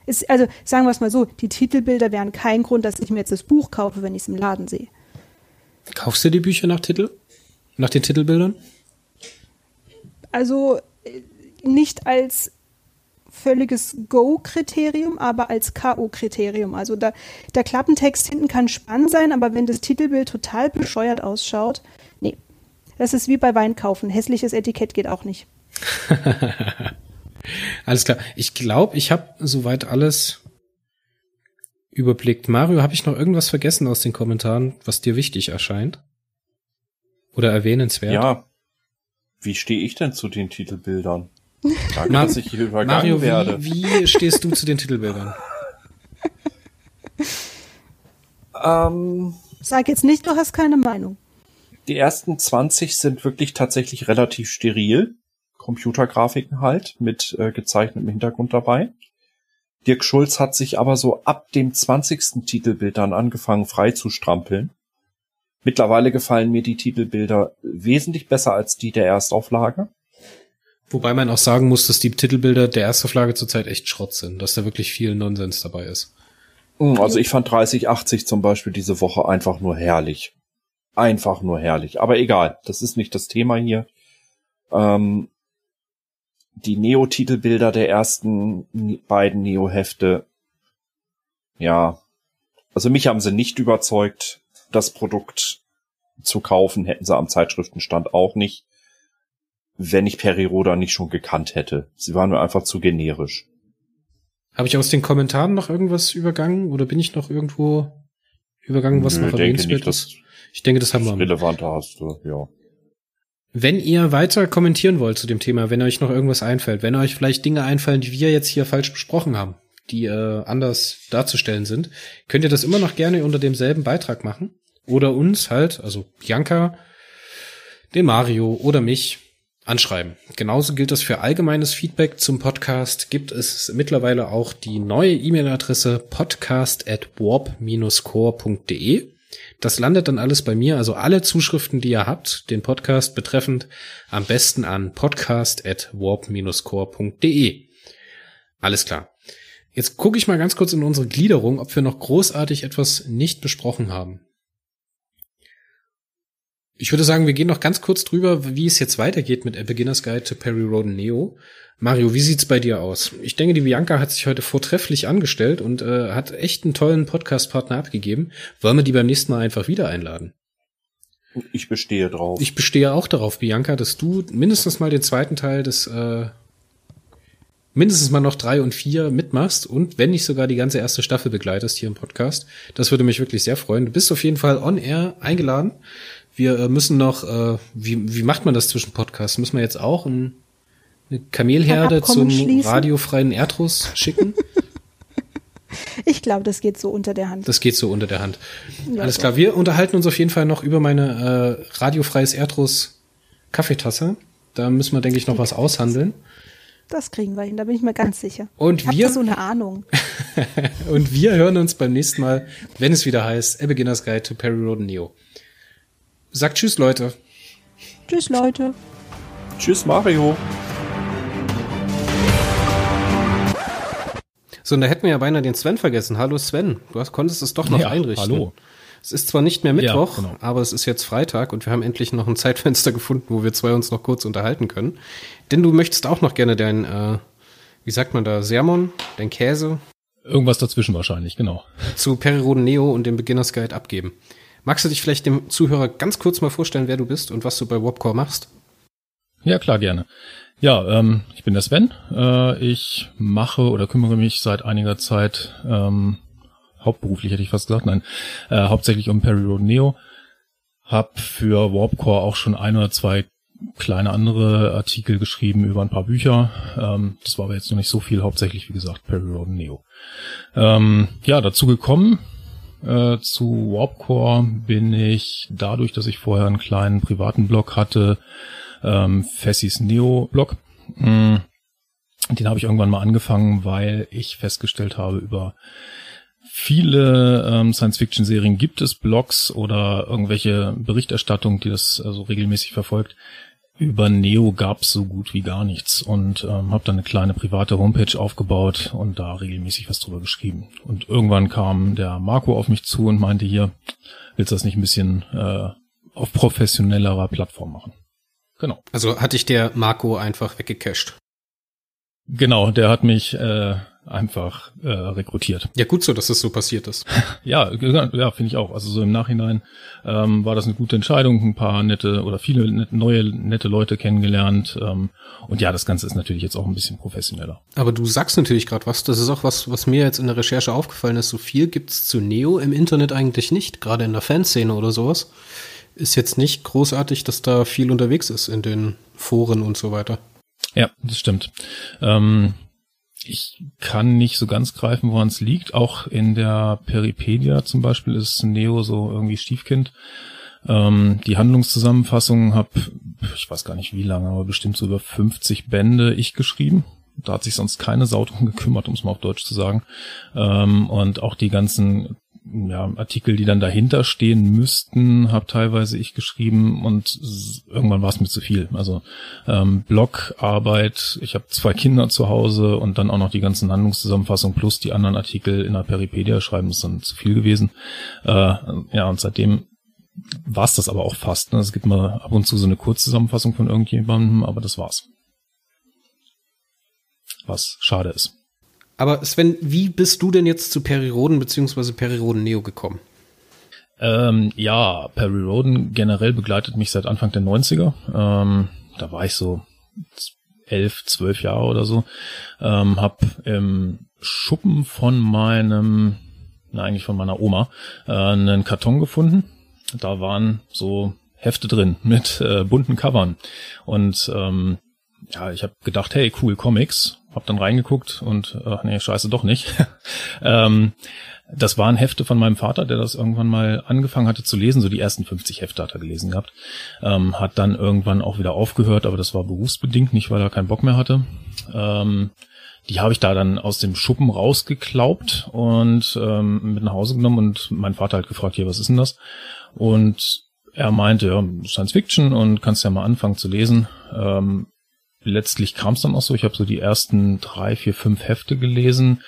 Ist, also sagen wir es mal so, die Titelbilder wären kein Grund, dass ich mir jetzt das Buch kaufe, wenn ich es im Laden sehe. Kaufst du die Bücher nach Titel? Nach den Titelbildern? Also äh, nicht als völliges Go-Kriterium, aber als K.O.-Kriterium. Also da, der Klappentext hinten kann spannend sein, aber wenn das Titelbild total bescheuert ausschaut, nee. Das ist wie bei Wein kaufen. Hässliches Etikett geht auch nicht. alles klar. Ich glaube, ich habe soweit alles überblickt. Mario, habe ich noch irgendwas vergessen aus den Kommentaren, was dir wichtig erscheint? Oder erwähnenswert? Ja. Wie stehe ich denn zu den Titelbildern? Danke, Mar dass ich hier übergangen Mario, werde. Wie, wie stehst du zu den Titelbildern? ähm, Sag jetzt nicht, du hast keine Meinung. Die ersten 20 sind wirklich tatsächlich relativ steril. Computergrafiken halt, mit äh, gezeichnetem Hintergrund dabei. Dirk Schulz hat sich aber so ab dem 20. Titelbild dann angefangen frei zu strampeln. Mittlerweile gefallen mir die Titelbilder wesentlich besser als die der Erstauflage. Wobei man auch sagen muss, dass die Titelbilder der Erstauflage zurzeit echt Schrott sind, dass da wirklich viel Nonsens dabei ist. Hm, also ich fand 3080 zum Beispiel diese Woche einfach nur herrlich. Einfach nur herrlich. Aber egal, das ist nicht das Thema hier. Ähm, die Neo-Titelbilder der ersten beiden Neo-Hefte, ja, also mich haben sie nicht überzeugt, das Produkt zu kaufen, hätten sie am Zeitschriftenstand auch nicht, wenn ich Periroda nicht schon gekannt hätte. Sie waren mir einfach zu generisch. Habe ich aus den Kommentaren noch irgendwas übergangen oder bin ich noch irgendwo übergangen, was Nö, noch erwähnenswert ist? Ich denke, das haben wir. Relevanter hast du, ja. Wenn ihr weiter kommentieren wollt zu dem Thema, wenn euch noch irgendwas einfällt, wenn euch vielleicht Dinge einfallen, die wir jetzt hier falsch besprochen haben, die äh, anders darzustellen sind, könnt ihr das immer noch gerne unter demselben Beitrag machen. Oder uns halt, also Bianca, den Mario oder mich anschreiben. Genauso gilt das für allgemeines Feedback zum Podcast. Gibt es mittlerweile auch die neue E-Mail-Adresse podcast at warp-core.de. Das landet dann alles bei mir, also alle Zuschriften, die ihr habt, den Podcast betreffend, am besten an podcast@warp-core.de. Alles klar. Jetzt gucke ich mal ganz kurz in unsere Gliederung, ob wir noch großartig etwas nicht besprochen haben. Ich würde sagen, wir gehen noch ganz kurz drüber, wie es jetzt weitergeht mit A Beginner's Guide to Perry Roden Neo. Mario, wie sieht's bei dir aus? Ich denke, die Bianca hat sich heute vortrefflich angestellt und äh, hat echt einen tollen Podcast-Partner abgegeben. Wollen wir die beim nächsten Mal einfach wieder einladen? Ich bestehe drauf. Ich bestehe auch darauf, Bianca, dass du mindestens mal den zweiten Teil des äh, mindestens mal noch drei und vier mitmachst und wenn nicht sogar die ganze erste Staffel begleitest hier im Podcast. Das würde mich wirklich sehr freuen. Du bist auf jeden Fall on air eingeladen. Wir äh, müssen noch, äh, wie, wie macht man das zwischen Podcasts? Müssen wir jetzt auch ein, eine Kamelherde zum schließen? radiofreien Erdruss schicken? Ich glaube, das geht so unter der Hand. Das geht so unter der Hand. Ja, Alles klar, wir unterhalten uns auf jeden Fall noch über meine äh, radiofreies Erdruss Kaffeetasse. Da müssen wir, denke ich, noch was aushandeln. Das kriegen wir hin, da bin ich mir ganz sicher. Und ich wir so eine Ahnung. und wir hören uns beim nächsten Mal, wenn es wieder heißt, A Beginner's Guide to Perry Road Neo. Sagt Tschüss, Leute. Tschüss, Leute. Tschüss, Mario. So, und da hätten wir ja beinahe den Sven vergessen. Hallo Sven, du hast, konntest es doch noch ja, einrichten. Hallo. Es ist zwar nicht mehr Mittwoch, ja, genau. aber es ist jetzt Freitag und wir haben endlich noch ein Zeitfenster gefunden, wo wir zwei uns noch kurz unterhalten können. Denn du möchtest auch noch gerne dein, äh, wie sagt man da, Sermon, dein Käse? Irgendwas dazwischen wahrscheinlich, genau. Zu Periroden Neo und dem Beginners Guide abgeben. Magst du dich vielleicht dem Zuhörer ganz kurz mal vorstellen, wer du bist und was du bei Wobcore machst? Ja, klar, gerne. Ja, ähm, ich bin der Sven. Äh, ich mache oder kümmere mich seit einiger Zeit ähm, hauptberuflich hätte ich fast gesagt, nein, äh, hauptsächlich um Perry Road Neo. Hab für Warpcore auch schon ein oder zwei kleine andere Artikel geschrieben über ein paar Bücher. Ähm, das war aber jetzt noch nicht so viel, hauptsächlich wie gesagt Perry Road Neo. Ähm, ja, dazu gekommen äh, zu Warpcore bin ich dadurch, dass ich vorher einen kleinen privaten Blog hatte, ähm, Fessis Neo Blog. Mm, den habe ich irgendwann mal angefangen, weil ich festgestellt habe, über viele ähm, Science-Fiction-Serien gibt es Blogs oder irgendwelche Berichterstattungen, die das also regelmäßig verfolgt. Über Neo gab's so gut wie gar nichts und ähm, habe dann eine kleine private Homepage aufgebaut und da regelmäßig was drüber geschrieben. Und irgendwann kam der Marco auf mich zu und meinte hier, willst du das nicht ein bisschen äh, auf professionellerer Plattform machen? Genau. Also hatte ich der Marco einfach weggecached. Genau, der hat mich äh, einfach äh, rekrutiert. Ja, gut so, dass das so passiert ist. ja, ja, finde ich auch. Also so im Nachhinein ähm, war das eine gute Entscheidung, ein paar nette oder viele nette, neue nette Leute kennengelernt. Ähm, und ja, das Ganze ist natürlich jetzt auch ein bisschen professioneller. Aber du sagst natürlich gerade was, das ist auch was, was mir jetzt in der Recherche aufgefallen ist. So viel gibt's zu Neo im Internet eigentlich nicht, gerade in der Fanszene oder sowas. Ist jetzt nicht großartig, dass da viel unterwegs ist in den Foren und so weiter. Ja, das stimmt. Ähm, ich kann nicht so ganz greifen, woran es liegt. Auch in der Peripedia zum Beispiel ist Neo so irgendwie Stiefkind. Ähm, die Handlungszusammenfassung habe, ich weiß gar nicht wie lange, aber bestimmt so über 50 Bände ich geschrieben. Da hat sich sonst keine Sau drum gekümmert, um es mal auf Deutsch zu sagen. Ähm, und auch die ganzen ja, Artikel, die dann dahinter stehen müssten, habe teilweise ich geschrieben und irgendwann war es mir zu viel. Also ähm, Blogarbeit, ich habe zwei Kinder zu Hause und dann auch noch die ganzen Handlungszusammenfassungen plus die anderen Artikel in der Peripedia schreiben, ist dann zu viel gewesen. Äh, ja, und seitdem war es das aber auch fast. Ne? Es gibt mal ab und zu so eine Kurzzusammenfassung von irgendjemandem, aber das war's. Was schade ist. Aber Sven, wie bist du denn jetzt zu Perry Roden bzw. Perry Roden Neo gekommen? Ähm, ja, Perry Roden generell begleitet mich seit Anfang der 90er. Ähm, da war ich so elf, zwölf Jahre oder so. Ähm, hab im Schuppen von meinem, na eigentlich von meiner Oma, äh, einen Karton gefunden. Da waren so Hefte drin mit äh, bunten Covern. Und ähm, ja, ich habe gedacht, hey, cool, Comics. Hab dann reingeguckt und, ach nee, scheiße, doch nicht. ähm, das waren Hefte von meinem Vater, der das irgendwann mal angefangen hatte zu lesen. So die ersten 50 Hefte hat er gelesen gehabt. Ähm, hat dann irgendwann auch wieder aufgehört, aber das war berufsbedingt, nicht weil er keinen Bock mehr hatte. Ähm, die habe ich da dann aus dem Schuppen rausgeklaubt und ähm, mit nach Hause genommen und mein Vater hat gefragt, hier, was ist denn das? Und er meinte, ja, Science Fiction und kannst ja mal anfangen zu lesen. Ähm, letztlich kam es dann auch so. Ich habe so die ersten drei, vier, fünf Hefte gelesen,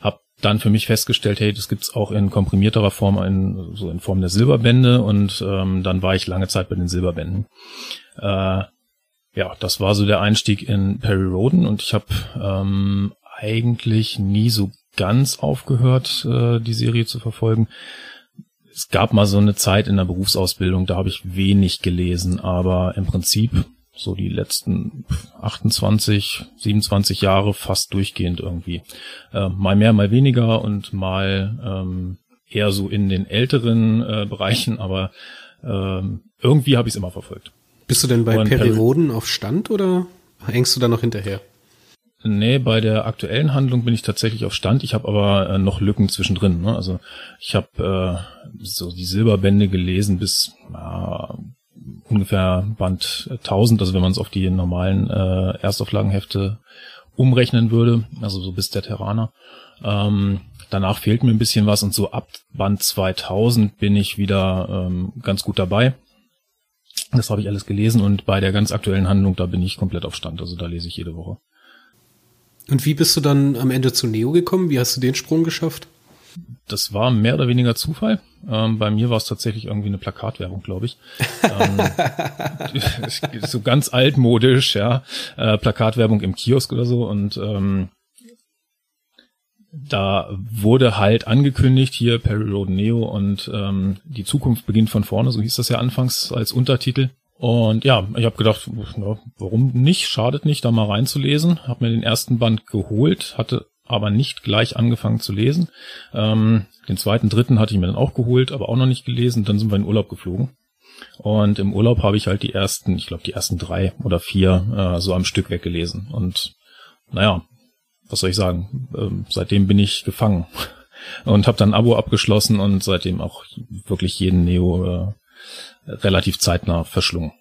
habe dann für mich festgestellt, hey, das gibt's auch in komprimierterer Form, in, so in Form der Silberbände und ähm, dann war ich lange Zeit bei den Silberbänden. Äh, ja, das war so der Einstieg in Perry Roden und ich habe ähm, eigentlich nie so ganz aufgehört, äh, die Serie zu verfolgen. Es gab mal so eine Zeit in der Berufsausbildung, da habe ich wenig gelesen, aber im Prinzip so die letzten 28, 27 Jahre fast durchgehend irgendwie. Äh, mal mehr, mal weniger und mal ähm, eher so in den älteren äh, Bereichen, aber ähm, irgendwie habe ich es immer verfolgt. Bist du denn bei Perioden auf Stand oder hängst du da noch hinterher? Nee, bei der aktuellen Handlung bin ich tatsächlich auf Stand. Ich habe aber äh, noch Lücken zwischendrin. Ne? Also ich habe äh, so die Silberbände gelesen bis äh, ungefähr Band 1000, also wenn man es auf die normalen äh, Erstauflagenhefte umrechnen würde, also so bis der Terraner. Ähm, danach fehlt mir ein bisschen was und so ab Band 2000 bin ich wieder ähm, ganz gut dabei. Das habe ich alles gelesen und bei der ganz aktuellen Handlung, da bin ich komplett auf Stand, also da lese ich jede Woche. Und wie bist du dann am Ende zu Neo gekommen? Wie hast du den Sprung geschafft? Das war mehr oder weniger Zufall. Ähm, bei mir war es tatsächlich irgendwie eine Plakatwerbung, glaube ich. ähm, so ganz altmodisch, ja. Äh, Plakatwerbung im Kiosk oder so. Und ähm, da wurde halt angekündigt, hier Perry Road Neo und ähm, die Zukunft beginnt von vorne, so hieß das ja anfangs als Untertitel. Und ja, ich habe gedacht, warum nicht? Schadet nicht, da mal reinzulesen. Hab mir den ersten Band geholt, hatte aber nicht gleich angefangen zu lesen. Ähm, den zweiten, dritten hatte ich mir dann auch geholt, aber auch noch nicht gelesen. Dann sind wir in Urlaub geflogen. Und im Urlaub habe ich halt die ersten, ich glaube die ersten drei oder vier äh, so am Stück weggelesen. Und naja, was soll ich sagen? Ähm, seitdem bin ich gefangen und habe dann ein Abo abgeschlossen und seitdem auch wirklich jeden Neo äh, relativ zeitnah verschlungen.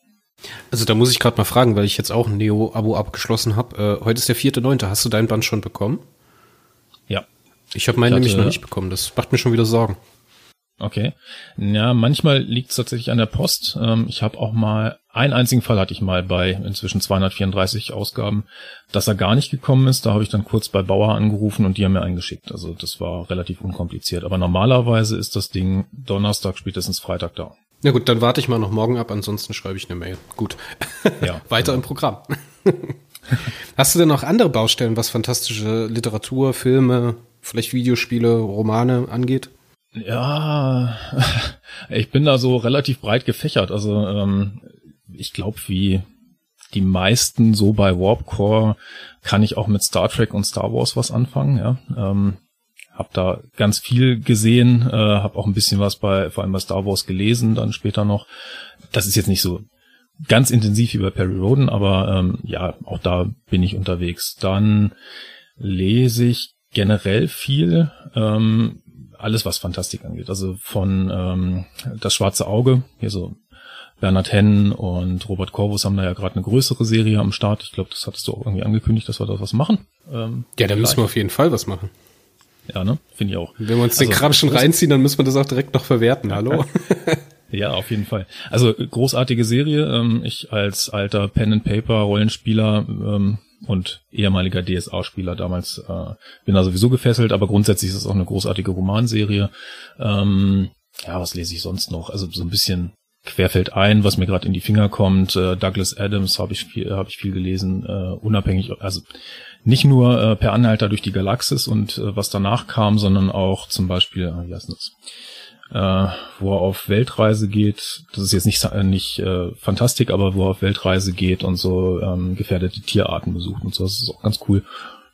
Also da muss ich gerade mal fragen, weil ich jetzt auch ein Neo-Abo abgeschlossen habe. Äh, heute ist der vierte Neunte. Hast du dein Band schon bekommen? Ja. Ich habe meinen nämlich noch nicht bekommen. Das macht mir schon wieder Sorgen. Okay. Ja, manchmal liegt es tatsächlich an der Post. Ähm, ich habe auch mal, einen einzigen Fall hatte ich mal bei inzwischen 234 Ausgaben, dass er gar nicht gekommen ist. Da habe ich dann kurz bei Bauer angerufen und die haben mir eingeschickt. Also das war relativ unkompliziert. Aber normalerweise ist das Ding Donnerstag, spätestens Freitag da. Na gut, dann warte ich mal noch morgen ab, ansonsten schreibe ich eine Mail. Gut. Ja, Weiter genau. im Programm. Hast du denn noch andere Baustellen, was fantastische Literatur, Filme, vielleicht Videospiele, Romane angeht? Ja, ich bin da so relativ breit gefächert. Also ähm, ich glaube, wie die meisten so bei Warpcore kann ich auch mit Star Trek und Star Wars was anfangen. Ja, ähm, hab da ganz viel gesehen, äh, habe auch ein bisschen was bei vor allem bei Star Wars gelesen, dann später noch. Das ist jetzt nicht so ganz intensiv wie bei Perry Roden, aber ähm, ja, auch da bin ich unterwegs. Dann lese ich generell viel. Ähm, alles, was Fantastik angeht. Also von ähm, Das Schwarze Auge, hier so Bernhard Henn und Robert Corvus haben da ja gerade eine größere Serie am Start. Ich glaube, das hattest du auch irgendwie angekündigt, dass wir da was machen. Ähm, ja, da müssen wir auf jeden Fall was machen. Ja, ne? Finde ich auch. Wenn wir uns also, den Kram schon reinziehen, dann müssen wir das auch direkt noch verwerten. Hallo? Ja, auf jeden Fall. Also großartige Serie. Ähm, ich als alter Pen and Paper Rollenspieler ähm, und ehemaliger DSA-Spieler damals äh, bin da sowieso gefesselt, aber grundsätzlich ist es auch eine großartige Romanserie. Ähm, ja, was lese ich sonst noch? Also so ein bisschen querfeld ein, was mir gerade in die Finger kommt. Äh, Douglas Adams habe ich viel, habe ich viel gelesen, äh, unabhängig, also nicht nur per Anhalter durch die Galaxis und was danach kam, sondern auch zum Beispiel, wie heißt das? Äh, wo er auf Weltreise geht. Das ist jetzt nicht, äh, nicht äh, Fantastik, aber wo er auf Weltreise geht und so ähm, gefährdete Tierarten besucht und so. Das ist auch ganz cool.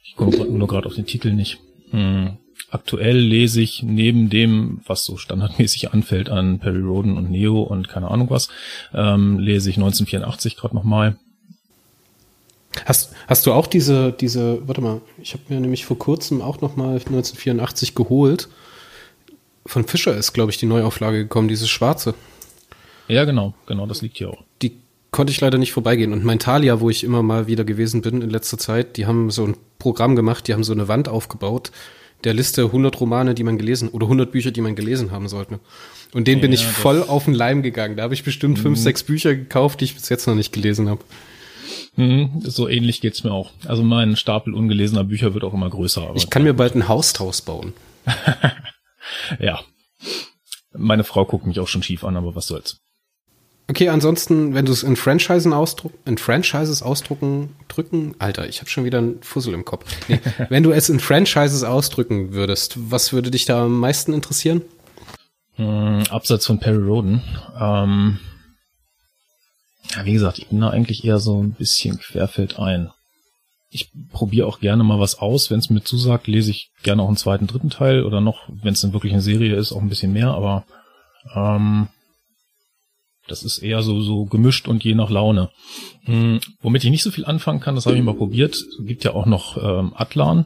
Ich komme nur gerade auf den Titel nicht. Hm. Aktuell lese ich neben dem, was so standardmäßig anfällt an Perry Roden und Neo und keine Ahnung was, ähm, lese ich 1984 gerade nochmal. Hast, hast du auch diese, diese, warte mal, ich habe mir nämlich vor kurzem auch nochmal 1984 geholt von Fischer ist, glaube ich, die Neuauflage gekommen, dieses schwarze. Ja, genau, genau, das liegt hier auch. Die konnte ich leider nicht vorbeigehen. Und mein Thalia, wo ich immer mal wieder gewesen bin in letzter Zeit, die haben so ein Programm gemacht, die haben so eine Wand aufgebaut, der Liste 100 Romane, die man gelesen, oder 100 Bücher, die man gelesen haben sollte. Und den ja, bin ich voll auf den Leim gegangen. Da habe ich bestimmt fünf, mhm. sechs Bücher gekauft, die ich bis jetzt noch nicht gelesen habe. Mhm, so ähnlich geht's mir auch. Also mein Stapel ungelesener Bücher wird auch immer größer. ich kann mir bald ein Hausthaus bauen. ja. Meine Frau guckt mich auch schon schief an, aber was soll's. Okay, ansonsten, wenn du es in Franchisen ausdruck, in Franchises ausdrucken, drücken, Alter, ich habe schon wieder einen Fussel im Kopf. Nee, wenn du es in Franchises ausdrücken würdest, was würde dich da am meisten interessieren? Mm, abseits von Perry Roden. Ähm, ja, wie gesagt, ich bin da eigentlich eher so ein bisschen querfeld ein ich probiere auch gerne mal was aus. Wenn es mir zusagt, lese ich gerne auch einen zweiten, dritten Teil oder noch, wenn es dann wirklich eine Serie ist, auch ein bisschen mehr, aber ähm, das ist eher so, so gemischt und je nach Laune. Hm, womit ich nicht so viel anfangen kann, das habe ich mal probiert. Gibt ja auch noch ähm, Atlan.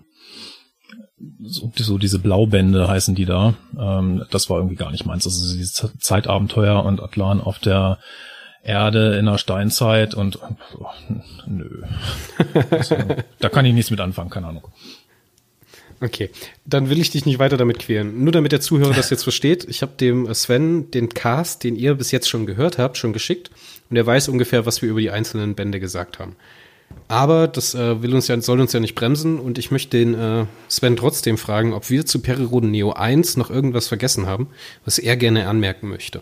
So, so diese Blaubände heißen die da. Ähm, das war irgendwie gar nicht meins. Also diese Zeitabenteuer und Atlan auf der Erde in der Steinzeit und oh, nö. Also, da kann ich nichts mit anfangen, keine Ahnung. Okay, dann will ich dich nicht weiter damit quälen. Nur damit der Zuhörer das jetzt versteht, ich habe dem Sven den Cast, den ihr bis jetzt schon gehört habt, schon geschickt und er weiß ungefähr, was wir über die einzelnen Bände gesagt haben. Aber das äh, will uns ja, soll uns ja nicht bremsen und ich möchte den äh, Sven trotzdem fragen, ob wir zu Periroden Neo 1 noch irgendwas vergessen haben, was er gerne anmerken möchte.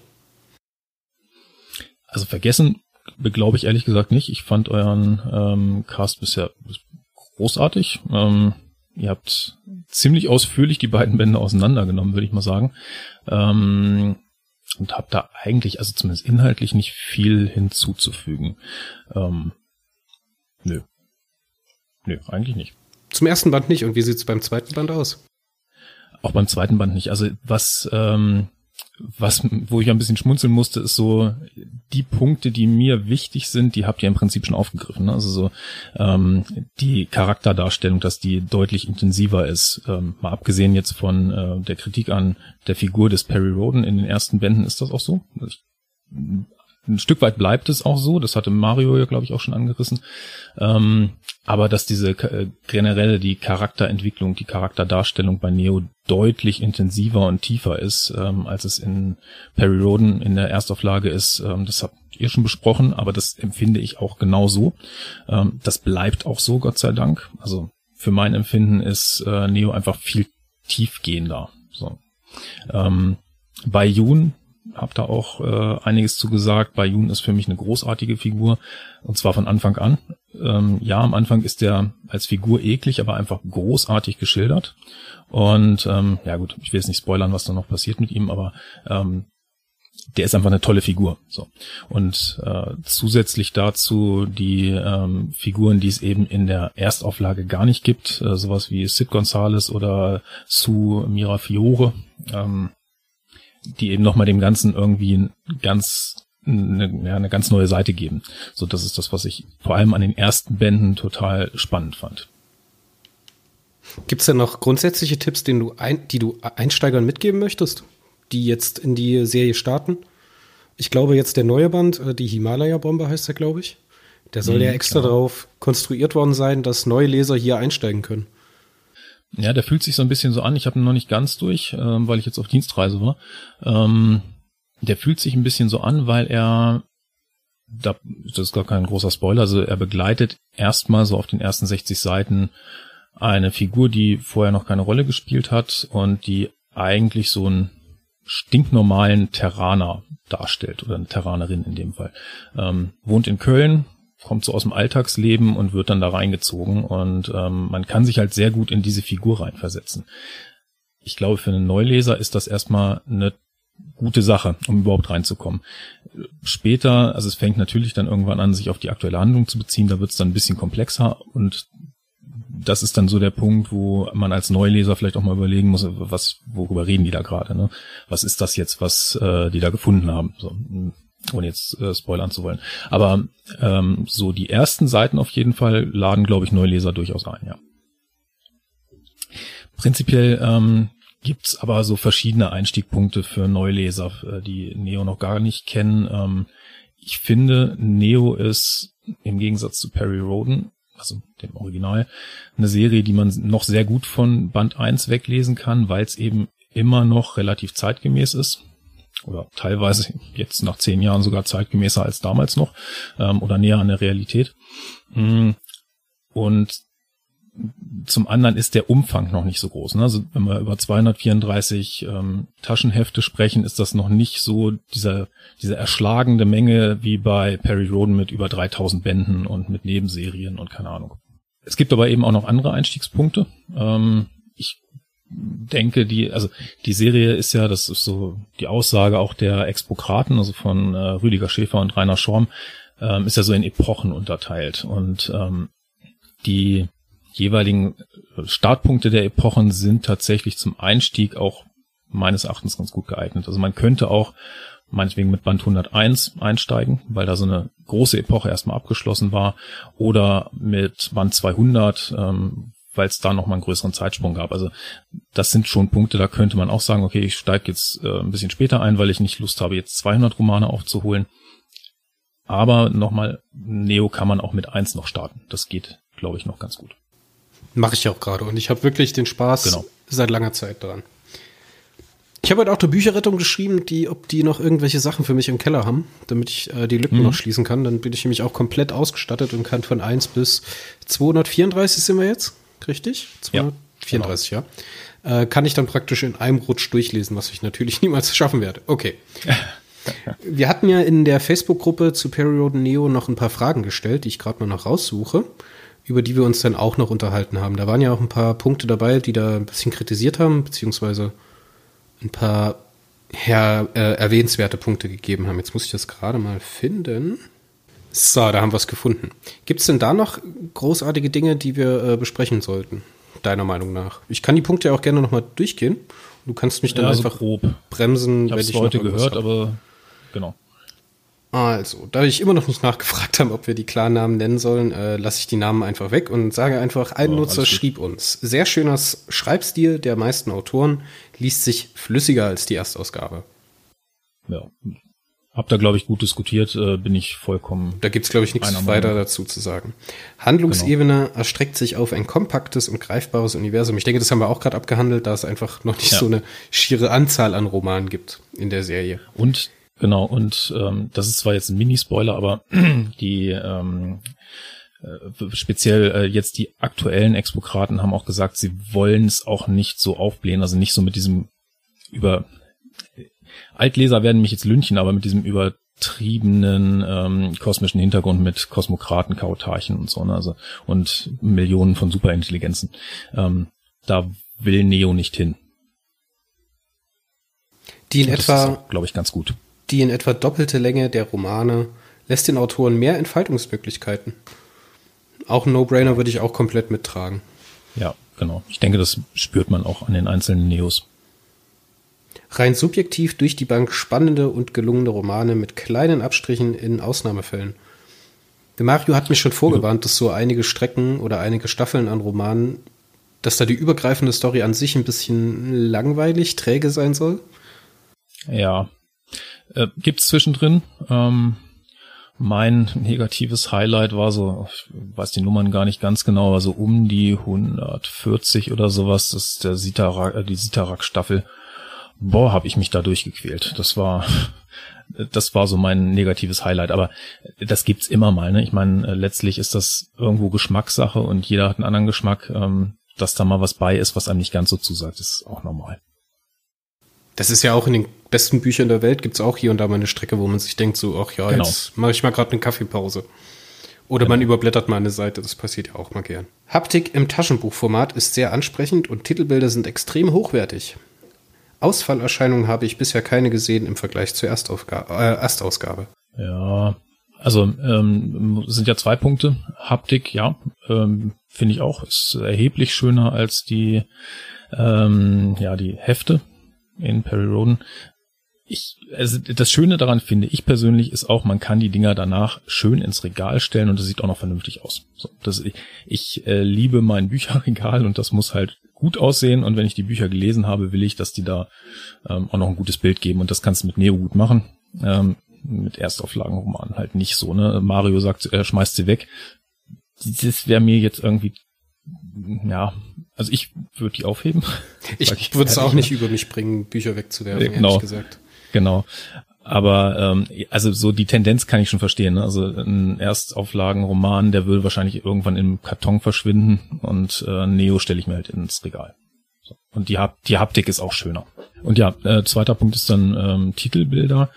Also vergessen glaube ich ehrlich gesagt nicht. Ich fand euren ähm, Cast bisher großartig. Ähm, ihr habt ziemlich ausführlich die beiden Bände auseinandergenommen, würde ich mal sagen. Ähm, und habt da eigentlich, also zumindest inhaltlich, nicht viel hinzuzufügen. Ähm, nö. Nö, eigentlich nicht. Zum ersten Band nicht. Und wie sieht's beim zweiten Band aus? Auch beim zweiten Band nicht. Also was, ähm, was, wo ich ein bisschen schmunzeln musste, ist so die Punkte, die mir wichtig sind, die habt ihr im Prinzip schon aufgegriffen. Ne? Also so ähm, die Charakterdarstellung, dass die deutlich intensiver ist. Ähm, mal abgesehen jetzt von äh, der Kritik an der Figur des Perry Roden in den ersten Bänden ist das auch so. Also ich ein Stück weit bleibt es auch so, das hatte Mario ja, glaube ich, auch schon angerissen. Ähm, aber dass diese äh, generelle die Charakterentwicklung, die Charakterdarstellung bei Neo deutlich intensiver und tiefer ist, ähm, als es in Perry Roden in der Erstauflage ist, ähm, das habt ihr schon besprochen, aber das empfinde ich auch genau so. Ähm, das bleibt auch so, Gott sei Dank. Also für mein Empfinden ist äh, Neo einfach viel tiefgehender. So. Ähm, bei Jun habe da auch äh, einiges zu gesagt. Bei Jun ist für mich eine großartige Figur und zwar von Anfang an. Ähm, ja, am Anfang ist der als Figur eklig, aber einfach großartig geschildert. Und ähm, ja gut, ich will jetzt nicht spoilern, was da noch passiert mit ihm, aber ähm, der ist einfach eine tolle Figur. So und äh, zusätzlich dazu die ähm, Figuren, die es eben in der Erstauflage gar nicht gibt, äh, sowas wie Sid Gonzales oder Sue Mirafiore. Ähm, die eben nochmal dem Ganzen irgendwie ganz eine, ja, eine ganz neue Seite geben. So, das ist das, was ich vor allem an den ersten Bänden total spannend fand. Gibt es denn noch grundsätzliche Tipps, den du ein, die du Einsteigern mitgeben möchtest, die jetzt in die Serie starten? Ich glaube jetzt der neue Band, äh, die Himalaya-Bombe heißt er, glaube ich. Der soll mhm, ja extra klar. darauf konstruiert worden sein, dass neue Leser hier einsteigen können. Ja, der fühlt sich so ein bisschen so an. Ich habe ihn noch nicht ganz durch, ähm, weil ich jetzt auf Dienstreise war. Ähm, der fühlt sich ein bisschen so an, weil er, da, das ist gar kein großer Spoiler, also er begleitet erstmal so auf den ersten 60 Seiten eine Figur, die vorher noch keine Rolle gespielt hat und die eigentlich so einen stinknormalen Terraner darstellt oder eine Terranerin in dem Fall. Ähm, wohnt in Köln, kommt so aus dem Alltagsleben und wird dann da reingezogen und ähm, man kann sich halt sehr gut in diese Figur reinversetzen. Ich glaube, für einen Neuleser ist das erstmal eine gute Sache, um überhaupt reinzukommen. Später, also es fängt natürlich dann irgendwann an, sich auf die aktuelle Handlung zu beziehen, da wird es dann ein bisschen komplexer und das ist dann so der Punkt, wo man als Neuleser vielleicht auch mal überlegen muss, was, worüber reden die da gerade, ne? Was ist das jetzt, was äh, die da gefunden haben? So, ohne jetzt äh, spoilern zu wollen. Aber ähm, so die ersten Seiten auf jeden Fall laden, glaube ich, Neuleser durchaus ein, ja. Prinzipiell ähm, gibt's aber so verschiedene Einstiegpunkte für Neuleser, äh, die Neo noch gar nicht kennen. Ähm, ich finde, Neo ist im Gegensatz zu Perry Roden, also dem Original, eine Serie, die man noch sehr gut von Band 1 weglesen kann, weil es eben immer noch relativ zeitgemäß ist oder teilweise jetzt nach zehn Jahren sogar zeitgemäßer als damals noch ähm, oder näher an der Realität. Mm. Und zum anderen ist der Umfang noch nicht so groß. Ne? Also wenn wir über 234 ähm, Taschenhefte sprechen, ist das noch nicht so dieser, diese erschlagende Menge wie bei Perry Roden mit über 3000 Bänden und mit Nebenserien und keine Ahnung. Es gibt aber eben auch noch andere Einstiegspunkte. Ähm, ich denke, die, also die Serie ist ja, das ist so die Aussage auch der Expokraten, also von äh, Rüdiger Schäfer und Rainer Schorm, ähm, ist ja so in Epochen unterteilt. Und ähm, die jeweiligen Startpunkte der Epochen sind tatsächlich zum Einstieg auch meines Erachtens ganz gut geeignet. Also man könnte auch meinetwegen mit Band 101 einsteigen, weil da so eine große Epoche erstmal abgeschlossen war, oder mit Band 200, ähm, weil es da nochmal einen größeren Zeitsprung gab. Also das sind schon Punkte, da könnte man auch sagen, okay, ich steige jetzt äh, ein bisschen später ein, weil ich nicht Lust habe, jetzt 200 Romane aufzuholen. Aber nochmal, Neo kann man auch mit eins noch starten. Das geht, glaube ich, noch ganz gut. Mache ich auch gerade und ich habe wirklich den Spaß genau. seit langer Zeit dran. Ich habe heute auch eine Bücherrettung geschrieben, die, ob die noch irgendwelche Sachen für mich im Keller haben, damit ich äh, die Lücken mhm. noch schließen kann. Dann bin ich nämlich auch komplett ausgestattet und kann von 1 bis 234 sind wir jetzt richtig? 234, ja. Genau. ja. Äh, kann ich dann praktisch in einem Rutsch durchlesen, was ich natürlich niemals schaffen werde. Okay. Wir hatten ja in der Facebook-Gruppe zu Perry Road Neo noch ein paar Fragen gestellt, die ich gerade mal noch raussuche, über die wir uns dann auch noch unterhalten haben. Da waren ja auch ein paar Punkte dabei, die da ein bisschen kritisiert haben, beziehungsweise ein paar ja, äh, erwähnenswerte Punkte gegeben haben. Jetzt muss ich das gerade mal finden. So, da haben wir es gefunden. Gibt es denn da noch großartige Dinge, die wir äh, besprechen sollten, deiner Meinung nach? Ich kann die Punkte ja auch gerne nochmal durchgehen. Du kannst mich dann Ja, so einfach grob. bremsen, Ich habe es heute gehört, aber genau. Also, da ich immer noch nicht nachgefragt habe, ob wir die Klarnamen nennen sollen, äh, lasse ich die Namen einfach weg und sage einfach, ein Ja, Nutzer schrieb uns. Sehr schöner Schreibstil der meisten Autoren, liest sich flüssiger als die Erstausgabe. Ja. Hab da, glaube ich, gut diskutiert, äh, bin ich vollkommen. Da gibt's glaube ich, nichts weiter dazu zu sagen. Handlungsebene erstreckt sich auf ein kompaktes und greifbares Universum. Ich denke, das haben wir auch gerade abgehandelt, da es einfach noch nicht Ja. so eine schiere Anzahl an Romanen gibt in der Serie. Und genau, und ähm, das ist zwar jetzt ein Mini-Spoiler, aber die ähm, äh, speziell äh, jetzt die aktuellen Expokraten haben auch gesagt, sie wollen es auch nicht so aufblähen, also nicht so mit diesem über Altleser werden mich jetzt lünchen, aber mit diesem übertriebenen ähm, kosmischen Hintergrund mit Kosmokraten, Kautarchen und so, ne? also und Millionen von Superintelligenzen. Ähm, da will Neo nicht hin. Die in etwa glaube ich, ganz gut. Die in etwa doppelte Länge der Romane lässt den Autoren mehr Entfaltungsmöglichkeiten. Auch ein No-Brainer würde ich auch komplett mittragen. Ja, genau. Ich denke, das spürt man auch an den einzelnen Neos. Rein subjektiv durch die Bank spannende und gelungene Romane mit kleinen Abstrichen in Ausnahmefällen. Der Mario hat mich schon vorgewarnt, dass so einige Strecken oder einige Staffeln an Romanen, dass da die übergreifende Story an sich ein bisschen langweilig, träge sein soll. Ja. Äh, gibt's zwischendrin. Ähm, mein negatives Highlight war so, ich weiß die Nummern gar nicht ganz genau, aber so um die 140 oder sowas. Das ist der Sitarak, äh, die Sitarak-Staffel. Boah, habe ich mich da durchgequält. Das war, das war so mein negatives Highlight. Aber das gibt's immer mal. Ne? Ich meine, äh, letztlich ist das irgendwo Geschmackssache und jeder hat einen anderen Geschmack. Ähm, dass da mal was bei ist, was einem nicht ganz so zusagt, ist auch normal. Das ist ja auch in den besten Büchern der Welt, gibt's auch hier und da mal eine Strecke, wo man sich denkt, so, ach ja, Genau. jetzt mache ich mal gerade eine Kaffeepause. Oder man überblättert mal eine Seite, das passiert ja auch mal gern. Haptik im Taschenbuchformat ist sehr ansprechend und Titelbilder sind extrem hochwertig. Ausfallerscheinungen habe ich bisher keine gesehen im Vergleich zur Erstaufga äh, Erstausgabe. Ja, also ähm, sind ja zwei Punkte. Haptik, ja, ähm, finde ich auch, ist erheblich schöner als die, ähm, ja, die Hefte in Perry Roden. Ich, also das Schöne daran finde ich persönlich ist auch, man kann die Dinger danach schön ins Regal stellen und es sieht auch noch vernünftig aus. So, das, ich ich äh, liebe mein Bücherregal und das muss halt gut aussehen und wenn ich die Bücher gelesen habe, will ich, dass die da ähm, auch noch ein gutes Bild geben und das kannst du mit Neo gut machen. Ähm, mit Erstauflagenromanen halt nicht so, ne? Mario sagt, er schmeißt sie weg. Das wäre mir jetzt irgendwie, ja, also ich würde die aufheben. Ich würde es auch nicht über mich bringen, Bücher wegzuwerfen, genau. ehrlich gesagt. Genau. Aber ähm, also so die Tendenz kann ich schon verstehen. Ne? Also ein Erstauflagenroman, der will wahrscheinlich irgendwann im Karton verschwinden und äh, Neo stelle ich mir halt ins Regal. So. Und die, Hap die Haptik ist auch schöner. Und ja, äh, zweiter Punkt ist dann ähm, Titelbilder.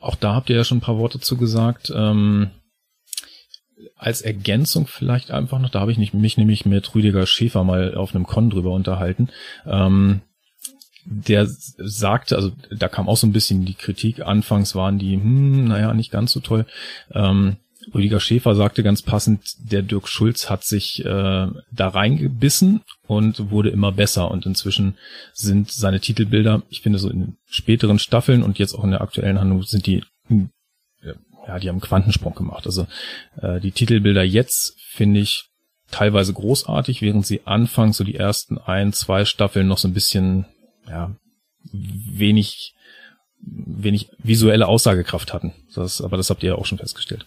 Auch da habt ihr ja schon ein paar Worte zu gesagt. Ähm, als Ergänzung vielleicht einfach noch, da habe ich mich nämlich mit Rüdiger Schäfer mal auf einem Con drüber unterhalten. Ähm, der sagte, also da kam auch so ein bisschen die Kritik, anfangs waren die, hm, naja, nicht ganz so toll. Ähm, Rüdiger Schäfer sagte ganz passend, der Dirk Schulz hat sich äh, da reingebissen und wurde immer besser und inzwischen sind seine Titelbilder, ich finde so in späteren Staffeln und jetzt auch in der aktuellen Handlung sind die hm, ja, die haben Quantensprung gemacht. Also äh, die Titelbilder jetzt finde ich teilweise großartig, während sie anfangs so die ersten ein, zwei Staffeln noch so ein bisschen ja, wenig wenig visuelle Aussagekraft hatten. Das, aber das habt ihr ja auch schon festgestellt.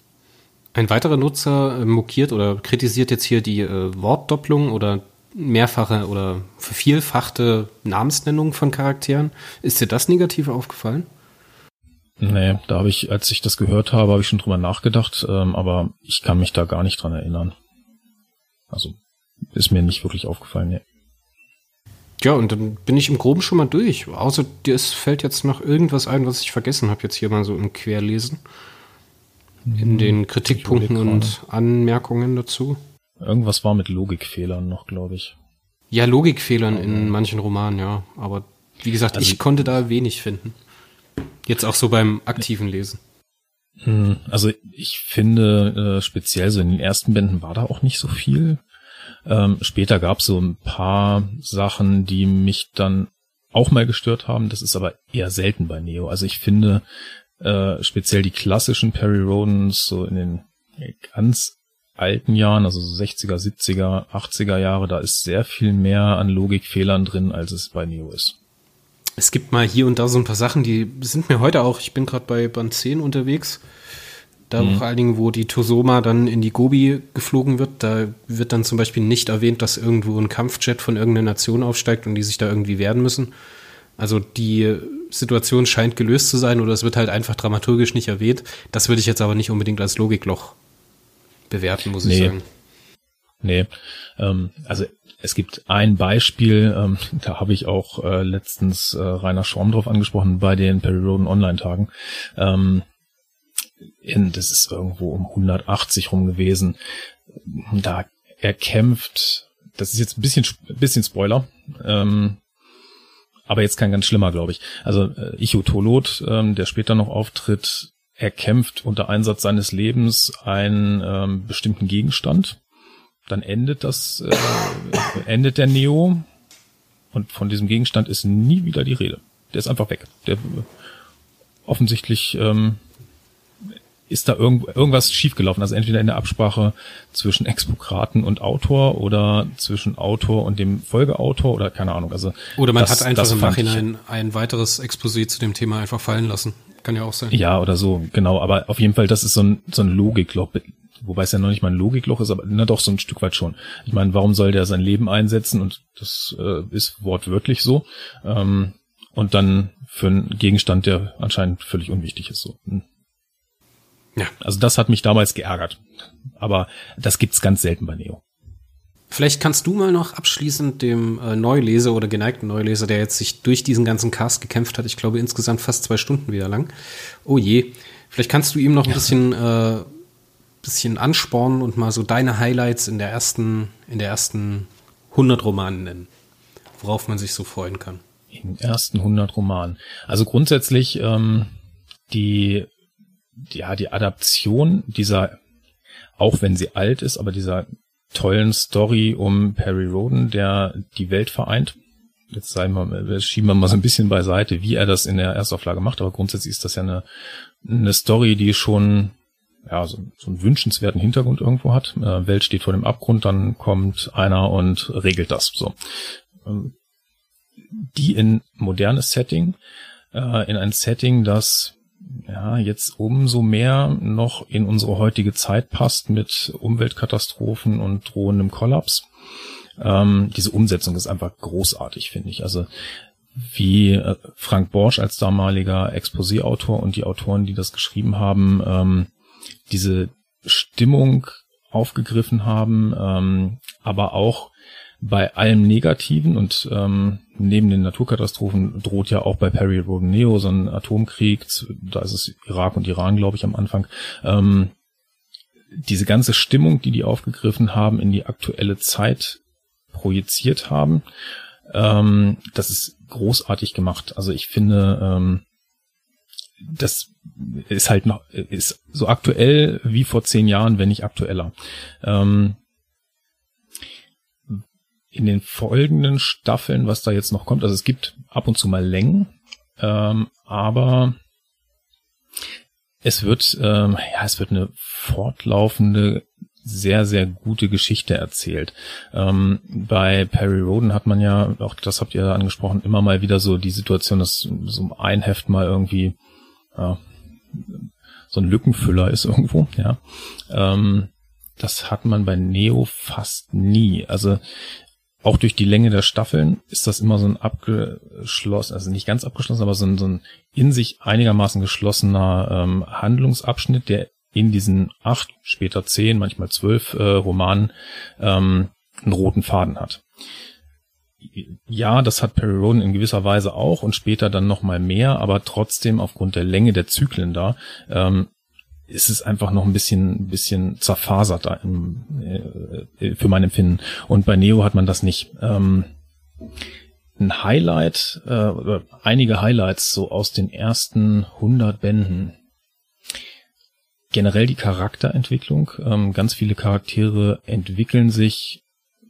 Ein weiterer Nutzer äh, mokiert oder kritisiert jetzt hier die äh, Wortdopplung oder mehrfache oder vervielfachte Namensnennung von Charakteren. Ist dir das negativ aufgefallen? Nee, da habe ich, als ich das gehört habe, habe ich schon drüber nachgedacht, ähm, aber ich kann mich da gar nicht dran erinnern. Also ist mir nicht wirklich aufgefallen. Nee. Ja, und dann bin ich im Groben schon mal durch. Außer dir es fällt jetzt noch irgendwas ein, was ich vergessen habe, jetzt hier mal so im Querlesen. In den Kritikpunkten und Anmerkungen dazu. Irgendwas war mit Logikfehlern noch, glaube ich. Ja, Logikfehlern in manchen Romanen, ja. Aber wie gesagt, Also- ich konnte da wenig finden. Jetzt auch so beim aktiven Lesen. Hm, also ich finde, äh, speziell so in den ersten Bänden war da auch nicht so viel. Ähm, später gab es so ein paar Sachen, die mich dann auch mal gestört haben. Das ist aber eher selten bei Neo. Also ich finde äh, speziell die klassischen Perry Rodens so in den ganz alten Jahren, also 60er, 70er, 80er Jahre, da ist sehr viel mehr an Logikfehlern drin, als es bei Neo ist. Es gibt mal hier und da so ein paar Sachen, die sind mir heute auch, ich bin gerade bei Band 10 unterwegs, da mhm. vor allen Dingen, wo die Tosoma dann in die Gobi geflogen wird, da wird dann zum Beispiel nicht erwähnt, dass irgendwo ein Kampfjet von irgendeiner Nation aufsteigt und die sich da irgendwie wehren müssen. Also die Situation scheint gelöst zu sein oder es wird halt einfach dramaturgisch nicht erwähnt. Das würde ich jetzt aber nicht unbedingt als Logikloch bewerten, muss nee. ich sagen. Nee, ähm, also es gibt ein Beispiel, ähm, da habe ich auch äh, letztens äh, Rainer Schorm drauf angesprochen bei den Perry Roden Online-Tagen. Ähm, in, das ist irgendwo um 180 rum gewesen. Da er kämpft, das ist jetzt ein bisschen, bisschen Spoiler, ähm, aber jetzt kein ganz schlimmer, glaube ich. Also äh, Icho Tolot, ähm, der später noch auftritt, er kämpft unter Einsatz seines Lebens einen ähm, bestimmten Gegenstand. Dann endet das, äh, endet der Neo und von diesem Gegenstand ist nie wieder die Rede. Der ist einfach weg. Der offensichtlich ähm, ist da irgend, irgendwas schiefgelaufen. Also entweder in der Absprache zwischen Expokraten und Autor oder zwischen Autor und dem Folgeautor oder keine Ahnung. Also oder man das, hat einfach im Nachhinein ein weiteres Exposé zu dem Thema einfach fallen lassen. Kann ja auch sein. Ja, oder so, genau. Aber auf jeden Fall, das ist so ein, so ein Logikloch. Wobei es ja noch nicht mal ein Logikloch ist, aber na doch so ein Stück weit schon. Ich meine, warum soll der sein Leben einsetzen? Und das äh, ist wortwörtlich so. Ähm, und dann für einen Gegenstand, der anscheinend völlig unwichtig ist. So. Ja. Also das hat mich damals geärgert. Aber das gibt's ganz selten bei Neo. Vielleicht kannst du mal noch abschließend dem äh, Neuleser oder geneigten Neuleser, der jetzt sich durch diesen ganzen Cast gekämpft hat, ich glaube insgesamt fast zwei Stunden wieder lang. Oh je. Vielleicht kannst du ihm noch ein ja. bisschen, äh, bisschen anspornen und mal so deine Highlights in der ersten, in der ersten 100 Romanen nennen, worauf man sich so freuen kann. In den ersten 100 Romanen. Also grundsätzlich ähm, die ja, die Adaption dieser, auch wenn sie alt ist, aber dieser tollen Story um Perry Roden, der die Welt vereint. Jetzt sagen wir, schieben wir mal so ein bisschen beiseite, wie er das in der Erstauflage macht, aber grundsätzlich ist das ja eine, eine Story, die schon ja, so, so einen wünschenswerten Hintergrund irgendwo hat. Äh, Welt steht vor dem Abgrund, dann kommt einer und regelt das. So. Ähm, die in modernes Setting, äh, in ein Setting, das ja, jetzt umso mehr noch in unsere heutige Zeit passt mit Umweltkatastrophen und drohendem Kollaps. Ähm, diese Umsetzung ist einfach großartig, finde ich. Also wie äh, Frank Borsch als damaliger Exposé-Autor und die Autoren, die das geschrieben haben, ähm, diese Stimmung aufgegriffen haben, ähm, aber auch bei allem Negativen und ähm, neben den Naturkatastrophen droht ja auch bei Perry Roden Neo so ein Atomkrieg, da ist es Irak und Iran, glaube ich, am Anfang. Ähm, diese ganze Stimmung, die die aufgegriffen haben, in die aktuelle Zeit projiziert haben, ähm, das ist großartig gemacht. Also ich finde, ähm, das ist halt noch, ist so aktuell wie vor zehn Jahren, wenn nicht aktueller. Ähm, in den folgenden Staffeln, was da jetzt noch kommt, also es gibt ab und zu mal Längen, ähm, aber es wird, ähm, ja, es wird eine fortlaufende, sehr, sehr gute Geschichte erzählt. Ähm, bei Perry Roden hat man ja, auch das habt ihr angesprochen, immer mal wieder so die Situation, dass so ein Heft mal irgendwie ja, so ein Lückenfüller ist irgendwo, ja. Ähm, das hat man bei Neo fast nie. Also auch durch die Länge der Staffeln ist das immer so ein abgeschlossen, also nicht ganz abgeschlossen, aber so ein, so ein in sich einigermaßen geschlossener ähm, Handlungsabschnitt, der in diesen acht, später zehn, manchmal zwölf äh, Romanen ähm, einen roten Faden hat. Ja, das hat Perry Roden in gewisser Weise auch und später dann noch mal mehr, aber trotzdem aufgrund der Länge der Zyklen da ähm, ist es einfach noch ein bisschen, bisschen zerfasert im, äh, für mein Empfinden. Und bei Neo hat man das nicht. Ähm, ein Highlight, äh, einige Highlights so aus den ersten 100 Bänden. generell die Charakterentwicklung. Ähm, ganz viele Charaktere entwickeln sich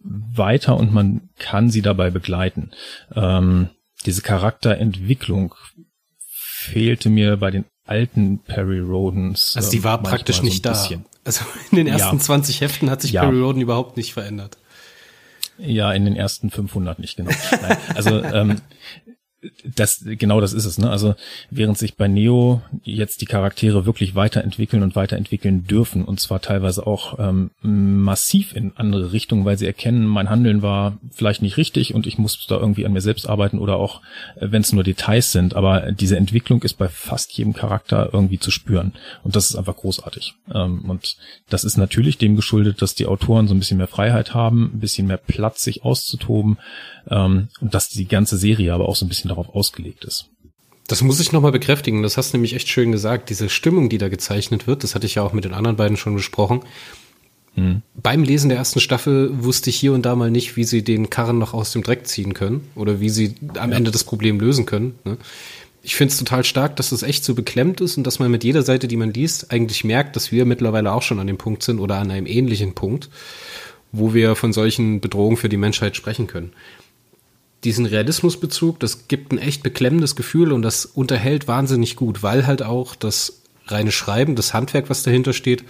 weiter und man kann sie dabei begleiten. Ähm, diese Charakterentwicklung fehlte mir bei den alten Perry Rodens. Also die war praktisch so nicht da. Bisschen. Also in den ersten ja. 20 Heften hat sich ja. Perry Roden überhaupt nicht verändert. Ja, in den ersten 500 nicht genau. Nein, also ähm, das genau das ist es. Ne? Also während sich bei Neo jetzt die Charaktere wirklich weiterentwickeln und weiterentwickeln dürfen und zwar teilweise auch ähm, massiv in andere Richtungen, weil sie erkennen, mein Handeln war vielleicht nicht richtig und ich muss da irgendwie an mir selbst arbeiten oder auch, äh, wenn es nur Details sind. Aber diese Entwicklung ist bei fast jedem Charakter irgendwie zu spüren und das ist einfach großartig. Ähm, und das ist natürlich dem geschuldet, dass die Autoren so ein bisschen mehr Freiheit haben, ein bisschen mehr Platz, sich auszutoben ähm, und dass die ganze Serie aber auch so ein bisschen darauf ausgelegt ist. Das muss ich nochmal bekräftigen. Das hast du nämlich echt schön gesagt. Diese Stimmung, die da gezeichnet wird, das hatte ich ja auch mit den anderen beiden schon besprochen. Mhm. Beim Lesen der ersten Staffel wusste ich hier und da mal nicht, wie sie den Karren noch aus dem Dreck ziehen können oder wie sie am ja. Ende das Problem lösen können. Ne? Ich finde es total stark, dass das echt so beklemmt ist und dass man mit jeder Seite, die man liest, eigentlich merkt, dass wir mittlerweile auch schon an dem Punkt sind oder an einem ähnlichen Punkt, wo wir von solchen Bedrohungen für die Menschheit sprechen können diesen Realismusbezug, das gibt ein echt beklemmendes Gefühl und das unterhält wahnsinnig gut, weil halt auch das reine Schreiben, das Handwerk, was dahinter steht,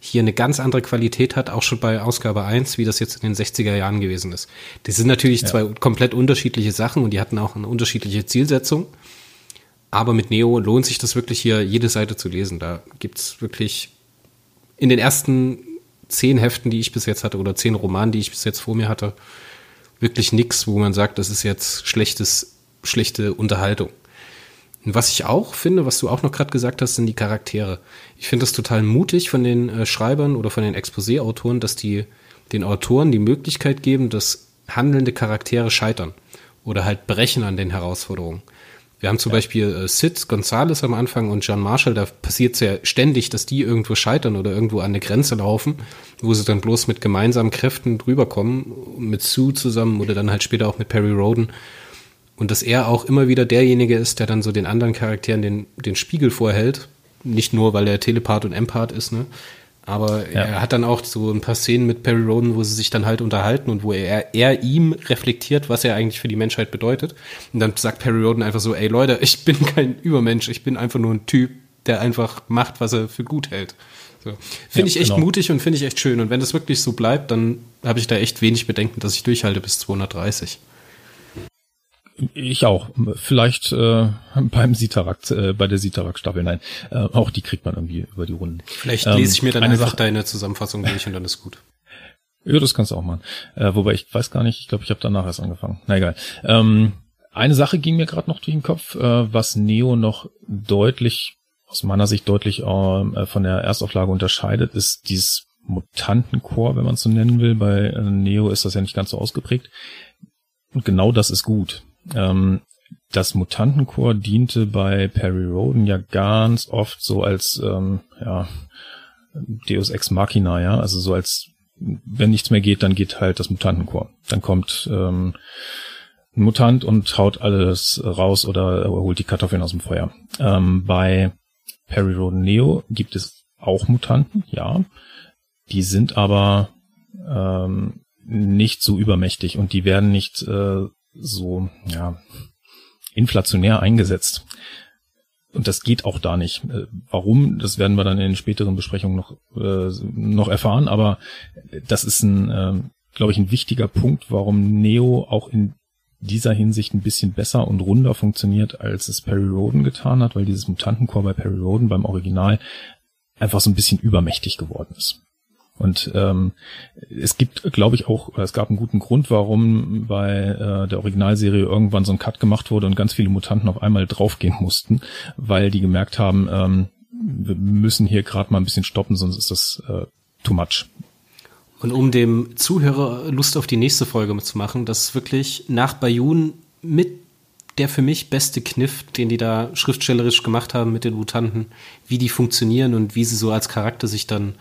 hier eine ganz andere Qualität hat, auch schon bei Ausgabe 1, wie das jetzt in den 60er Jahren gewesen ist. Das sind natürlich ja. zwei komplett unterschiedliche Sachen und die hatten auch eine unterschiedliche Zielsetzung. Aber mit Neo lohnt sich das wirklich hier, jede Seite zu lesen. Da gibt's wirklich in den ersten zehn Heften, die ich bis jetzt hatte, oder zehn Romanen, die ich bis jetzt vor mir hatte, wirklich nichts, wo man sagt, das ist jetzt schlechtes, schlechte Unterhaltung. Was ich auch finde, was du auch noch gerade gesagt hast, sind die Charaktere. Ich finde das total mutig von den äh, Schreibern oder von den Exposé-Autoren, dass die den Autoren die Möglichkeit geben, dass handelnde Charaktere scheitern oder halt brechen an den Herausforderungen. Wir haben zum ja. Beispiel äh, Sid Gonzales am Anfang und John Marshall, da passiert es ja ständig, dass die irgendwo scheitern oder irgendwo an eine Grenze laufen, wo sie dann bloß mit gemeinsamen Kräften drüber kommen, mit Sue zusammen oder dann halt später auch mit Perry Roden. Und dass er auch immer wieder derjenige ist, der dann so den anderen Charakteren den, den Spiegel vorhält. Nicht nur, weil er Telepath und Empath ist, ne? Aber ja. er hat dann auch so ein paar Szenen mit Perry Roden, wo sie sich dann halt unterhalten und wo er, er ihm reflektiert, was er eigentlich für die Menschheit bedeutet. Und dann sagt Perry Roden einfach so, ey Leute, ich bin kein Übermensch, ich bin einfach nur ein Typ, der einfach macht, was er für gut hält. So. Finde ja, ich echt genau. mutig und finde ich echt schön. Und wenn das wirklich so bleibt, dann habe ich da echt wenig Bedenken, dass ich durchhalte bis 230. Ich auch. Vielleicht äh, beim Sitarak, äh, bei der Sitarak-Staffel, nein. Äh, auch die kriegt man irgendwie über die Runden. Vielleicht ähm, lese ich mir dann einfach Sache, deine Zusammenfassung durch und dann ist gut. Ja, das kannst du auch machen. Äh, wobei ich weiß gar nicht, ich glaube, ich habe danach erst angefangen. Na egal. Ähm, eine Sache ging mir gerade noch durch den Kopf, äh, was Neo noch deutlich, aus meiner Sicht deutlich äh, von der Erstauflage unterscheidet, ist dieses Mutantenchor, wenn man es so nennen will. Bei äh, Neo ist das ja nicht ganz so ausgeprägt. Und genau das ist gut. Ähm, das Mutantenchor diente bei Perry Roden ja ganz oft so als ähm, ja, Deus Ex Machina, ja, also so als wenn nichts mehr geht, dann geht halt das Mutantenchor. Dann kommt ähm, ein Mutant und haut alles raus oder holt die Kartoffeln aus dem Feuer. Ähm, bei Perry Roden Neo gibt es auch Mutanten, ja. Die sind aber ähm, nicht so übermächtig und die werden nicht äh, so, ja, inflationär eingesetzt. Und das geht auch da nicht. Äh, warum? Das werden wir dann in den späteren Besprechungen noch, äh, noch erfahren. Aber das ist ein, äh, glaube ich, ein wichtiger Punkt, warum Neo auch in dieser Hinsicht ein bisschen besser und runder funktioniert, als es Perry Roden getan hat, weil dieses Mutantenchor bei Perry Roden beim Original einfach so ein bisschen übermächtig geworden ist. Und ähm, es gibt, glaube ich, auch, es gab einen guten Grund, warum bei äh, der Originalserie irgendwann so ein Cut gemacht wurde und ganz viele Mutanten auf einmal draufgehen mussten, weil die gemerkt haben, ähm, wir müssen hier gerade mal ein bisschen stoppen, sonst ist das äh, too much. Und um dem Zuhörer Lust auf die nächste Folge zu machen, das ist wirklich nach Bayun mit der für mich beste Kniff, den die da schriftstellerisch gemacht haben mit den Mutanten, wie die funktionieren und wie sie so als Charakter sich dann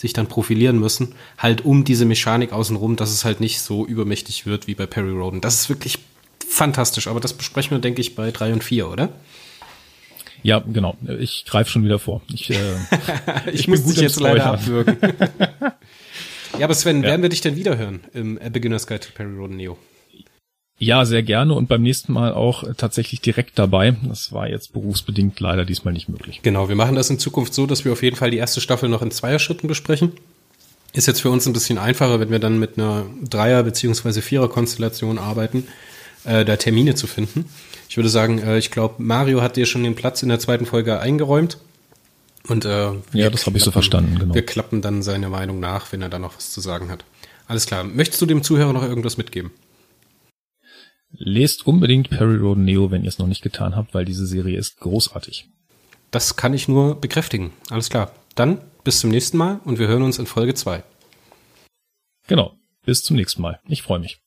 sich dann profilieren müssen, halt um diese Mechanik außenrum, dass es halt nicht so übermächtig wird wie bei Perry Roden. Das ist wirklich fantastisch, aber das besprechen wir, denke ich, bei drei und vier, oder? Ja, genau. Ich greife schon wieder vor. Ich, äh, ich, ich muss dich jetzt leider abwürgen. ja, aber Sven, ja. werden wir dich denn wiederhören im Beginner's Guide to Perry Road Neo? Ja, sehr gerne und beim nächsten Mal auch tatsächlich direkt dabei. Das war jetzt berufsbedingt leider diesmal nicht möglich. Genau, wir machen das in Zukunft so, dass wir auf jeden Fall die erste Staffel noch in Zweierschritten besprechen. Ist jetzt für uns ein bisschen einfacher, wenn wir dann mit einer Dreier- bzw. Vierer-Konstellation arbeiten, äh, da Termine zu finden. Ich würde sagen, äh, ich glaube, Mario hat dir schon den Platz in der zweiten Folge eingeräumt. Und äh, ja, das habe ich so verstanden, genau. Wir klappen dann seine Meinung nach, wenn er da noch was zu sagen hat. Alles klar. Möchtest du dem Zuhörer noch irgendwas mitgeben? Lest unbedingt Perry Road Neo, wenn ihr es noch nicht getan habt, weil diese Serie ist großartig. Das kann ich nur bekräftigen. Alles klar. Dann bis zum nächsten Mal und wir hören uns in Folge 2. Genau. Bis zum nächsten Mal. Ich freue mich.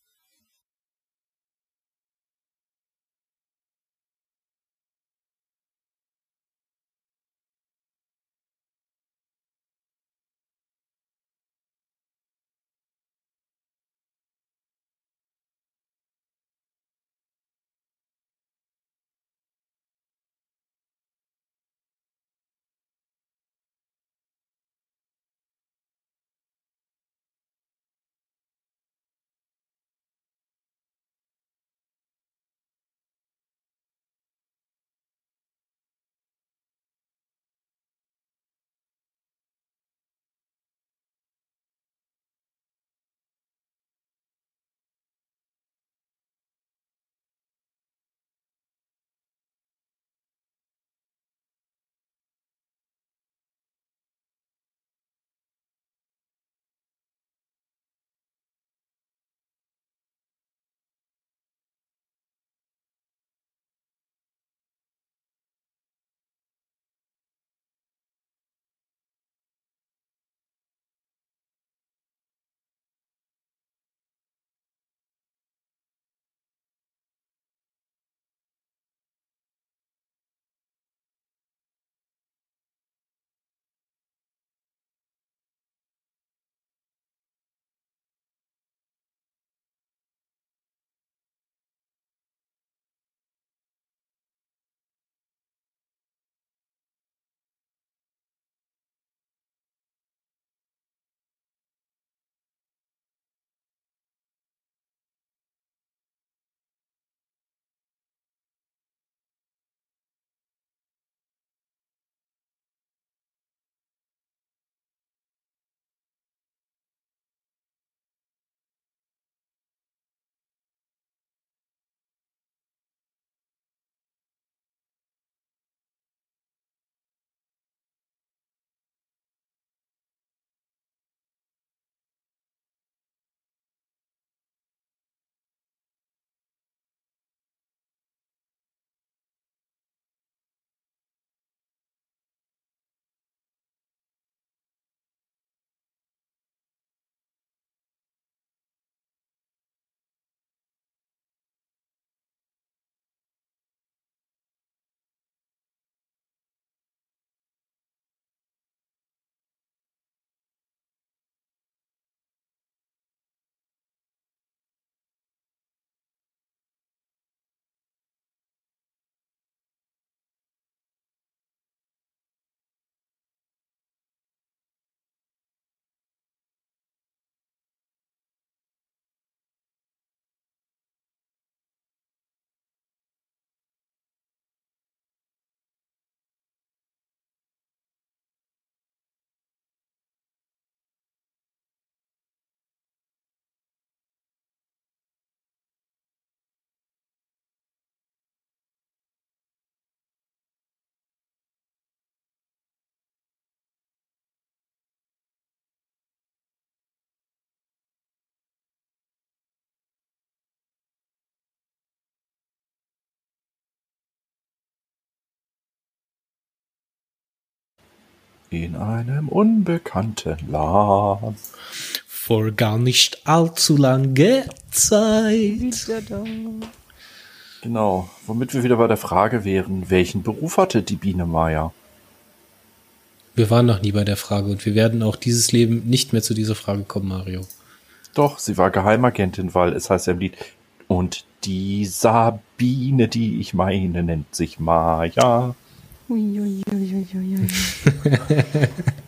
In einem unbekannten Land. Vor gar nicht allzu lange Zeit. Genau, womit wir wieder bei der Frage wären, welchen Beruf hatte die Biene Maya? Wir waren noch nie bei der Frage und wir werden auch dieses Leben nicht mehr zu dieser Frage kommen, Mario. Doch, sie war Geheimagentin, weil es heißt ja im Lied, und die Sabine, die ich meine, nennt sich Maya. おいおいおいおいおいおい。